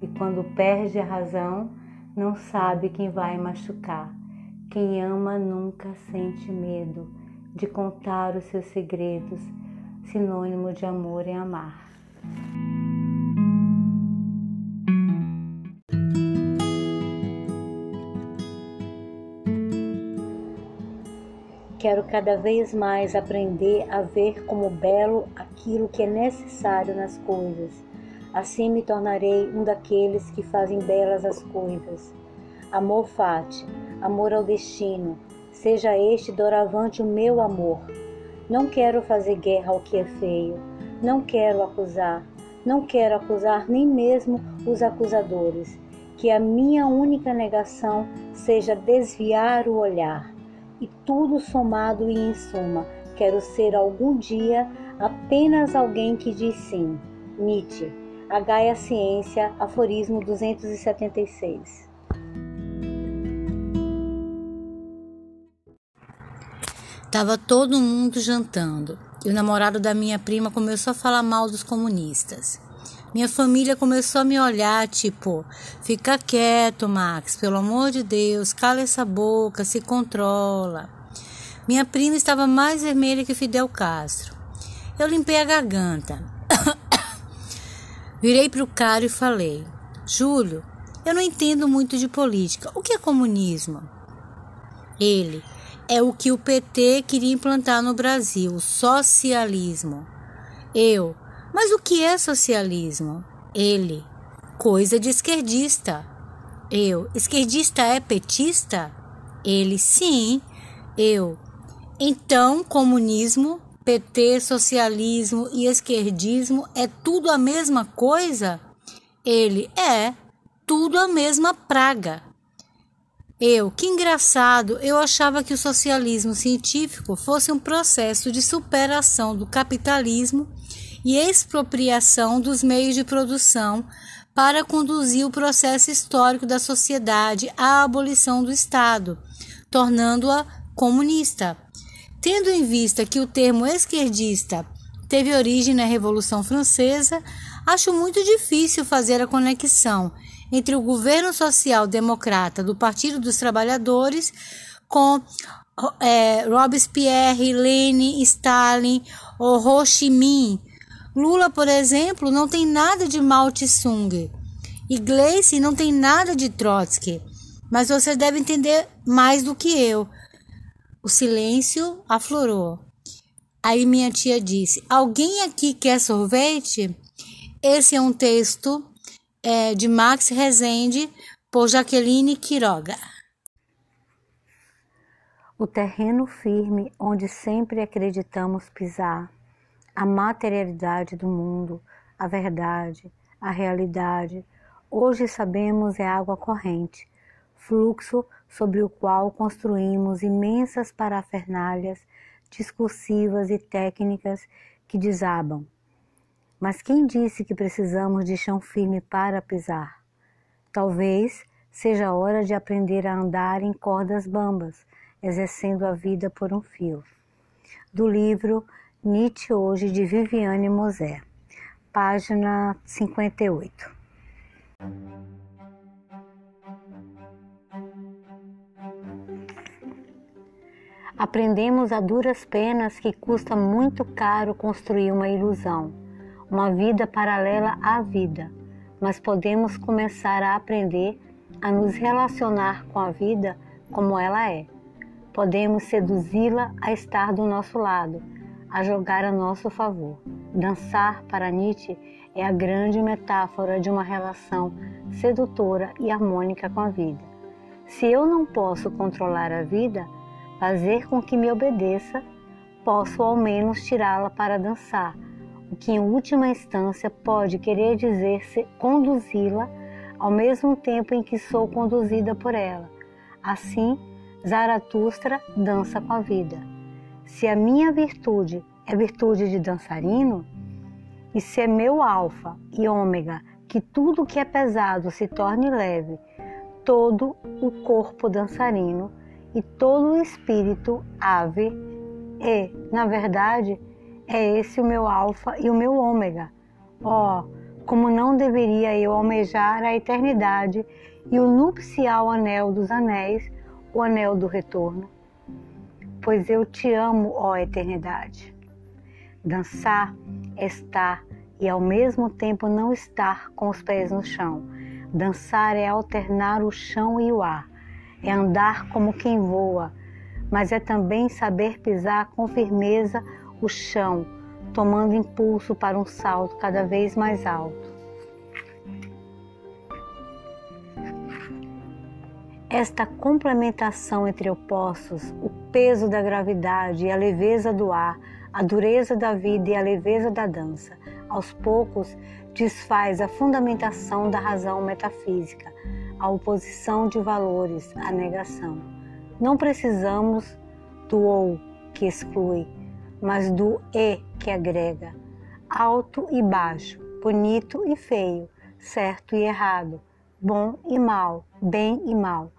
e quando perde a razão, não sabe quem vai machucar. Quem ama nunca sente medo de contar os seus segredos. Sinônimo de amor é amar. Quero cada vez mais aprender a ver como belo aquilo que é necessário nas coisas. Assim me tornarei um daqueles que fazem belas as coisas. Amor fati, amor ao destino, Seja este doravante o meu amor. Não quero fazer guerra ao que é feio, não quero acusar, não quero acusar nem mesmo os acusadores. Que a minha única negação seja desviar o olhar. E tudo somado e em suma, quero ser algum dia apenas alguém que diz sim. Nietzsche, a Gaia Ciência, aforismo 276.
Tava todo mundo jantando e o namorado da minha prima começou a falar mal dos comunistas. Minha família começou a me olhar, tipo, fica quieto, Max, pelo amor de Deus, cala essa boca, se controla. Minha prima estava mais vermelha que Fidel Castro. Eu limpei a garganta. *coughs* Virei para o cara e falei: Júlio, eu não entendo muito de política. O que é comunismo? Ele: é o que o PT queria implantar no Brasil, socialismo. Eu, mas o que é socialismo? Ele, coisa de esquerdista. Eu, esquerdista é petista? Ele, sim. Eu, então comunismo, PT, socialismo e esquerdismo é tudo a mesma coisa? Ele, é, tudo a mesma praga. Eu, que engraçado, eu achava que o socialismo científico fosse um processo de superação do capitalismo e expropriação dos meios de produção para conduzir o processo histórico da sociedade à abolição do Estado, tornando-a comunista. Tendo em vista que o termo esquerdista teve origem na Revolução Francesa, acho muito difícil fazer a conexão entre o governo social-democrata do Partido dos Trabalhadores com é, Robespierre, Lenin, Stalin ou Ho Chi Minh. Lula, por exemplo, não tem nada de Mao Tse-tung. Iglesias não tem nada de Trotsky. Mas você deve entender mais do que eu. O silêncio aflorou. Aí minha tia disse: Alguém aqui quer sorvete? Esse é um texto é, de Max Rezende, por Jaqueline Quiroga.
O terreno firme onde sempre acreditamos pisar, a materialidade do mundo, a verdade, a realidade, hoje sabemos é água corrente, fluxo sobre o qual construímos imensas parafernálias discursivas e técnicas que desabam, mas quem disse que precisamos de chão firme para pisar? Talvez seja a hora de aprender a andar em cordas bambas, exercendo a vida por um fio. Do livro Nietzsche Hoje, de Viviane Moser, página 58. Aprendemos a duras penas que custa muito caro construir uma ilusão uma vida paralela à vida, mas podemos começar a aprender a nos relacionar com a vida como ela é. Podemos seduzi-la a estar do nosso lado, a jogar a nosso favor. Dançar para Nietzsche é a grande metáfora de uma relação sedutora e harmônica com a vida. Se eu não posso controlar a vida, fazer com que me obedeça, posso ao menos tirá-la para dançar o que em última instância pode querer dizer conduzi-la ao mesmo tempo em que sou conduzida por ela. Assim, Zaratustra dança com a vida. Se a minha virtude é virtude de dançarino, e se é meu alfa e ômega que tudo que é pesado se torne leve, todo o corpo dançarino e todo o espírito ave, e, na verdade, é esse o meu alfa e o meu ômega. Oh, como não deveria eu almejar a eternidade e o nupcial anel dos anéis, o anel do retorno? Pois eu te amo, ó eternidade. Dançar é estar e ao mesmo tempo não estar com os pés no chão. Dançar é alternar o chão e o ar, é andar como quem voa, mas é também saber pisar com firmeza o chão, tomando impulso para um salto cada vez mais alto. Esta complementação entre opostos, o peso da gravidade e a leveza do ar, a dureza da vida e a leveza da dança, aos poucos desfaz a fundamentação da razão metafísica, a oposição de valores, a negação. Não precisamos do ou que exclui, mas do e que agrega, alto e baixo, bonito e feio, certo e errado, bom e mal, bem e mal,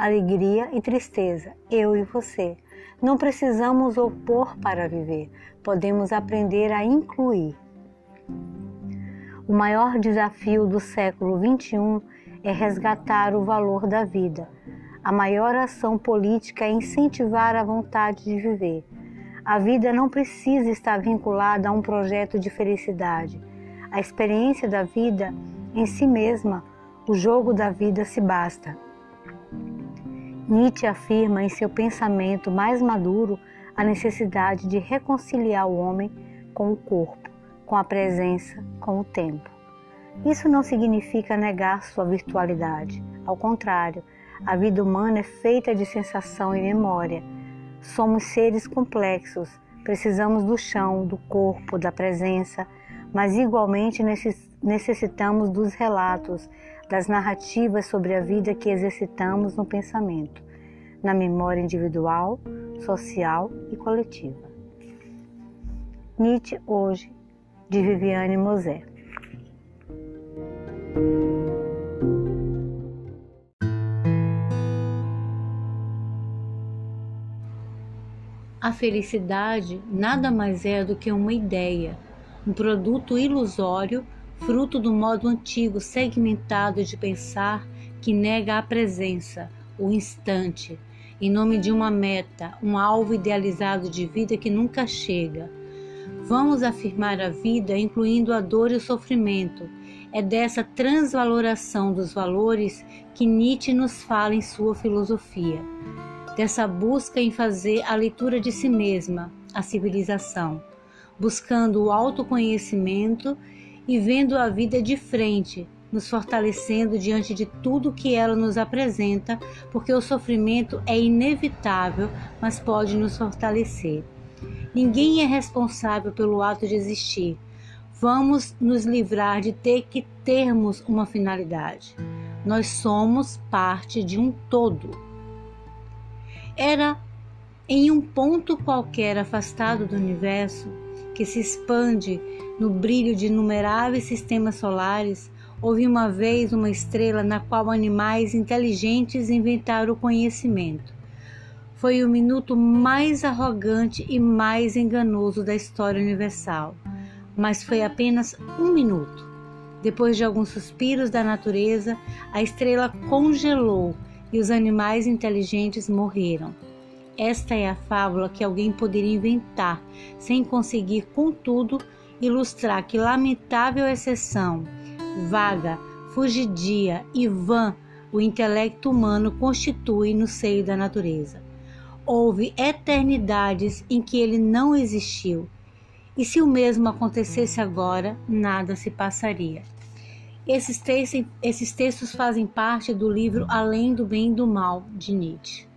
alegria e tristeza, eu e você. Não precisamos opor para viver, podemos aprender a incluir. O maior desafio do século XXI é resgatar o valor da vida. A maior ação política é incentivar a vontade de viver. A vida não precisa estar vinculada a um projeto de felicidade. A experiência da vida em si mesma, o jogo da vida se basta. Nietzsche afirma em seu pensamento mais maduro a necessidade de reconciliar o homem com o corpo com a presença, com o tempo. Isso não significa negar sua virtualidade. Ao contrário, a vida humana é feita de sensação e memória. Somos seres complexos, precisamos do chão, do corpo, da presença, mas igualmente necessitamos dos relatos, das narrativas sobre a vida que exercitamos no pensamento, na memória individual, social e coletiva. Nietzsche hoje de Viviane Mosé.
A felicidade nada mais é do que uma ideia, um produto ilusório, fruto do modo antigo segmentado de pensar que nega a presença, o instante, em nome de uma meta, um alvo idealizado de vida que nunca chega Vamos afirmar a vida incluindo a dor e o sofrimento. É dessa transvaloração dos valores que Nietzsche nos fala em sua filosofia, dessa busca em fazer a leitura de si mesma, a civilização, buscando o autoconhecimento e vendo a vida de frente, nos fortalecendo diante de tudo que ela nos apresenta, porque o sofrimento é inevitável, mas pode nos fortalecer. Ninguém é responsável pelo ato de existir. Vamos nos livrar de ter que termos uma finalidade. Nós somos parte de um todo. Era em um ponto qualquer afastado do universo, que se expande no brilho de inumeráveis sistemas solares, houve uma vez uma estrela na qual animais inteligentes inventaram o conhecimento. Foi o minuto mais arrogante e mais enganoso da história universal, mas foi apenas um minuto. Depois de alguns suspiros da natureza, a estrela congelou e os animais inteligentes morreram. Esta é a fábula que alguém poderia inventar, sem conseguir, contudo, ilustrar que lamentável exceção, vaga, fugidia e vã o intelecto humano constitui no seio da natureza houve eternidades em que ele não existiu. E se o mesmo acontecesse agora, nada se passaria. Esses textos, esses textos fazem parte do livro Além do Bem e do Mal, de Nietzsche.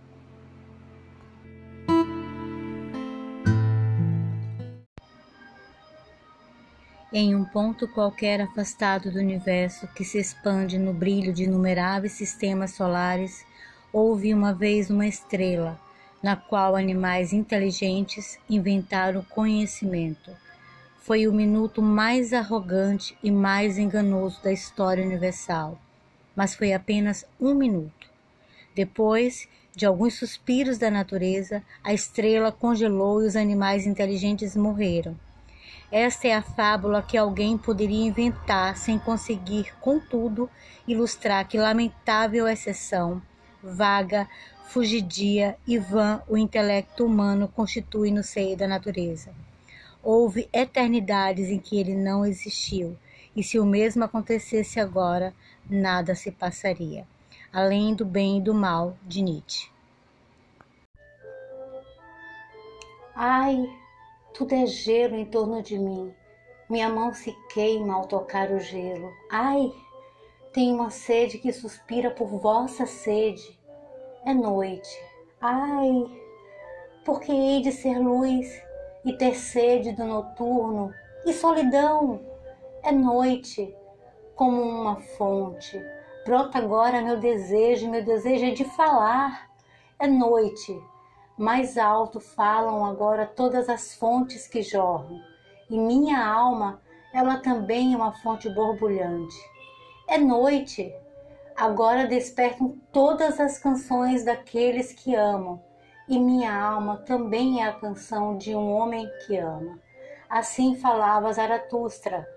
Em um ponto qualquer afastado do universo que se expande no brilho de inumeráveis sistemas solares, houve uma vez uma estrela na qual animais inteligentes inventaram conhecimento. Foi o minuto mais arrogante e mais enganoso da história universal, mas foi apenas um minuto. Depois de alguns suspiros da natureza, a estrela congelou e os animais inteligentes morreram. Esta é a fábula que alguém poderia inventar sem conseguir, contudo, ilustrar que lamentável exceção, vaga, fugidia e vã o intelecto humano constitui no seio da natureza. Houve eternidades em que ele não existiu, e se o mesmo acontecesse agora, nada se passaria, além do bem e do mal de Nietzsche.
Ai, tudo é gelo em torno de mim. Minha mão se queima ao tocar o gelo. Ai, tenho uma sede que suspira por vossa sede. É noite. Ai, porque hei de ser luz e ter sede do noturno e solidão. É noite, como uma fonte. Brota agora meu desejo, meu desejo é de falar. É noite mais alto falam agora todas as fontes que jorram, e minha alma, ela também é uma fonte borbulhante. É noite, agora despertam todas as canções daqueles que amam, e minha alma também é a canção de um homem que ama. Assim falava Zaratustra,